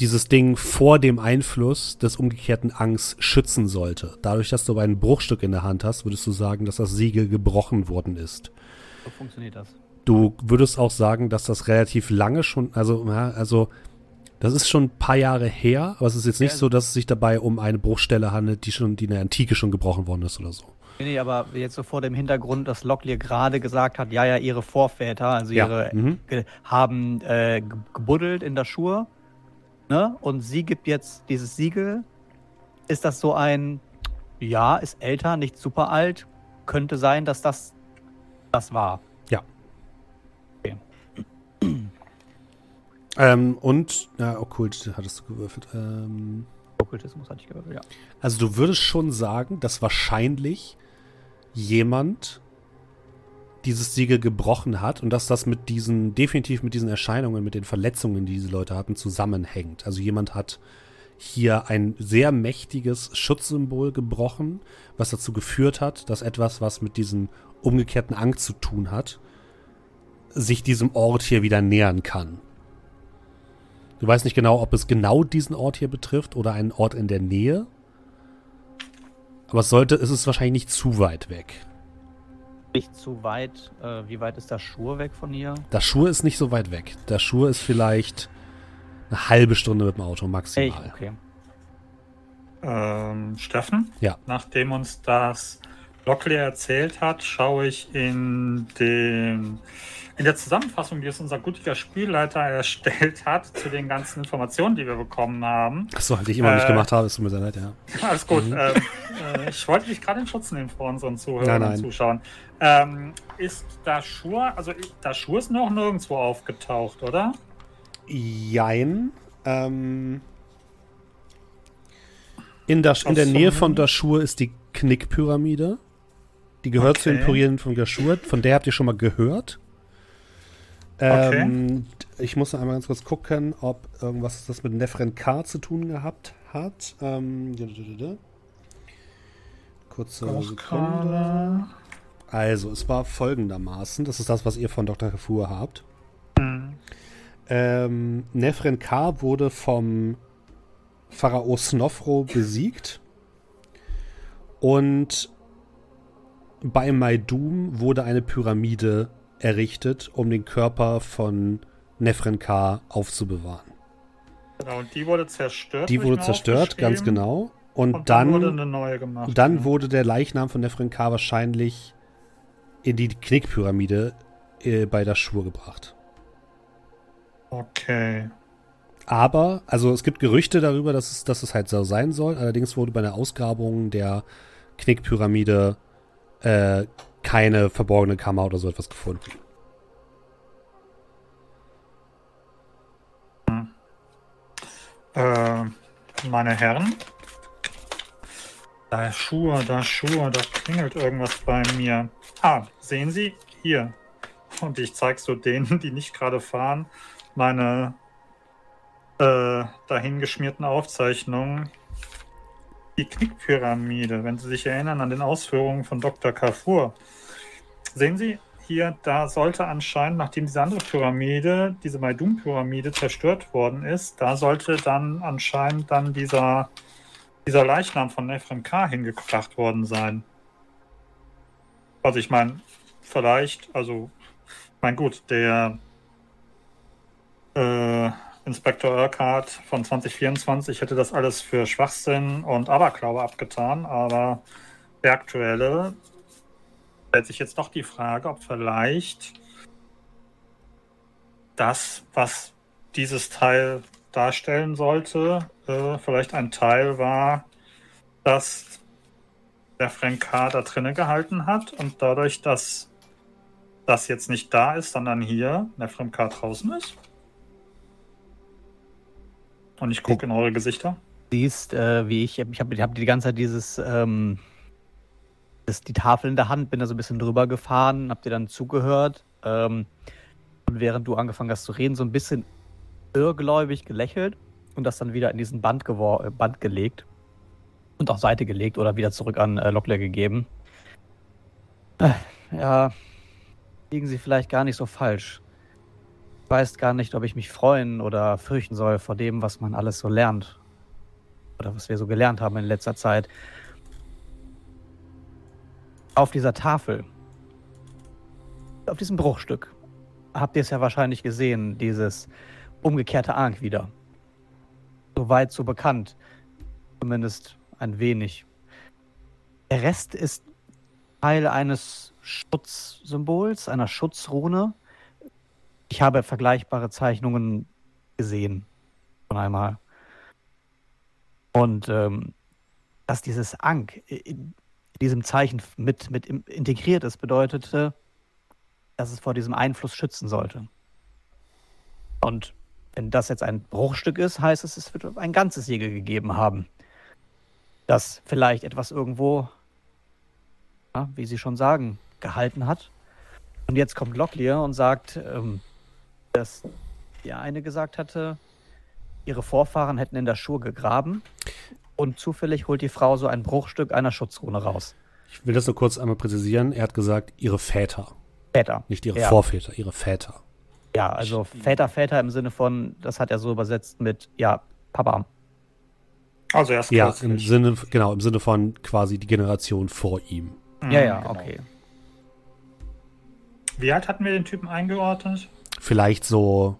dieses Ding vor dem Einfluss des umgekehrten Anks schützen sollte. Dadurch, dass du aber ein Bruchstück in der Hand hast, würdest du sagen, dass das Siegel gebrochen worden ist. So funktioniert das. Du würdest auch sagen, dass das relativ lange schon, also, also, das ist schon ein paar Jahre her, aber es ist jetzt nicht Ja, so, dass es sich dabei um eine Bruchstelle handelt, die schon, die in der Antike schon gebrochen worden ist oder so. Nee, aber jetzt so vor dem Hintergrund, dass Locklear gerade gesagt hat, ja, ja, ihre Vorväter, also Ja, ihre, mhm. haben äh, ge- gebuddelt in der Schuhe. Ne? Und sie gibt jetzt dieses Siegel. Ist das so ein, ja, ist älter, nicht super alt, könnte sein, dass das das war. Ähm, und, ja, okkult hattest du gewürfelt. Ähm, Okkultismus hatte ich gehört, ja. also du würdest schon sagen, dass wahrscheinlich jemand dieses Siegel gebrochen hat und dass das mit diesen, definitiv mit diesen Erscheinungen, mit den Verletzungen, die diese Leute hatten, zusammenhängt. Also jemand hat hier ein sehr mächtiges Schutzsymbol gebrochen, was dazu geführt hat, dass etwas, was mit diesem umgekehrten Angst zu tun hat, sich diesem Ort hier wieder nähern kann. Du weißt nicht genau, ob es genau diesen Ort hier betrifft oder einen Ort in der Nähe. Aber es sollte, es ist wahrscheinlich nicht zu weit weg. Nicht zu weit. Äh, wie weit ist das Schuhe weg von hier? Das Schuhe ist nicht so weit weg. Das Schuhe ist vielleicht eine halbe Stunde mit dem Auto maximal. Okay. Ähm, Steffen? Ja. Nachdem uns das Locklear erzählt hat, schaue ich in den in der Zusammenfassung, die es unser gutiger Spielleiter erstellt hat, zu den ganzen Informationen, die wir bekommen haben. Achso, die ich immer noch nicht Äh, gemacht habe, tut mir sehr leid, ja. Alles gut. Mhm. Ähm, äh, ich wollte dich gerade in Schutz nehmen vor unseren Zuhörern Nein, nein. und Zuschauern. Ähm, ist Dashur, also Dashur ist noch nirgendwo aufgetaucht, oder? Jein. Ähm, in, der, in der Nähe vom- von Dashur ist die Knickpyramide. Die gehört zu den Okay. Pyramiden von Dashur. Von der habt ihr schon mal gehört. Ähm, Ich muss noch einmal ganz kurz gucken, ob irgendwas das mit Nefren K zu tun gehabt hat. Ähm, kurze Sekunde. Also, es war folgendermaßen, das ist das, was ihr von Dr. Kafur habt. Hm. Ähm, Nefren K wurde vom Pharao Snofro besiegt. Und bei Maidum wurde eine Pyramide errichtet, um den Körper von Nefren K aufzubewahren. Genau, und die wurde zerstört. Die wurde zerstört, ganz genau. Und, Und dann, dann, wurde eine neue gemacht. dann ja. wurde der Leichnam von Nefren K wahrscheinlich in die Knickpyramide äh, bei der Schwur gebracht. Okay. Aber, also es gibt Gerüchte darüber, dass es, dass es halt so sein soll. Allerdings wurde bei der Ausgrabung der Knickpyramide äh, keine verborgene Kammer oder so etwas gefunden. Äh, meine Herren. Da Schuhe, da Schuhe, da klingelt irgendwas bei mir. Ah, sehen Sie? Hier. Und ich zeige so denen, die nicht gerade fahren, meine äh, dahingeschmierten Aufzeichnungen. Die Knickpyramide, wenn Sie sich erinnern an den Ausführungen von Dr. Carrefour. Sehen Sie, hier, da sollte anscheinend, nachdem diese andere Pyramide, diese Maidum-Pyramide zerstört worden ist, da sollte dann anscheinend dann dieser, dieser Leichnam von Nefrem K. hingebracht worden sein. Also ich meine, vielleicht, also, mein gut, der äh, Inspektor Urquhart von 2024 hätte das alles für Schwachsinn und Aberglaube abgetan, aber der aktuelle stellt sich jetzt doch die Frage, ob vielleicht das, was dieses Teil darstellen sollte, äh, vielleicht ein Teil war, das der Frank K. da drinnen gehalten hat und dadurch, dass das jetzt nicht da ist, sondern hier der Frank K. draußen ist. Und ich gucke in eure Gesichter. siehst, äh, wie ich, ich habe hab die ganze Zeit dieses, ähm, das, die Tafel in der Hand, bin da so ein bisschen drüber gefahren, hab dir dann zugehört. Ähm, und während du angefangen hast zu reden, so ein bisschen irrgläubig gelächelt und das dann wieder in diesen Band, äh, Band gelegt und auf Seite gelegt oder wieder zurück an äh, Locklear gegeben. Äh, ja, liegen sie vielleicht gar nicht so falsch. Ich weiß gar nicht, ob ich mich freuen oder fürchten soll vor dem, was man alles so lernt oder was wir so gelernt haben in letzter Zeit. Auf dieser Tafel, auf diesem Bruchstück, habt ihr es ja wahrscheinlich gesehen, dieses umgekehrte Ankh wieder. So weit, so bekannt. Zumindest ein wenig. Der Rest ist Teil eines Schutzsymbols, einer Schutzrune. Ich habe vergleichbare Zeichnungen gesehen. Schon einmal. Und ähm, dass dieses Ankh in diesem Zeichen mit, mit integriert ist, bedeutete, dass es vor diesem Einfluss schützen sollte. Und wenn das jetzt ein Bruchstück ist, heißt es, es wird ein ganzes Siegel gegeben haben, das vielleicht etwas irgendwo, ja, wie Sie schon sagen, gehalten hat. Und jetzt kommt Locklear und sagt, ähm, dass der eine gesagt hatte, ihre Vorfahren hätten in der Schuhe gegraben und zufällig holt die Frau so ein Bruchstück einer Schutzrune raus. Ich will das nur kurz einmal präzisieren. Er hat gesagt, ihre Väter. Väter. Nicht ihre Ja. Vorväter, ihre Väter. Ja, also Väter, Väter im Sinne von, das hat er so übersetzt mit, ja, Papa. Also erst Ja, kürzlich. im Sinne, genau, im Sinne von quasi die Generation vor ihm. Mhm, ja, ja, genau. okay. Wie alt hatten wir den Typen eingeordnet? Vielleicht so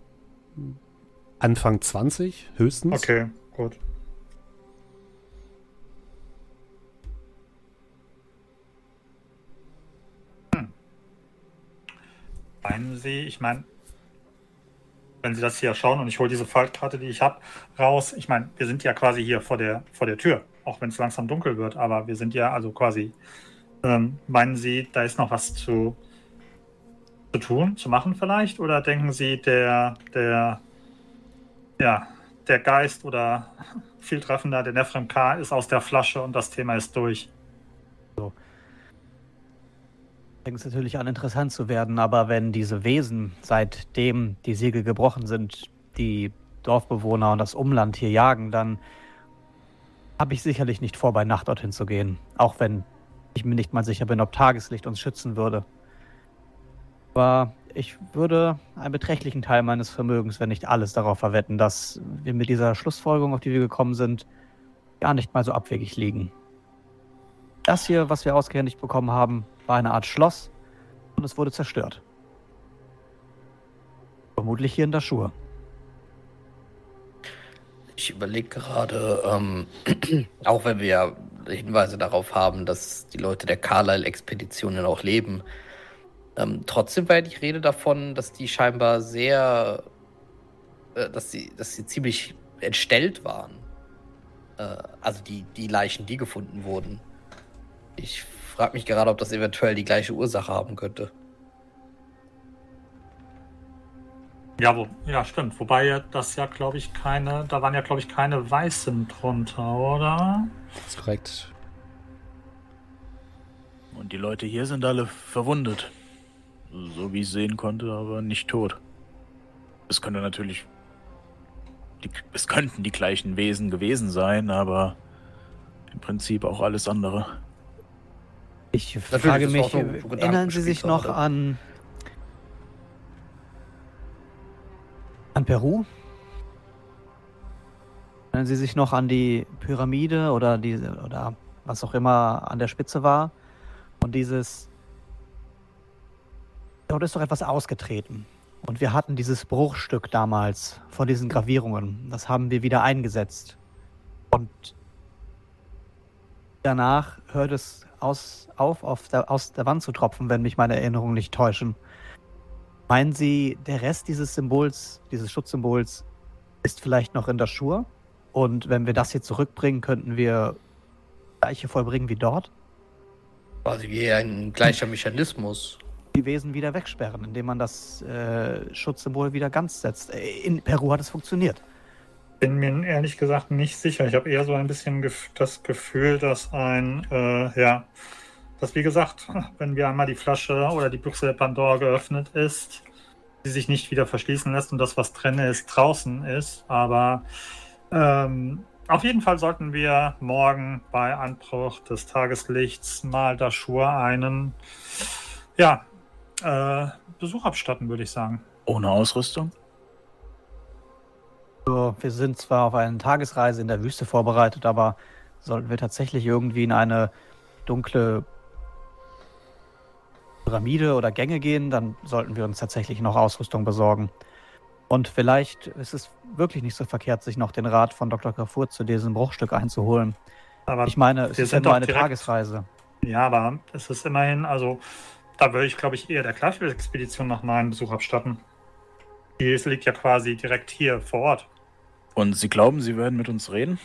Anfang 20 höchstens. Okay, gut. Hm. Meinen Sie, ich meine, wenn Sie das hier schauen und ich hole diese Faltkarte, die ich habe, raus, ich meine, wir sind ja quasi hier vor der, vor der Tür, auch wenn es langsam dunkel wird, aber wir sind ja also quasi, ähm, meinen Sie, da ist noch was zu, zu tun, zu machen vielleicht? Oder denken Sie, der, der, ja, der Geist oder viel treffender, der Nefrem K. ist aus der Flasche und das Thema ist durch. Fängt es natürlich an, interessant zu werden, aber wenn diese Wesen, seitdem die Segel gebrochen sind, die Dorfbewohner und das Umland hier jagen, dann habe ich sicherlich nicht vor, bei Nacht dorthin zu gehen. Auch wenn ich mir nicht mal sicher bin, ob Tageslicht uns schützen würde. Aber ich würde einen beträchtlichen Teil meines Vermögens, wenn nicht alles, darauf verwetten, dass wir mit dieser Schlussfolgerung, auf die wir gekommen sind, gar nicht mal so abwegig liegen. Das hier, was wir ausgehändigt bekommen haben, war eine Art Schloss und es wurde zerstört. Vermutlich hier in der Schur. Ich überlege gerade, ähm, auch wenn wir Hinweise darauf haben, dass die Leute der Carlyle-Expedition ja noch leben, ähm, trotzdem war ja die Rede davon, dass die scheinbar sehr, äh, dass sie, dass sie ziemlich entstellt waren. Äh, also die, die Leichen, die gefunden wurden. Ich frage mich gerade, ob das eventuell die gleiche Ursache haben könnte. Ja, wo, ja, stimmt. Wobei das ja, glaube ich, keine, da waren ja, glaube ich, keine Weißen drunter, oder? Das ist korrekt. Und die Leute hier sind alle verwundet. So wie ich sehen konnte, aber nicht tot. Es könnte natürlich. Die, es könnten die gleichen Wesen gewesen sein, aber im Prinzip auch alles andere. Ich Natürlich, frage mich, so- so erinnern Sie sich noch gerade. an an Peru? Erinnern Sie sich noch an die Pyramide oder diese oder was auch immer an der Spitze war und dieses dort ist doch etwas ausgetreten und wir hatten dieses Bruchstück damals von diesen Gravierungen. Das haben wir wieder eingesetzt und danach hört es aus, auf, der, aus der Wand zu tropfen, wenn mich meine Erinnerungen nicht täuschen. Meinen Sie, der Rest dieses Symbols, dieses Schutzsymbols, ist vielleicht noch in der Schur? Und wenn wir das hier zurückbringen, könnten wir gleiche vollbringen wie dort? Quasi wie ein gleicher Mechanismus. Die Wesen wieder wegsperren, indem man das äh, Schutzsymbol wieder ganz setzt. In Peru hat es funktioniert. Bin mir ehrlich gesagt nicht sicher. Ich habe eher so ein bisschen das Gefühl, dass ein, äh, ja, dass wie gesagt, wenn wir einmal die Flasche oder die Büchse der Pandora geöffnet ist, sie sich nicht wieder verschließen lässt und das, was drin ist, draußen ist. Aber ähm, auf jeden Fall sollten wir morgen bei Anbruch des Tageslichts mal da Schur einen, ja, äh, Besuch abstatten, würde ich sagen. Ohne Ausrüstung? So, wir sind zwar auf eine Tagesreise in der Wüste vorbereitet, aber sollten wir tatsächlich irgendwie in eine dunkle Pyramide oder Gänge gehen, dann sollten wir uns tatsächlich noch Ausrüstung besorgen. Und vielleicht ist es wirklich nicht so verkehrt, sich noch den Rat von Dr. Carrefour zu diesem Bruchstück einzuholen. Aber Ich meine, es wir ist ja sind nur doch eine direkt- Tagesreise. Ja, aber es ist immerhin, also da würde ich, glaube ich, eher der Clive-Expedition nach meinem Besuch abstatten. Die liegt ja quasi direkt hier vor Ort. Und Sie glauben, Sie werden mit uns reden?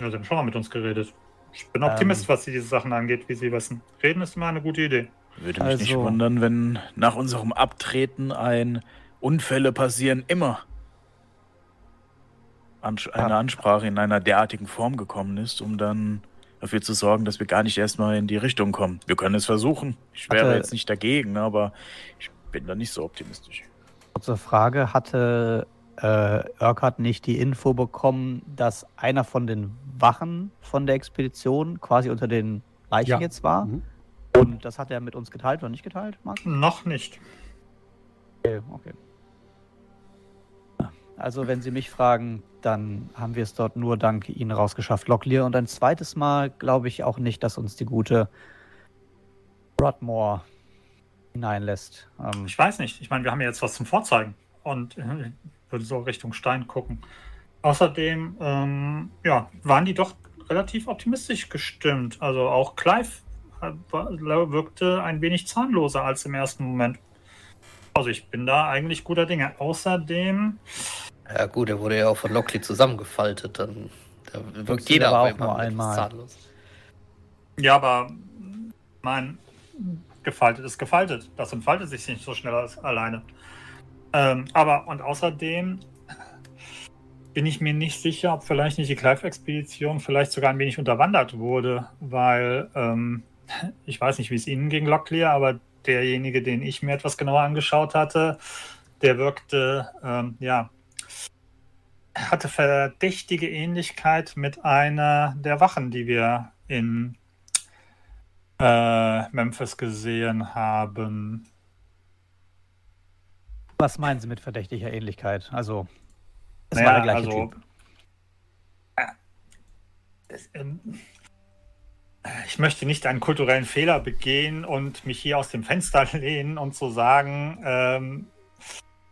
Ja, sie haben schon mal mit uns geredet. Ich bin Optimist, Ähm. was diese Sachen angeht, wie Sie wissen. Reden ist immer eine gute Idee. Würde mich nicht Also- wundern, wenn nach unserem Abtreten ein Unfälle passieren immer Ans eine. Ansprache in einer derartigen Form gekommen ist, um dann dafür zu sorgen, dass wir gar nicht erstmal in die Richtung kommen. Wir können es versuchen. Ich wäre Hatte- jetzt nicht dagegen, aber ich bin da nicht so optimistisch. Kurze Frage, hatte äh, Urquhart nicht die Info bekommen, dass einer von den Wachen von der Expedition quasi unter den Leichen Ja. jetzt war? Mhm. Und das hat er mit uns geteilt oder nicht geteilt, Marc? Noch nicht. Okay, okay. Also, wenn Sie mich fragen, dann haben wir es dort nur dank Ihnen rausgeschafft, Locklear. Und ein zweites Mal glaube ich auch nicht, dass uns die gute Broadmoor hineinlässt. Ähm, Ich weiß nicht. Ich meine, wir haben ja jetzt was zum Vorzeigen. Und äh, ich würde so Richtung Stein gucken. Außerdem, ähm, ja, waren die doch relativ optimistisch gestimmt. Also auch Clive äh, wirkte ein wenig zahnloser als im ersten Moment. Also ich bin da eigentlich guter Dinge. Außerdem, Ja gut, er wurde ja auch von Lockley zusammengefaltet. Dann da wirkt jeder aber auch nur einmal. zahnlos. ja, aber mein gefaltet ist gefaltet. Das entfaltet sich nicht so schnell als alleine. Ähm, aber und außerdem bin ich mir nicht sicher, ob vielleicht nicht die Clive-Expedition vielleicht sogar ein wenig unterwandert wurde, weil ähm, ich weiß nicht, wie es Ihnen ging, Locklear, aber derjenige, den ich mir etwas genauer angeschaut hatte, der wirkte, ähm, ja, hatte verdächtige Ähnlichkeit mit einer der Wachen, die wir in äh, Memphis gesehen haben. was meinen Sie mit verdächtiger Ähnlichkeit? Also, es Naja, war der gleiche also, Typ. Es, ähm, ich möchte nicht einen kulturellen Fehler begehen und mich hier aus dem Fenster lehnen und zu sagen, ähm,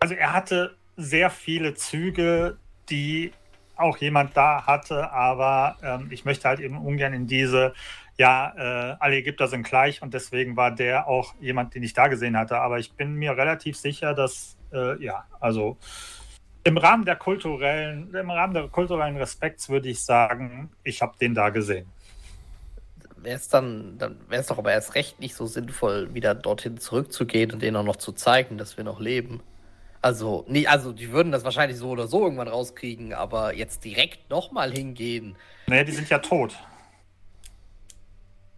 also er hatte sehr viele Züge, die auch jemand da hatte, aber ähm, ich möchte halt eben ungern in diese, ja, äh, alle Ägypter sind gleich und deswegen war der auch jemand, den ich da gesehen hatte. Aber ich bin mir relativ sicher, dass, äh, ja, also im Rahmen der kulturellen, im Rahmen der kulturellen Respekts würde ich sagen, ich habe den da gesehen. Wäre es dann, dann wäre es doch aber erst recht nicht so sinnvoll, wieder dorthin zurückzugehen und denen auch noch zu zeigen, dass wir noch leben. Also, nie, also die würden das wahrscheinlich so oder so irgendwann rauskriegen, aber jetzt direkt nochmal hingehen. Naja, die sind ja tot.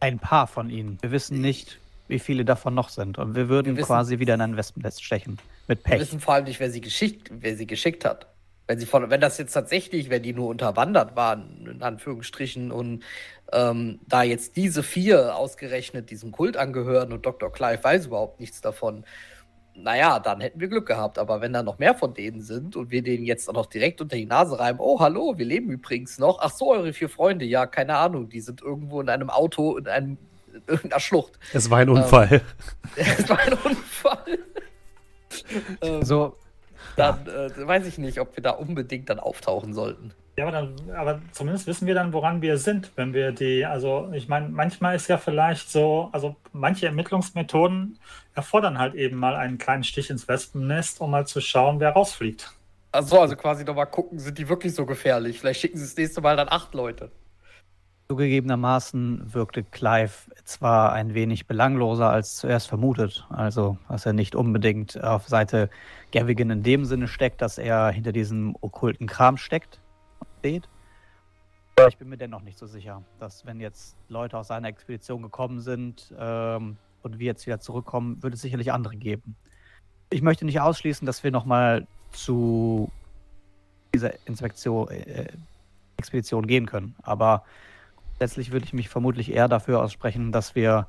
Ein paar von ihnen. Wir wissen nicht, wie viele davon noch sind. Und wir würden Wir wissen- quasi wieder in ein Wespennest stechen. Mit Wir Pech. wissen vor allem nicht, wer sie geschickt, wer sie geschickt hat. Wenn sie von, wenn das jetzt tatsächlich, wenn die nur unterwandert waren, in Anführungsstrichen, und ähm, da jetzt diese vier ausgerechnet diesem Kult angehören und Dr. Clive weiß überhaupt nichts davon, naja, dann hätten wir Glück gehabt. Aber wenn da noch mehr von denen sind und wir denen jetzt auch noch direkt unter die Nase reiben, oh, hallo, wir leben übrigens noch. Ach so, eure vier Freunde, ja, keine Ahnung, die sind irgendwo in einem Auto, in einem, in irgendeiner Schlucht. Es war ein Unfall. Es war ein Unfall. ähm, So, dann äh, weiß ich nicht, ob wir da unbedingt dann auftauchen sollten. Ja, aber, dann, aber zumindest wissen wir dann, woran wir sind, wenn wir die, also ich meine, manchmal ist ja vielleicht so, also manche Ermittlungsmethoden erfordern halt eben mal einen kleinen Stich ins Wespennest, um mal zu schauen, wer rausfliegt. Also, also quasi nochmal gucken, sind die wirklich so gefährlich? Vielleicht schicken sie das nächste Mal dann acht Leute. zugegebenermaßen wirkte Clive zwar ein wenig belangloser als zuerst vermutet. Also, dass er nicht unbedingt auf Seite Gavigan in dem Sinne steckt, dass er hinter diesem okkulten Kram steckt. Steht. Aber ich bin mir dennoch nicht so sicher, dass wenn jetzt Leute aus seiner Expedition gekommen sind ähm, und wir jetzt wieder zurückkommen, würde es sicherlich andere geben. Ich möchte nicht ausschließen, dass wir nochmal zu dieser Inspektion, äh, Expedition gehen können. Aber letztlich würde ich mich vermutlich eher dafür aussprechen, dass wir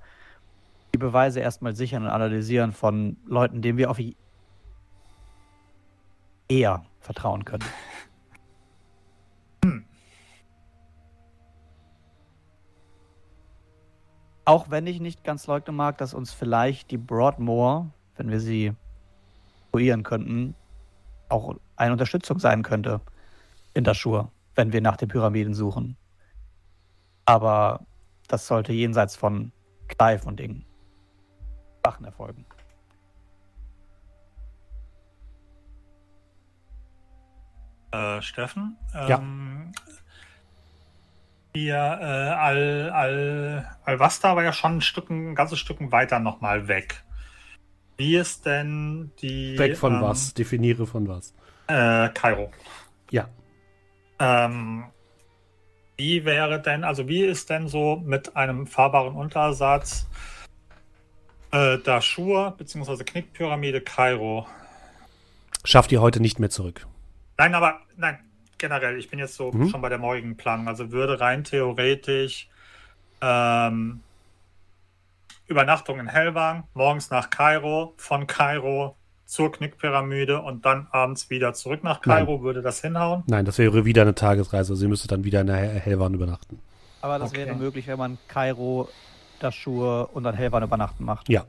die Beweise erstmal sichern und analysieren von Leuten, denen wir auf i- eher vertrauen können. Auch wenn ich nicht ganz leugnen mag, dass uns vielleicht die Broadmoor, wenn wir sie evaluieren könnten, auch eine Unterstützung sein könnte in der Schur, wenn wir nach den Pyramiden suchen. Aber das sollte jenseits von Clive und den Wachen erfolgen. Äh, Steffen? Ja. Ähm, hier, äh, Al, Al, Alvasta war ja schon ein, Stück, ein ganzes Stück weiter nochmal weg. Wie ist denn die. Weg von ähm, was? Definiere von was. Äh, Kairo. Ja. Ähm, wie wäre denn, also wie ist denn so mit einem fahrbaren Untersatz äh, Dashur bzw. Knickpyramide Kairo? Schafft ihr heute nicht mehr zurück. Nein, aber nein, generell, ich bin jetzt so Mhm. schon bei der morgigen Planung. Also würde rein theoretisch ähm, Übernachtung in Hellwang, morgens nach Kairo, von Kairo zur Knickpyramide und dann abends wieder zurück nach Kairo, würde das hinhauen? Nein, das wäre wieder eine Tagesreise. Also ihr müsstet dann wieder in der Hel- Hellwahn übernachten. Aber das Okay. wäre möglich, wenn man Kairo, Dashur und dann Helvan übernachten macht. Ja.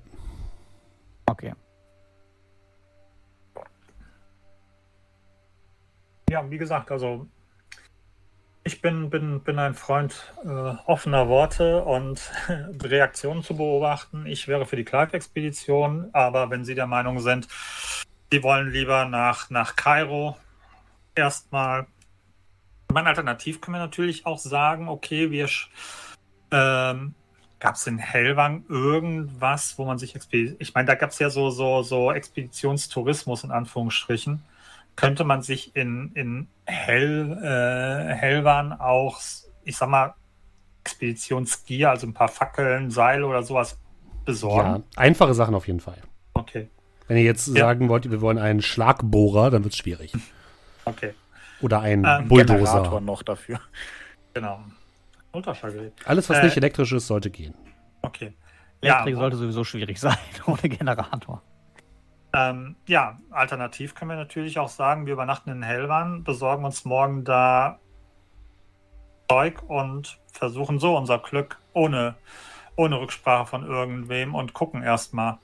Okay. Ja, wie gesagt, also ich bin, bin, bin ein Freund äh, offener Worte und Reaktionen zu beobachten. Ich wäre für die Clive-Expedition, aber wenn Sie der Meinung sind, Sie wollen lieber nach, nach Kairo erstmal. Mein Alternativ können wir natürlich auch sagen, okay, wir ähm, gab es in Hellwang irgendwas, wo man sich Expedi ich meine, da gab es ja so, so, so Expeditionstourismus in Anführungsstrichen könnte man sich in, in Hell, äh, Hellwan auch, ich sag mal, Expeditionsgear, also ein paar Fackeln, Seile oder sowas ja. besorgen? Einfache Sachen auf jeden Fall. Okay, Wenn ihr jetzt Ja. sagen wollt, wir wollen einen Schlagbohrer, dann wird es schwierig. okay, Oder einen Ähm, Bulldozer. Generator noch dafür. genau. Ultraschallgerät. Alles, was Äh, nicht elektrisch ist, sollte gehen. Okay. Ja, Elektrik sollte sowieso schwierig sein ohne Generator. Ähm, ja, alternativ können wir natürlich auch sagen, wir übernachten in Hellwan, besorgen uns morgen da Zeug und versuchen so unser Glück ohne, ohne Rücksprache von irgendwem und gucken erstmal.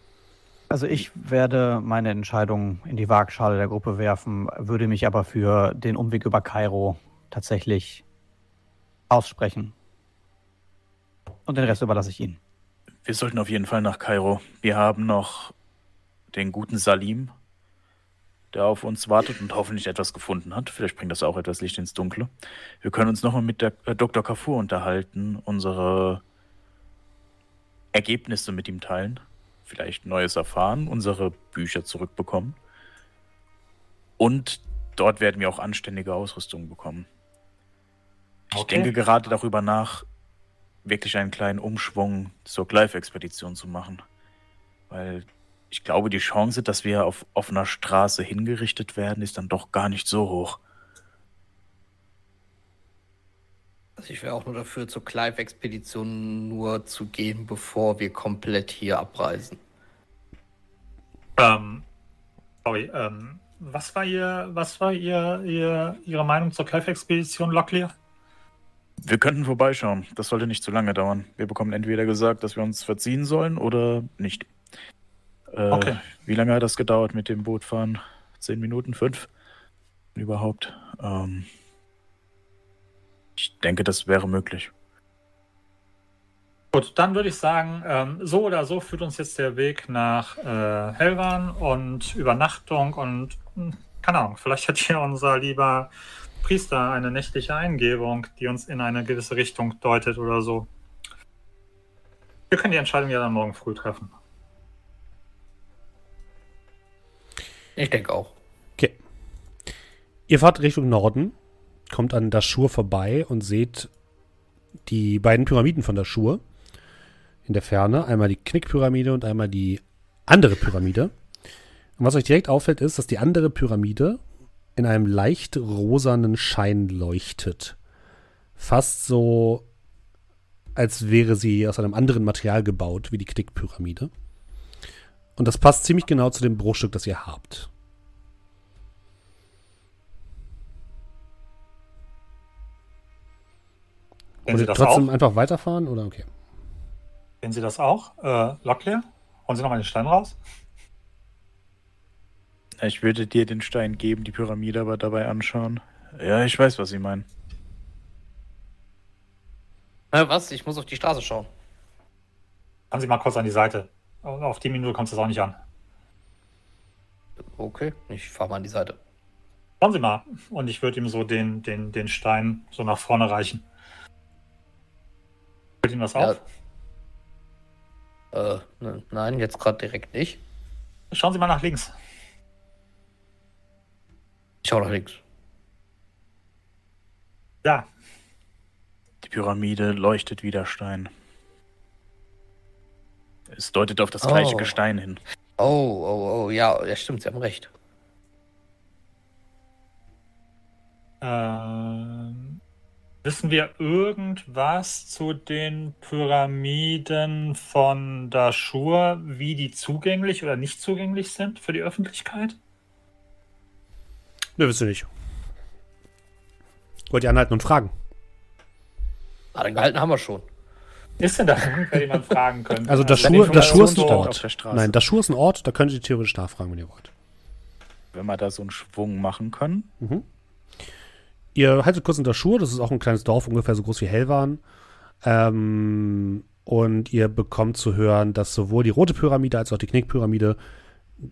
Also ich werde meine Entscheidung in die Waagschale der Gruppe werfen, würde mich aber für den Umweg über Kairo tatsächlich aussprechen. Und den Rest überlasse ich Ihnen. Wir sollten auf jeden Fall nach Kairo. Wir haben noch den guten Salim, der auf uns wartet und hoffentlich etwas gefunden hat. Vielleicht bringt das auch etwas Licht ins Dunkle. Wir können uns nochmal mit der äh, Dr. Kafur unterhalten, unsere Ergebnisse mit ihm teilen, vielleicht Neues erfahren, unsere Bücher zurückbekommen. Und dort werden wir auch anständige Ausrüstung bekommen. Ich Okay. denke gerade darüber nach, wirklich einen kleinen Umschwung zur Clive-Expedition zu machen. Weil ich glaube, die Chance, dass wir auf offener Straße hingerichtet werden, ist dann doch gar nicht so hoch. Also ich wäre auch nur dafür, zur Clive-Expedition nur zu gehen, bevor wir komplett hier abreisen. Ähm, sorry, ähm, was war ihr, was war ihr, ihr Ihre Meinung zur Clive-Expedition, Locklear? Wir könnten vorbeischauen. Das sollte nicht zu lange dauern. Wir bekommen entweder gesagt, dass wir uns verziehen sollen oder nicht. Äh, Okay. Wie lange hat das gedauert mit dem Bootfahren? Zehn Minuten? Fünf? Überhaupt? Ähm, ich denke, das wäre möglich. Gut, dann würde ich sagen, ähm, so oder so führt uns jetzt der Weg nach äh, Helvan und Übernachtung und hm, keine Ahnung, vielleicht hat hier unser lieber Priester eine nächtliche Eingebung, die uns in eine gewisse Richtung deutet oder so. Wir können die Entscheidung ja dann morgen früh treffen. Ich denke auch. Okay. Ihr fahrt Richtung Norden, kommt an Dashur vorbei und seht die beiden Pyramiden von Dashur in der Ferne. Einmal die Knickpyramide und einmal die andere Pyramide. Und was euch direkt auffällt, ist, dass die andere Pyramide in einem leicht rosanen Schein leuchtet. Fast so, als wäre sie aus einem anderen Material gebaut wie die Knickpyramide. Und das passt ziemlich genau zu dem Bruchstück, das ihr habt. Wollt Sie ihr trotzdem auch? einfach weiterfahren oder okay? Sehen Sie das auch? Äh, Locklear? Holen Sie nochmal den Stein raus? Ich würde dir den Stein geben, die Pyramide aber dabei anschauen. Ja, ich weiß, was Sie meinen. Äh, was? Ich muss auf die Straße schauen. Fahren Sie mal kurz an die Seite. Auf die Minute kommt es auch nicht an. Okay, ich fahre mal an die Seite. Schauen Sie mal. Und ich würde ihm so den, den, den Stein so nach vorne reichen. Fällt Ihnen was Ja. auf? Äh, ne, nein, jetzt gerade direkt nicht. Schauen Sie mal nach links. Ich schau nach links. Da. Die Pyramide leuchtet wie der Stein. Es deutet auf das gleiche Oh. Gestein hin. Oh, oh, oh, ja, ja, stimmt, Sie haben recht. Ähm, wissen wir irgendwas zu den Pyramiden von Dashur, wie die zugänglich oder nicht zugänglich sind für die Öffentlichkeit? Ne, wisst ihr nicht. Wollt ihr anhalten und fragen? Ah, den gehalten haben wir schon. Ist denn da den man fragen könnte? Also das Dashur, Dashur ist ein so, auf Ort. der. Nein, Dashur ist ein Ort, da könnt ihr theoretisch nachfragen, wenn ihr wollt. Wenn wir da so einen Schwung machen können. Mhm. Ihr haltet kurz in Dashur, das ist auch ein kleines Dorf, ungefähr so groß wie Hellwan. Ähm, und ihr bekommt zu hören, dass sowohl die rote Pyramide als auch die Knickpyramide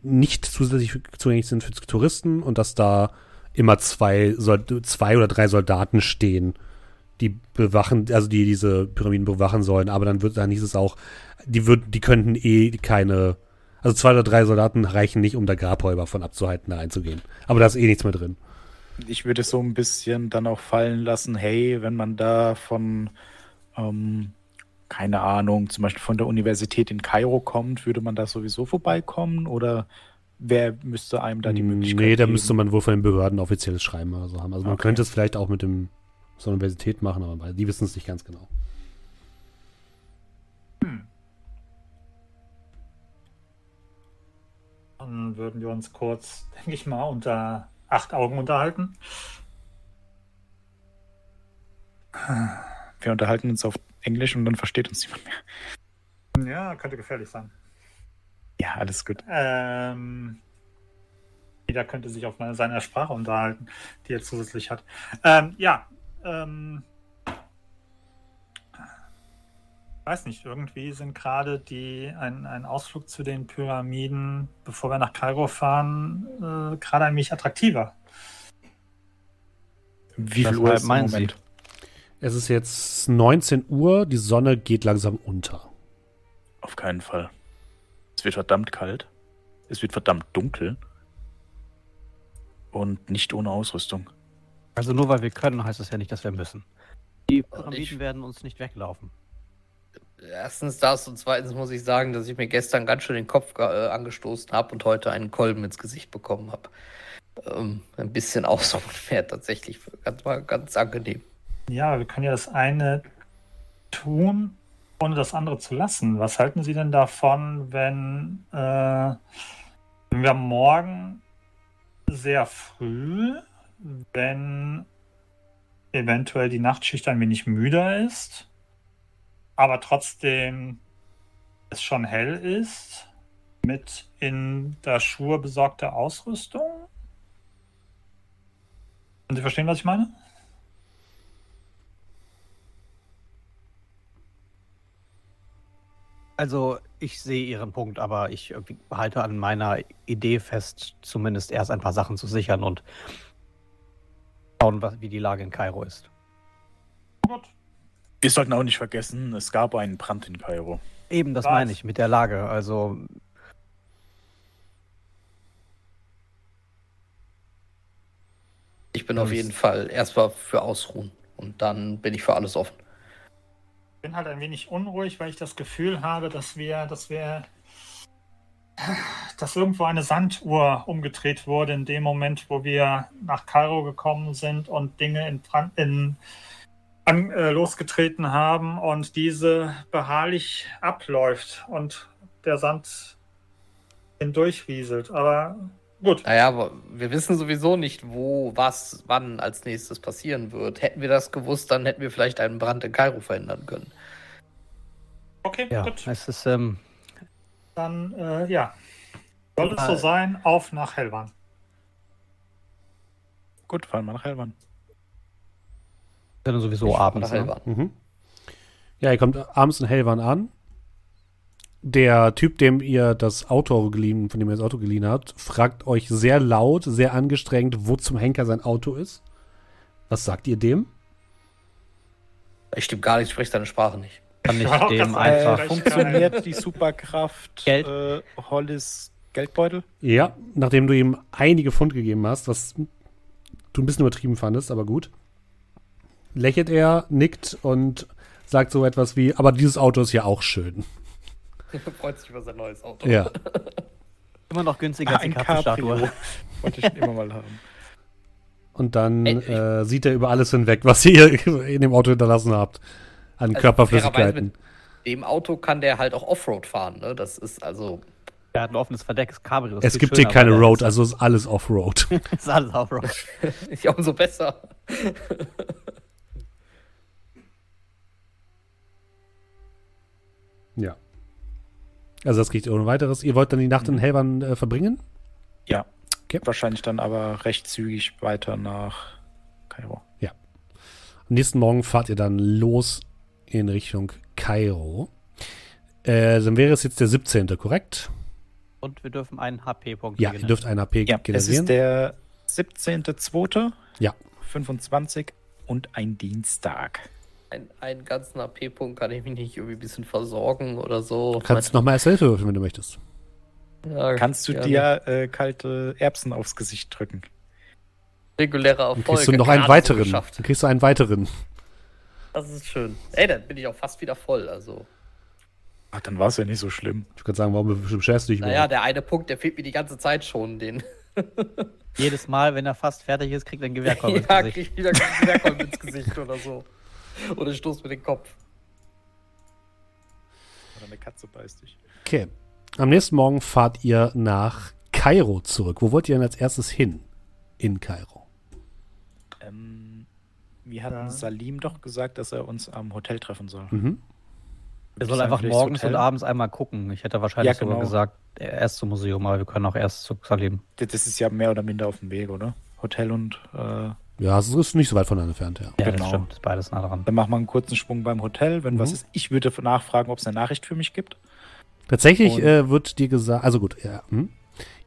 nicht zusätzlich zugänglich sind für Touristen und dass da immer zwei, zwei oder drei Soldaten stehen, die bewachen, also die diese Pyramiden bewachen sollen. Aber dann wird, dann hieß es auch, die würden, die könnten eh keine, also zwei oder drei Soldaten reichen nicht, um da Grabräuber von abzuhalten, da einzugehen. Aber da ist eh nichts mehr drin. Ich würde so ein bisschen dann auch fallen lassen, hey, wenn man da von, ähm, keine Ahnung, zum Beispiel von der Universität in Kairo kommt, würde man da sowieso vorbeikommen oder wer müsste einem da die Möglichkeit Nee, da müsste man wohl von den Behörden offizielles Schreiben oder so haben. Also man Okay. könnte es vielleicht auch mit dem so einer Universität machen, aber die wissen es nicht ganz genau. Dann würden wir uns kurz, denke ich mal, unter acht Augen unterhalten. Wir unterhalten uns auf Englisch und dann versteht uns niemand mehr. Ja, könnte gefährlich sein. Ja, alles gut. Ähm, jeder könnte sich auf seiner Sprache unterhalten, die er zusätzlich hat. Ähm, ja, ähm, weiß nicht, irgendwie sind gerade die ein, ein Ausflug zu den Pyramiden, bevor wir nach Kairo fahren, äh, gerade ein wenig attraktiver. Wie viel Uhr meinen Sie? Moment? Es ist jetzt 19 Uhr, die Sonne geht langsam unter. Auf keinen Fall. Es wird verdammt kalt. Es wird verdammt dunkel. Und nicht ohne Ausrüstung. Also nur weil wir können, heißt das ja nicht, dass wir müssen. Die ich- Pyramiden werden uns nicht weglaufen. Erstens das und zweitens muss ich sagen, dass ich mir gestern ganz schön den Kopf äh, angestoßen habe und heute einen Kolben ins Gesicht bekommen habe. Ähm, ein bisschen Ausruhen wäre tatsächlich ganz, ganz angenehm. Ja, wir können ja das eine tun, ohne das andere zu lassen. Was halten Sie denn davon, wenn, äh, wenn wir morgen sehr früh, wenn eventuell die Nachtschicht ein wenig müder ist, aber trotzdem es schon hell ist, mit in der Schuhe besorgter Ausrüstung? Können Sie verstehen, was ich meine? Also ich sehe Ihren Punkt, aber ich halte an meiner Idee fest, zumindest erst ein paar Sachen zu sichern und schauen, was, wie die Lage in Kairo ist. Gut. Wir sollten auch nicht vergessen, es gab einen Brand in Kairo. Eben, das Was? meine ich mit der Lage. Also Ich bin auf jeden Fall erstmal für Ausruhen und dann bin ich für alles offen. Ich bin halt ein wenig unruhig, weil ich das Gefühl habe, dass wir, dass wir, dass irgendwo eine Sanduhr umgedreht wurde in dem Moment, wo wir nach Kairo gekommen sind und Dinge in, Fran- in an, äh, losgetreten haben und diese beharrlich abläuft und der Sand hindurchrieselt. Aber gut. Naja, aber wir wissen sowieso nicht, wo, was, wann als nächstes passieren wird. Hätten wir das gewusst, dann hätten wir vielleicht einen Brand in Kairo verhindern können. Okay, ja, gut. es ist ähm, Dann, äh, ja. Soll es so sein, auf nach Hellwan. Gut, fahren wir nach Helwan. dann sowieso Ich abends. nach Ne? Hellwan. Mhm. Ja, ihr kommt abends in Hellwan an. Der Typ, dem ihr das Auto geliehen, von dem ihr das Auto geliehen habt, fragt euch sehr laut, sehr angestrengt, wo zum Henker sein Auto ist. Was sagt ihr dem? Ich stimme gar nicht, ich spreche deine Sprache nicht. Kann ich Ja, dem einfach. Äh, funktioniert die Superkraft Geld. äh, Hollis Geldbeutel? Ja, nachdem du ihm einige Pfund gegeben hast, was du ein bisschen übertrieben fandest, aber gut. Lächelt er, nickt und sagt so etwas wie, aber dieses Auto ist ja auch schön. Freut sich über sein neues Auto. Ja. Immer noch günstiger als die Ein Katzenstatue. Cabrio. Wollte ich schon immer mal haben. Und dann Ey, ich- äh, sieht er über alles hinweg, was ihr in dem Auto hinterlassen habt. An Also Körperflüssigkeiten. Dem Auto kann der halt auch Offroad fahren, ne? Das ist also. Er hat ein offenes Verdeck, das Cabrio. ist Es gibt hier schöner, keine weil er Road, also ist alles Offroad. Ist, ist alles Offroad. Ist ja umso besser. ja. Also das geht ohne weiteres. Ihr wollt dann die Nacht in Hellwan äh, verbringen? Ja. Okay. Wahrscheinlich dann aber recht zügig weiter nach Kairo. Am nächsten Morgen fahrt ihr dann los in Richtung Kairo. Äh, dann wäre es jetzt der 17., korrekt? Und wir dürfen einen HP-Punkt Ja, ihr dürft einen HP Ja, es generieren. ist der 17.2. Ja. 25 und ein Dienstag. Ein, einen ganzen AP-Punkt kann ich mich nicht irgendwie ein bisschen versorgen oder so. Du kannst nochmal Selfie würfeln, wenn du möchtest. Ja, Kannst du gerne. dir äh, kalte Erbsen aufs Gesicht drücken? regulärer Dann Erfolg. kriegst du noch einen so weiteren. Dann kriegst du einen weiteren. Das ist schön. Ey, dann bin ich auch fast wieder voll. Also, Ach, dann war es ja nicht so schlimm. Ich kann sagen, warum beschwerst du dich naja, überhaupt? der eine Punkt, der fehlt mir die ganze Zeit schon. Den Jedes Mal, wenn er fast fertig ist, kriegt er ein Gewehrkolben ins ja, Gesicht. krieg ich wieder einen Gewehrkolben ins Gesicht oder so. Oder stoß mir den Kopf. Oder eine Katze beißt dich. Okay. Am nächsten Morgen fahrt ihr nach Kairo zurück. Wo wollt ihr denn als erstes hin? In Kairo. Wir hatten Ja. Salim doch gesagt, dass er uns am Hotel treffen soll. Mhm. Er soll einfach morgens und abends einmal gucken. Ich hätte wahrscheinlich Ja, genau. sogar gesagt, erst zum Museum, aber wir können auch erst zu Salim. Das ist ja mehr oder minder auf dem Weg, oder? Hotel und äh, Ja, es ist nicht so weit voneinander entfernt, ja. Ja, Genau. das stimmt. Ist beides nah dran. dann machen wir einen kurzen Sprung beim Hotel. Wenn Mhm. was ist, ich würde nachfragen, ob es eine Nachricht für mich gibt. Tatsächlich äh, wird dir gesagt, also gut, ja. Hm.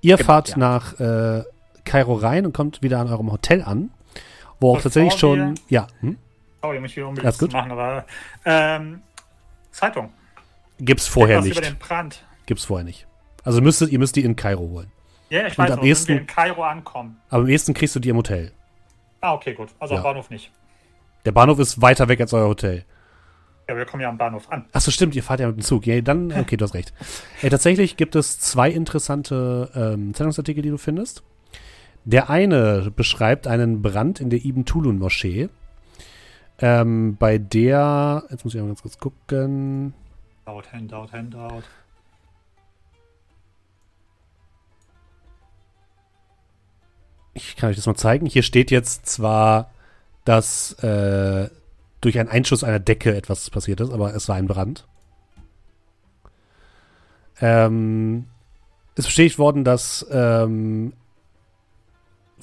Ihr Genau, fahrt ja. nach äh, Kairo rein und kommt wieder an eurem Hotel an, wo auch tatsächlich schon, wir- ja, hm, Sorry, mich Alles unbedingt zu machen, aber ähm, Zeitung. gibt's vorher nicht. über den Brand. Gibt's vorher nicht. Also müsstet, ihr müsst die in Kairo holen. Ja, ich Und weiß am ehesten- wir in Kairo ankommen. Aber am ehesten kriegst du die im Hotel. Ah, okay, gut. Also Ja. am Bahnhof nicht. Der Bahnhof ist weiter weg als euer Hotel. Ja, wir kommen ja am Bahnhof an. Achso, stimmt, ihr fahrt ja mit dem Zug. Ja, dann, okay, du hast recht. Äh, tatsächlich gibt es zwei interessante ähm, Zeitungsartikel, die du findest. Der eine beschreibt einen Brand in der Ibn Tulun Moschee, ähm, bei der, jetzt muss ich mal ganz kurz gucken, Handout, Handout, Handout. ich kann euch das mal zeigen. Hier steht jetzt zwar, dass äh, durch einen Einschuss einer Decke etwas passiert ist, aber es war ein Brand. Ähm, es bestätigt worden, dass ähm,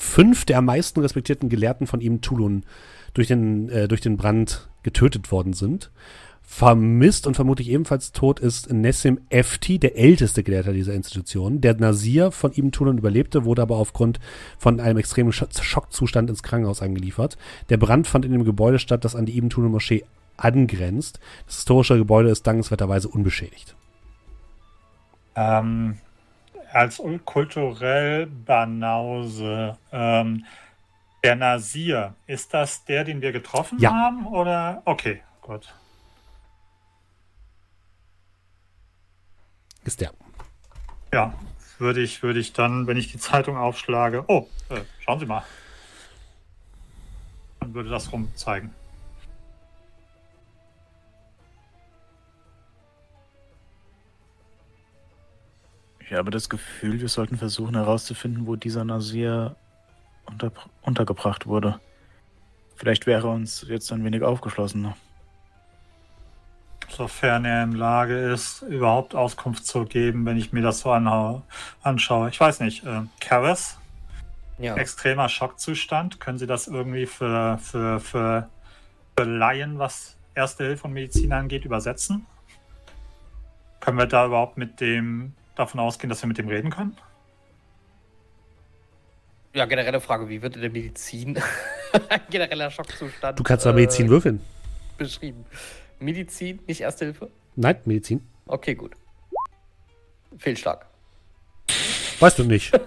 fünf der am meisten respektierten Gelehrten von ihm Tulun durch den, äh, durch den Brand getötet worden sind. Vermisst und vermutlich ebenfalls tot ist Nessim Efti, der älteste Gelehrter dieser Institution. Der Nasir von Ibn Tulun überlebte, wurde aber aufgrund von einem extremen Scho- Schockzustand ins Krankenhaus eingeliefert. Der Brand fand in dem Gebäude statt, das an die Ibn Tulun Moschee angrenzt. Das historische Gebäude ist dankenswerterweise unbeschädigt. Ähm, als kulturell Banause. Ähm, der Nasir, ist das der, den wir getroffen Ja. haben? Oder? Okay, gut. Ist der. Ja, würde ich, würde ich dann, wenn ich die Zeitung aufschlage. Oh, äh, schauen Sie mal. Dann würde das rum zeigen. Ich habe das Gefühl, wir sollten versuchen herauszufinden, wo dieser Nasir unter, untergebracht wurde. Vielleicht wäre er uns jetzt ein wenig aufgeschlossener. Sofern er in Lage ist, überhaupt Auskunft zu geben, wenn ich mir das so anhau- anschaue. Ich weiß nicht, äh, Karis, Ja. extremer Schockzustand. Können Sie das irgendwie für, für, für, für Laien was Erste Hilfe und Medizin angeht, übersetzen? Können wir da überhaupt mit dem davon ausgehen, dass wir mit dem reden können? Ja, generelle Frage, wie wird in der Medizin ein genereller Schockzustand Du kannst da Medizin äh, würfeln. beschrieben? Medizin, nicht Erste Hilfe? Nein, Medizin. Okay, gut. Fehlschlag. Weißt du nicht.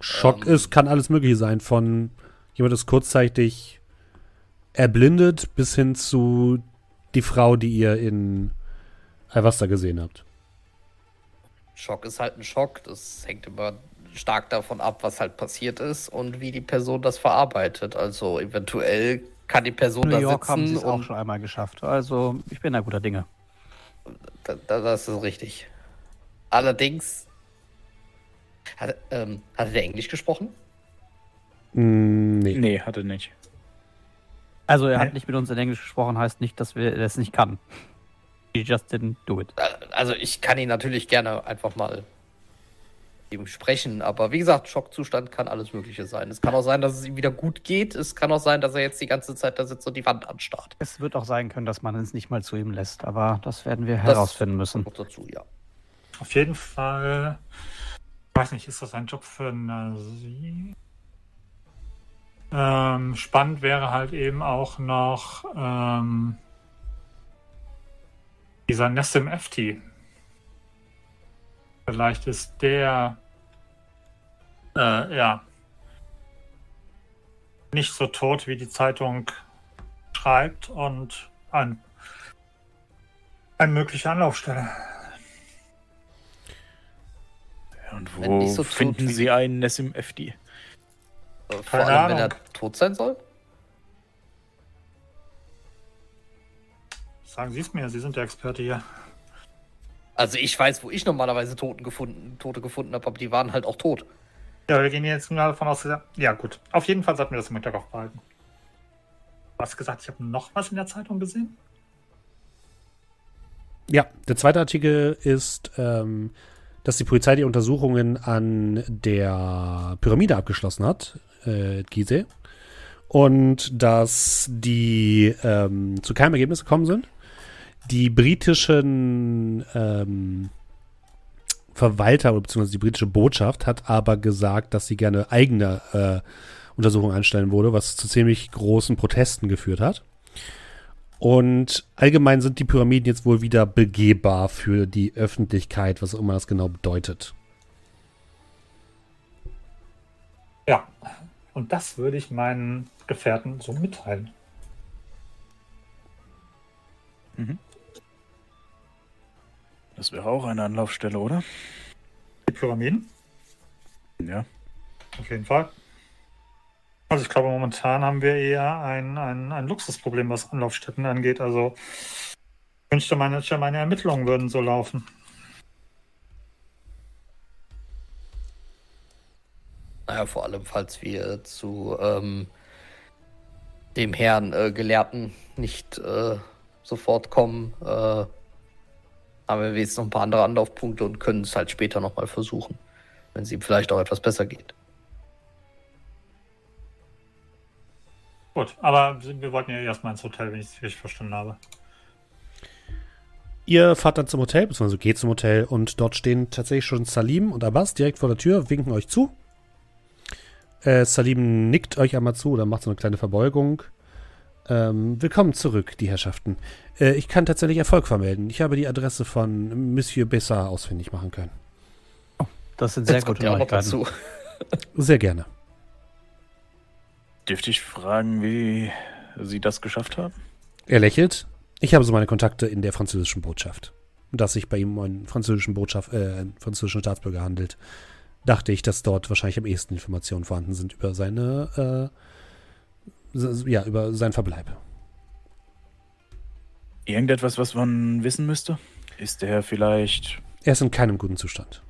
Schock Ähm. ist, kann alles Mögliche sein. Von jemand ist kurzzeitig erblindet bis hin zu die Frau, die ihr in Alvasta gesehen habt. Schock ist halt ein Schock. Das hängt immer stark davon ab, was halt passiert ist und wie die Person das verarbeitet. Also eventuell kann die Person New da York haben sie sitzen es auch schon einmal geschafft. Also ich bin da guter Dinge. da, da, das ist richtig. Allerdings hat, ähm, hatte der Englisch gesprochen? Mm, nee. Nee, hatte nicht. Also er hat nicht mit uns in Englisch gesprochen, heißt nicht, dass wir das nicht kann. He just didn't do it. Äh, Also ich kann ihn natürlich gerne einfach mal ihm sprechen, aber wie gesagt, Schockzustand kann alles Mögliche sein. Es kann auch sein, dass es ihm wieder gut geht. Es kann auch sein, dass er jetzt die ganze Zeit da sitzt und die Wand anstarrt. Es wird auch sein können, dass man es nicht mal zu ihm lässt, aber das werden wir Das herausfinden müssen. Dazu, ja. Auf jeden Fall. Ich weiß nicht, ist das ein Job für Nasi? Ähm, spannend wäre halt eben auch noch ähm, dieser Nessim FT. Vielleicht ist der äh, ja nicht so tot, wie die Zeitung schreibt und ein, eine mögliche Anlaufstelle. Und Wenn wo nicht so finden Sie einen Nessim FD? Äh, Vor allem, wenn er tot sein soll. Sagen Sie es mir, Sie sind der Experte hier. Also ich weiß, wo ich normalerweise Toten gefunden, Tote gefunden habe, aber die waren halt auch tot. Ja, wir gehen jetzt gerade davon aus, dass- ja gut. Auf jeden Fall sollten wir das im Hinterkopf behalten. Du hast gesagt, ich habe noch was in der Zeitung gesehen? Ja, der zweite Artikel ist, ähm, dass die Polizei die Untersuchungen an der Pyramide abgeschlossen hat, äh, Gizeh, und dass die ähm, zu keinem Ergebnis gekommen sind. Die britischen ähm, Verwalter oder beziehungsweise die britische Botschaft hat aber gesagt, dass sie gerne eigene äh, Untersuchungen anstellen würde, was zu ziemlich großen Protesten geführt hat. Und allgemein sind die Pyramiden jetzt wohl wieder begehbar für die Öffentlichkeit, was auch immer das genau bedeutet. Ja. Und das würde ich meinen Gefährten so mitteilen. Das wäre auch eine Anlaufstelle, oder? Die Pyramiden? Ja. Auf jeden Fall. Also ich glaube, momentan haben wir eher ein, ein, ein Luxusproblem, was Anlaufstätten angeht. Also ich wünschte, meine, meine Ermittlungen würden so laufen. Naja, vor allem, falls wir zu ähm, dem Herrn äh, Gelehrten nicht äh, sofort kommen, äh, haben wir jetzt noch ein paar andere Anlaufpunkte und können es halt später nochmal versuchen, wenn es ihm vielleicht auch etwas besser geht. Gut, aber wir wollten ja erstmal ins Hotel, wenn ich es richtig verstanden habe. Ihr fahrt dann zum Hotel, beziehungsweise geht zum Hotel und dort stehen tatsächlich schon Salim und Abbas direkt vor der Tür, winken euch zu. Äh, Salim nickt euch einmal zu oder macht so eine kleine Verbeugung. Ähm, willkommen zurück, die Herrschaften. Äh, ich kann tatsächlich Erfolg vermelden. Ich habe die Adresse von Monsieur Bessard ausfindig machen können. Das sind sehr Jetzt kommt gute noch Neuigkeiten. dazu. Sehr gerne. Dürfte ich fragen, wie Sie das geschafft haben? Er lächelt. Ich habe so meine Kontakte in der französischen Botschaft. Da es sich bei ihm um einen französischen Botschaft, äh, einen französischen Staatsbürger handelt, dachte ich, dass dort wahrscheinlich am ehesten Informationen vorhanden sind über seine, äh, ja, über seinen Verbleib. Irgendetwas, was man wissen müsste? Ist der vielleicht. Er ist in keinem guten Zustand.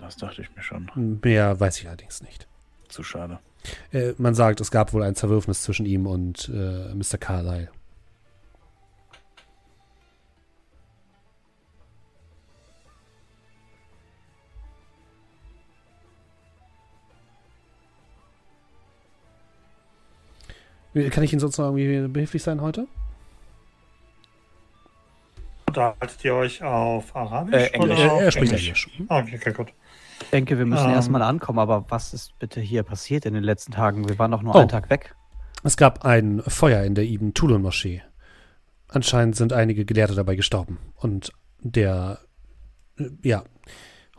Das dachte ich mir schon. Mehr weiß ich allerdings nicht. Zu schade. Äh, man sagt, es gab wohl ein Zerwürfnis zwischen ihm und äh, Mr. Carlyle. Kann ich Ihnen sonst noch irgendwie behilflich sein heute? Unterhaltet ihr euch auf Arabisch? Äh, Englisch. Oder Er, auf er spricht Englisch. Ah, Okay, okay, gut. Ich denke, wir müssen Ähm. erstmal ankommen, aber was ist bitte hier passiert in den letzten Tagen? Wir waren doch nur Oh. einen Tag weg. Es gab ein Feuer in der Ibn Tulun Moschee. Anscheinend sind einige Gelehrte dabei gestorben. Und der, äh, ja,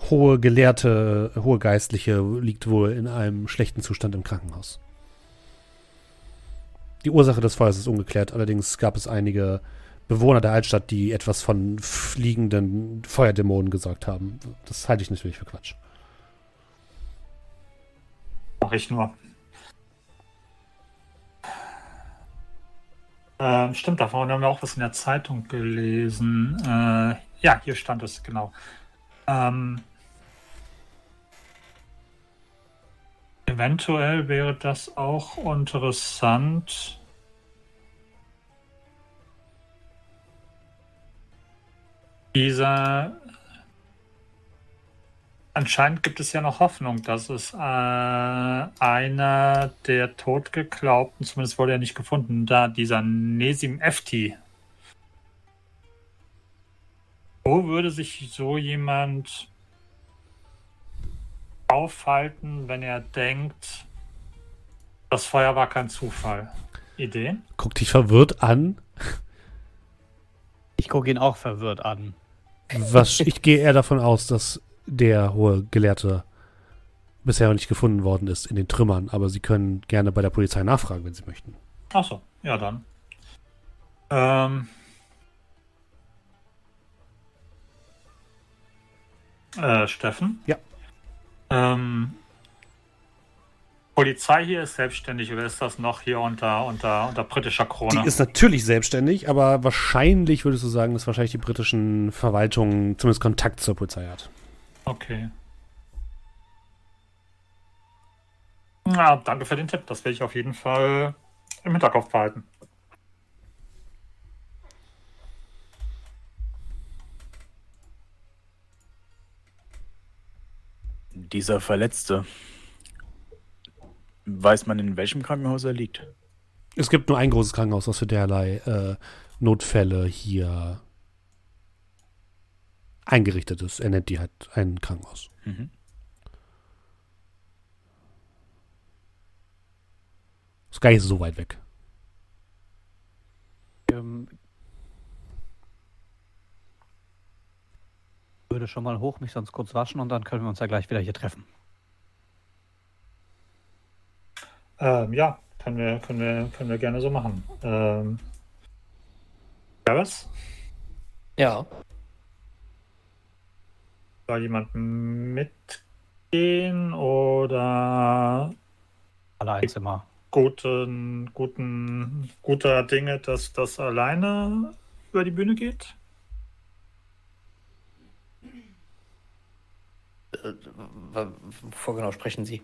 hohe Gelehrte, hohe Geistliche liegt wohl in einem schlechten Zustand im Krankenhaus. Die Ursache des Feuers ist ungeklärt. Allerdings gab es einige Bewohner der Altstadt, die etwas von fliegenden Feuerdämonen gesagt haben. Das halte ich natürlich für Quatsch. Mach ich nur. Ähm, stimmt, davon haben wir auch was in der Zeitung gelesen. Äh, ja, hier stand es, genau. Ähm, eventuell wäre das auch interessant. Dieser Anscheinend gibt es ja noch Hoffnung, dass es äh, einer der Totgeglaubten, zumindest wurde er nicht gefunden, da dieser Nesim Efti. Wo würde sich so jemand aufhalten, wenn er denkt, das Feuer war kein Zufall? Ideen? Guck dich verwirrt an. Ich gucke ihn auch verwirrt an. Was, ich gehe eher davon aus, dass der hohe Gelehrte bisher noch nicht gefunden worden ist in den Trümmern, aber Sie können gerne bei der Polizei nachfragen, wenn Sie möchten. Achso, ja dann. Ähm. Äh, Steffen? Ja. Ähm, Polizei hier ist selbstständig oder ist das noch hier unter, unter, unter britischer Krone? Die ist natürlich selbstständig, aber wahrscheinlich würdest du sagen, dass wahrscheinlich die britischen Verwaltungen zumindest Kontakt zur Polizei hat. Okay. Na, danke für den Tipp. Das werde ich auf jeden Fall im Hinterkopf behalten. Dieser Verletzte. Weiß man, in welchem Krankenhaus er liegt? Es gibt nur ein großes Krankenhaus, das für derlei äh, Notfälle hier eingerichtet ist. Er nennt die halt ein Krankenhaus. Mhm. Ist gar nicht so weit weg. Ähm, würde schon mal hoch, mich sonst kurz waschen und dann können wir uns ja gleich wieder hier treffen. Ähm, ja, können wir, können, wir, können wir gerne so machen. Ähm, Gareth? Ja. Soll jemand mitgehen oder Alle ein Zimmer. guten, guten, guter Dinge, dass das alleine über die Bühne geht? Äh, Wovor genau sprechen Sie?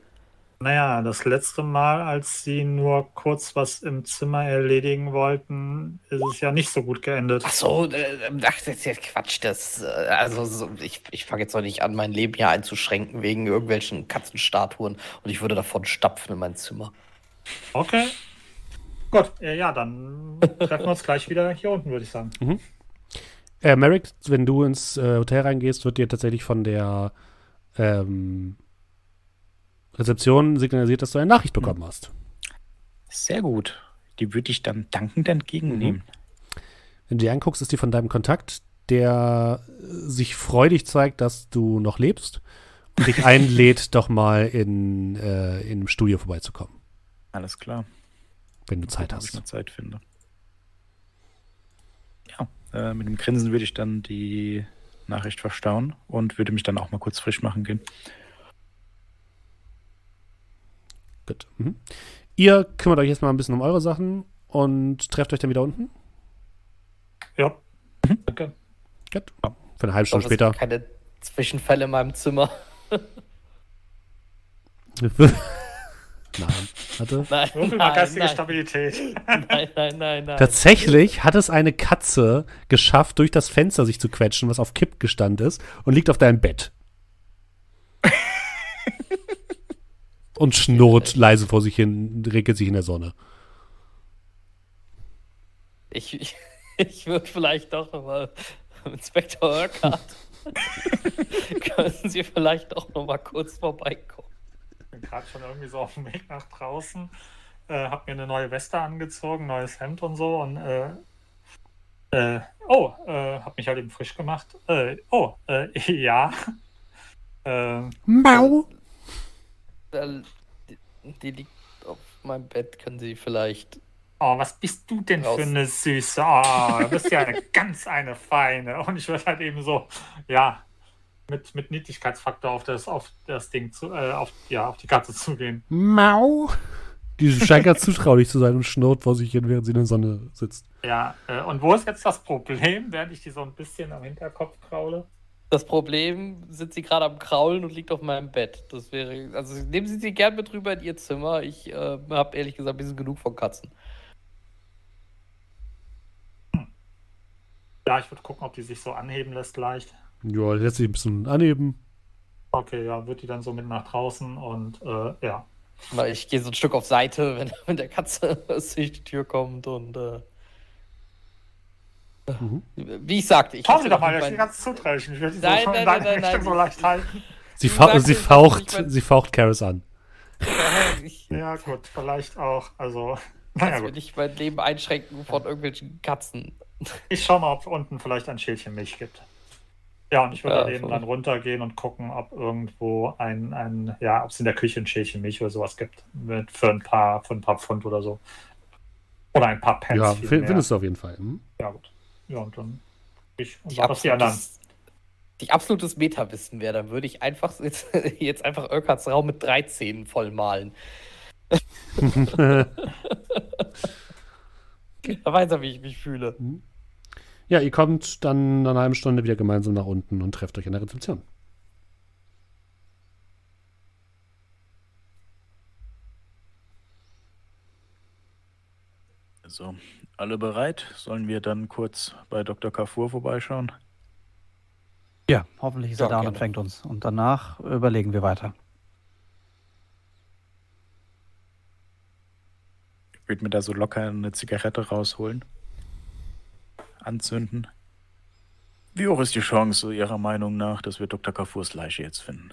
Naja, das letzte Mal, als sie nur kurz was im Zimmer erledigen wollten, ist es ja nicht so gut geendet. Ach so, äh, ach, das ist ja Quatsch. Das, äh, also, so, ich, ich fange jetzt noch nicht an, mein Leben hier einzuschränken wegen irgendwelchen Katzenstatuen und ich würde davon stapfen in mein Zimmer. Okay. Gut, äh, ja, dann treffen wir uns gleich wieder hier unten, würde ich sagen. Äh, Merrick, wenn du ins äh, Hotel reingehst, wird dir tatsächlich von der ähm, Rezeption signalisiert, dass du eine Nachricht bekommen hast. Sehr gut. Die würde ich dann dankend entgegennehmen. Wenn du die anguckst, ist die von deinem Kontakt, der äh, sich freudig zeigt, dass du noch lebst und dich einlädt, doch mal in, äh, in einem Studio vorbeizukommen, Alles klar. wenn du Zeit ich hast. noch Zeit finde. Ja, äh, mit dem Grinsen würde ich dann die Nachricht verstauen und würde mich dann auch mal kurz frisch machen gehen. Gut. Mhm. Ihr kümmert euch jetzt mal ein bisschen um eure Sachen und trefft euch dann wieder unten. Ja. Danke. Gut. Für eine halbe Stunde es gibt später. keine Zwischenfälle in meinem Zimmer. Nein. Warte. Nein, geistige nein, Stabilität. nein, nein, nein, nein. Tatsächlich hat es eine Katze geschafft, durch das Fenster sich zu quetschen, was auf Kipp gestanden ist, und liegt auf deinem Bett. und schnurrt leise vor sich hin, regelt sich in der Sonne. Ich, ich, ich würde vielleicht doch nochmal Inspektor Urquhart. Können Sie vielleicht doch noch mal kurz vorbeikommen? Bin gerade schon irgendwie so auf dem Weg nach draußen. Äh, hab mir eine neue Weste angezogen, neues Hemd und so und äh, äh, oh, äh, hab mich halt eben frisch gemacht. Äh, oh, äh, ja. Äh, Mau. Die, die liegt auf meinem Bett. Können Sie vielleicht. oh, was bist du denn Raus. für eine Süße? Oh, du bist ja eine ganz eine Feine. Und ich würde halt eben so, ja, mit, mit Niedlichkeitsfaktor auf das, auf das Ding zu, äh, auf, ja, auf die Katze zugehen. Mau. Die scheint ganz zutraulich zu sein und schnurrt vor sich hin, während sie in der Sonne sitzt. Ja, äh, und wo ist jetzt das Problem, während ich die so ein bisschen am Hinterkopf kraule? Das Problem sind Sie gerade am Kraulen und liegt auf meinem Bett. Das wäre. Also nehmen Sie sie gern mit rüber in Ihr Zimmer. Ich äh, habe ehrlich gesagt ein bisschen genug von Katzen. Ja, ich würde gucken, ob die sich so anheben lässt leicht. Ja, lässt sich ein bisschen anheben. Okay, ja, wird die dann so mit nach draußen und äh, ja. Weil ich gehe so ein Stück auf Seite, wenn, wenn der Katze durch die Tür kommt und. Äh, Mhm. Wie ich sagte, ich Schauen Sie doch mal, ich bin ganz zuträglich. Ich werde die Nein, so schon nein, in nein, nein, nein, so ich- leicht halten. Sie, fa sie faucht, ich mein- sie faucht Karis an. ich Ja, gut, vielleicht auch. Also, naja, gut. nicht mein Leben einschränken von irgendwelchen Katzen. Ich schau mal, ob unten vielleicht ein Schälchen Milch gibt. Ja, und ich würde Ja, eben voll. dann runtergehen und gucken, ob irgendwo ein, ein ja, ob es in der Küche ein Schälchen Milch oder sowas gibt. Mit, für, ein paar, für ein paar Pfund oder so. Oder ein paar Pence. Ja, viel fi- mehr. findest du auf jeden Fall. Hm? Ja, gut. Ja, und dann ich und Die auf die anderen. absolutes, die absolutes Meta-Wissen wäre, dann würde ich einfach jetzt, jetzt einfach Urquharts Raum mit 13 vollmalen. Da weiß er, wie ich mich fühle. Ja, ihr kommt dann nach einer halben Stunde wieder gemeinsam nach unten und trefft euch an der Rezeption. So, alle bereit? Sollen wir dann kurz bei Dr. Carrefour vorbeischauen? Ja, hoffentlich ist Ja, er da und gerne. empfängt uns. Und danach überlegen wir weiter. Ich würde mir da so locker eine Zigarette rausholen. Anzünden. Wie hoch ist die Chance, Ihrer Meinung nach, dass wir Dr. Carrefours Leiche jetzt finden?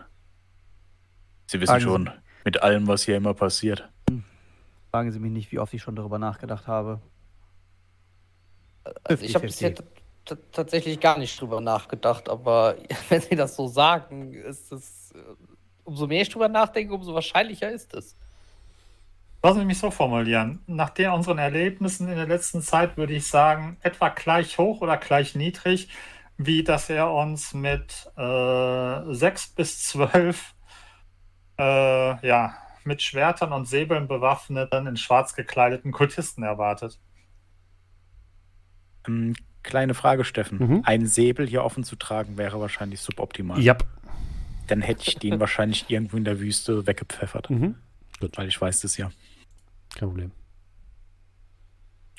Sie wissen Fragen Sie- schon, mit allem, was hier immer passiert. Fragen Sie mich nicht, wie oft ich schon darüber nachgedacht habe. Also ich habe 50-50. bisher tatsächlich gar nicht drüber nachgedacht, aber wenn Sie das so sagen, ist es. äh, Umso mehr ich drüber nachdenke, umso wahrscheinlicher ist es. Lassen Sie mich so formulieren. Nach den unseren Erlebnissen in der letzten Zeit würde ich sagen, etwa gleich hoch oder gleich niedrig, wie dass er uns mit äh, sechs bis zwölf äh, ja, mit Schwertern und Säbeln bewaffneten, in schwarz gekleideten Kultisten erwartet. Ähm, kleine Frage, Steffen. Mhm. Ein Säbel hier offen zu tragen wäre wahrscheinlich suboptimal. Ja. Dann hätte ich den wahrscheinlich irgendwo in der Wüste weggepfeffert. Mhm. Gut, Weil ich weiß das ja. Kein Problem.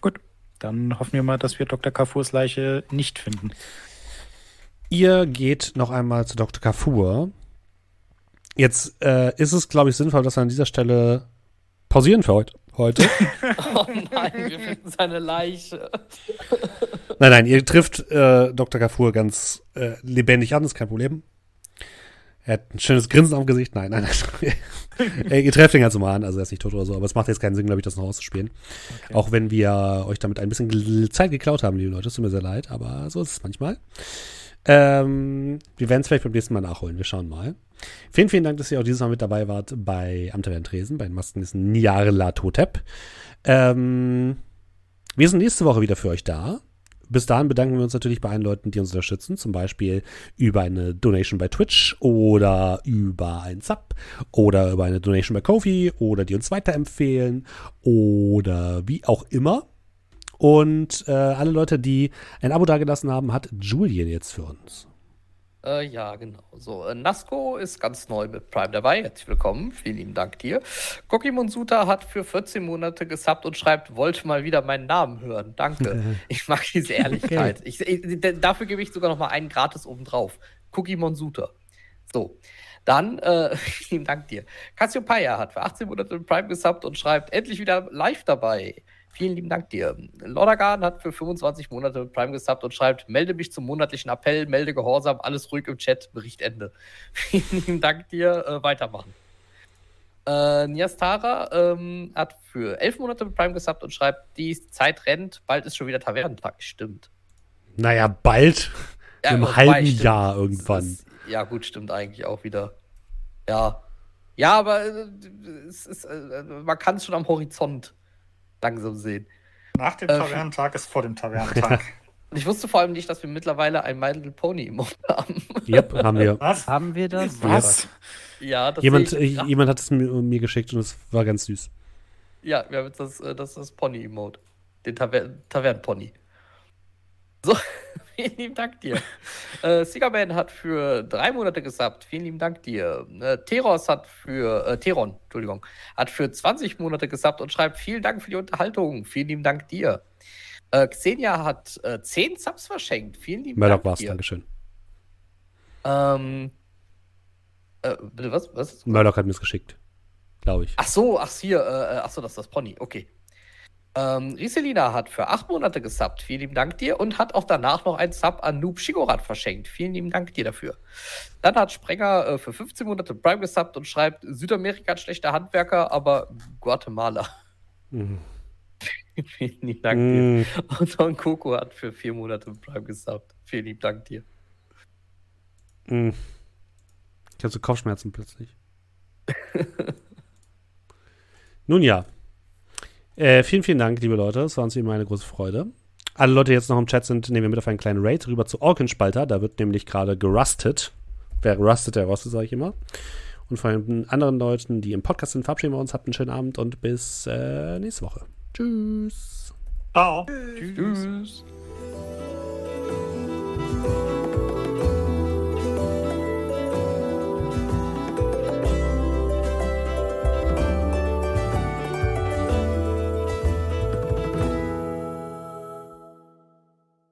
Gut, dann hoffen wir mal, dass wir Dr. Carrefours Leiche nicht finden. Ihr geht noch einmal zu Dr. Carrefour. Jetzt äh, ist es, glaube ich, sinnvoll, dass wir an dieser Stelle pausieren für heute. heute. Oh nein, wir finden seine Leiche. nein, nein, ihr trifft äh, Dr. Carrefour ganz äh, lebendig an, ist kein Problem. Er hat ein schönes Grinsen am Gesicht. Nein, nein, nein. Ihr trefft ihn ganz normal an, also er ist nicht tot oder so, aber es macht jetzt keinen Sinn, glaube ich, das noch auszuspielen. Auch wenn wir euch damit ein bisschen Zeit geklaut haben, liebe Leute, es tut mir sehr leid, aber so ist es manchmal. Ähm, wir werden es vielleicht beim nächsten Mal nachholen, wir schauen mal. Vielen, vielen Dank, dass ihr auch dieses Mal mit dabei wart bei Am Tavern Tresen, bei den Masken des Niarla Totep. Ähm, wir sind nächste Woche wieder für euch da. Bis dahin bedanken wir uns natürlich bei allen Leuten, die uns unterstützen, zum Beispiel über eine Donation bei Twitch oder über ein Sub oder über eine Donation bei Kofi oder die uns weiterempfehlen oder wie auch immer. Und äh, alle Leute, die ein Abo dagelassen haben, hat Julian jetzt für uns. Äh, ja, genau. So, äh, Nasco ist ganz neu mit Prime dabei. Herzlich willkommen. Vielen lieben Dank dir. Kokimon Suta hat für 14 Monate gesubbt und schreibt, wollte mal wieder meinen Namen hören. Danke. Ich mag diese Ehrlichkeit. Ich, ich, d- dafür gebe ich sogar noch mal einen gratis obendrauf. Kokimon Suta. So. Dann, äh, vielen Dank dir. Cassiopeia hat für 18 Monate mit Prime gesubbt und schreibt, endlich wieder live dabei. Vielen lieben Dank dir. Lordagan hat für 25 Monate mit Prime gesubbt und schreibt: Melde mich zum monatlichen Appell, melde Gehorsam, alles ruhig im Chat, Bericht Ende. Vielen lieben Dank dir, äh, weitermachen. Äh, Niastara ähm, hat für 11 Monate mit Prime gesubbt und schreibt: Die Zeit rennt, bald ist schon wieder Tavernentag. Stimmt. Naja, bald. Ja, Im halben stimmt. Jahr irgendwann. Ist, ja, gut, stimmt eigentlich auch wieder. Ja. Ja, aber äh, es ist, äh, man kann es schon am Horizont langsam sehen. Nach dem Äh, Tavernentag ist vor dem Tavernentag. Und ich wusste vor allem nicht, dass wir mittlerweile ein My Little Pony Emote haben. Yep, haben wir. Was? Haben wir das? Was? ja, das Jemand, äh, ich grad. jemand hat es mir, mir geschickt und es war ganz süß. Ja, wir haben jetzt das, äh, das, ist das Pony-Emote. Den Taver Tavernenpony. So, vielen lieben Dank dir. äh, Sigaman hat für drei Monate gesubbt. Vielen lieben Dank dir. Äh, Teros hat für, äh, Teron, Entschuldigung, hat für 20 Monate gesubbt und schreibt vielen Dank für die Unterhaltung. Vielen lieben Dank dir. Äh, Xenia hat äh, 10 Subs verschenkt. Vielen lieben Murdoch Dank war's, dir. Dankeschön. Ähm, äh, bitte was? Was? Murdoch hat mir es geschickt. Glaube ich. Ach so, ach hier, äh, ach so, das ist das Pony, okay. Ähm, Rieselina hat für acht Monate gesubbt. Vielen lieben Dank dir und hat auch danach noch einen Sub an Noob Shigorat verschenkt. Vielen lieben Dank dir dafür. Dann hat Sprenger äh, für 15 Monate Prime gesubbt und schreibt: Südamerika hat schlechte Handwerker, aber Guatemala. Mhm. Vielen lieben Dank dir. Mm, Und Don Coco hat für vier Monate Prime gesubbt. Vielen lieben Dank dir. mm. Ich habe so Kopfschmerzen plötzlich. Nun ja. Äh, vielen, vielen Dank, liebe Leute. Es war uns immer eine große Freude. Alle Leute, die jetzt noch im Chat sind, nehmen wir mit auf einen kleinen Raid rüber zu Orkenspalter. Da wird nämlich gerade gerustet. Wer rustet, der rostet, sage ich immer. Und vor allem anderen Leuten, die im Podcast sind, verabschieden wir uns. Habt einen schönen Abend und bis äh, nächste Woche. Tschüss. Ciao. Tschüss. Tschüss.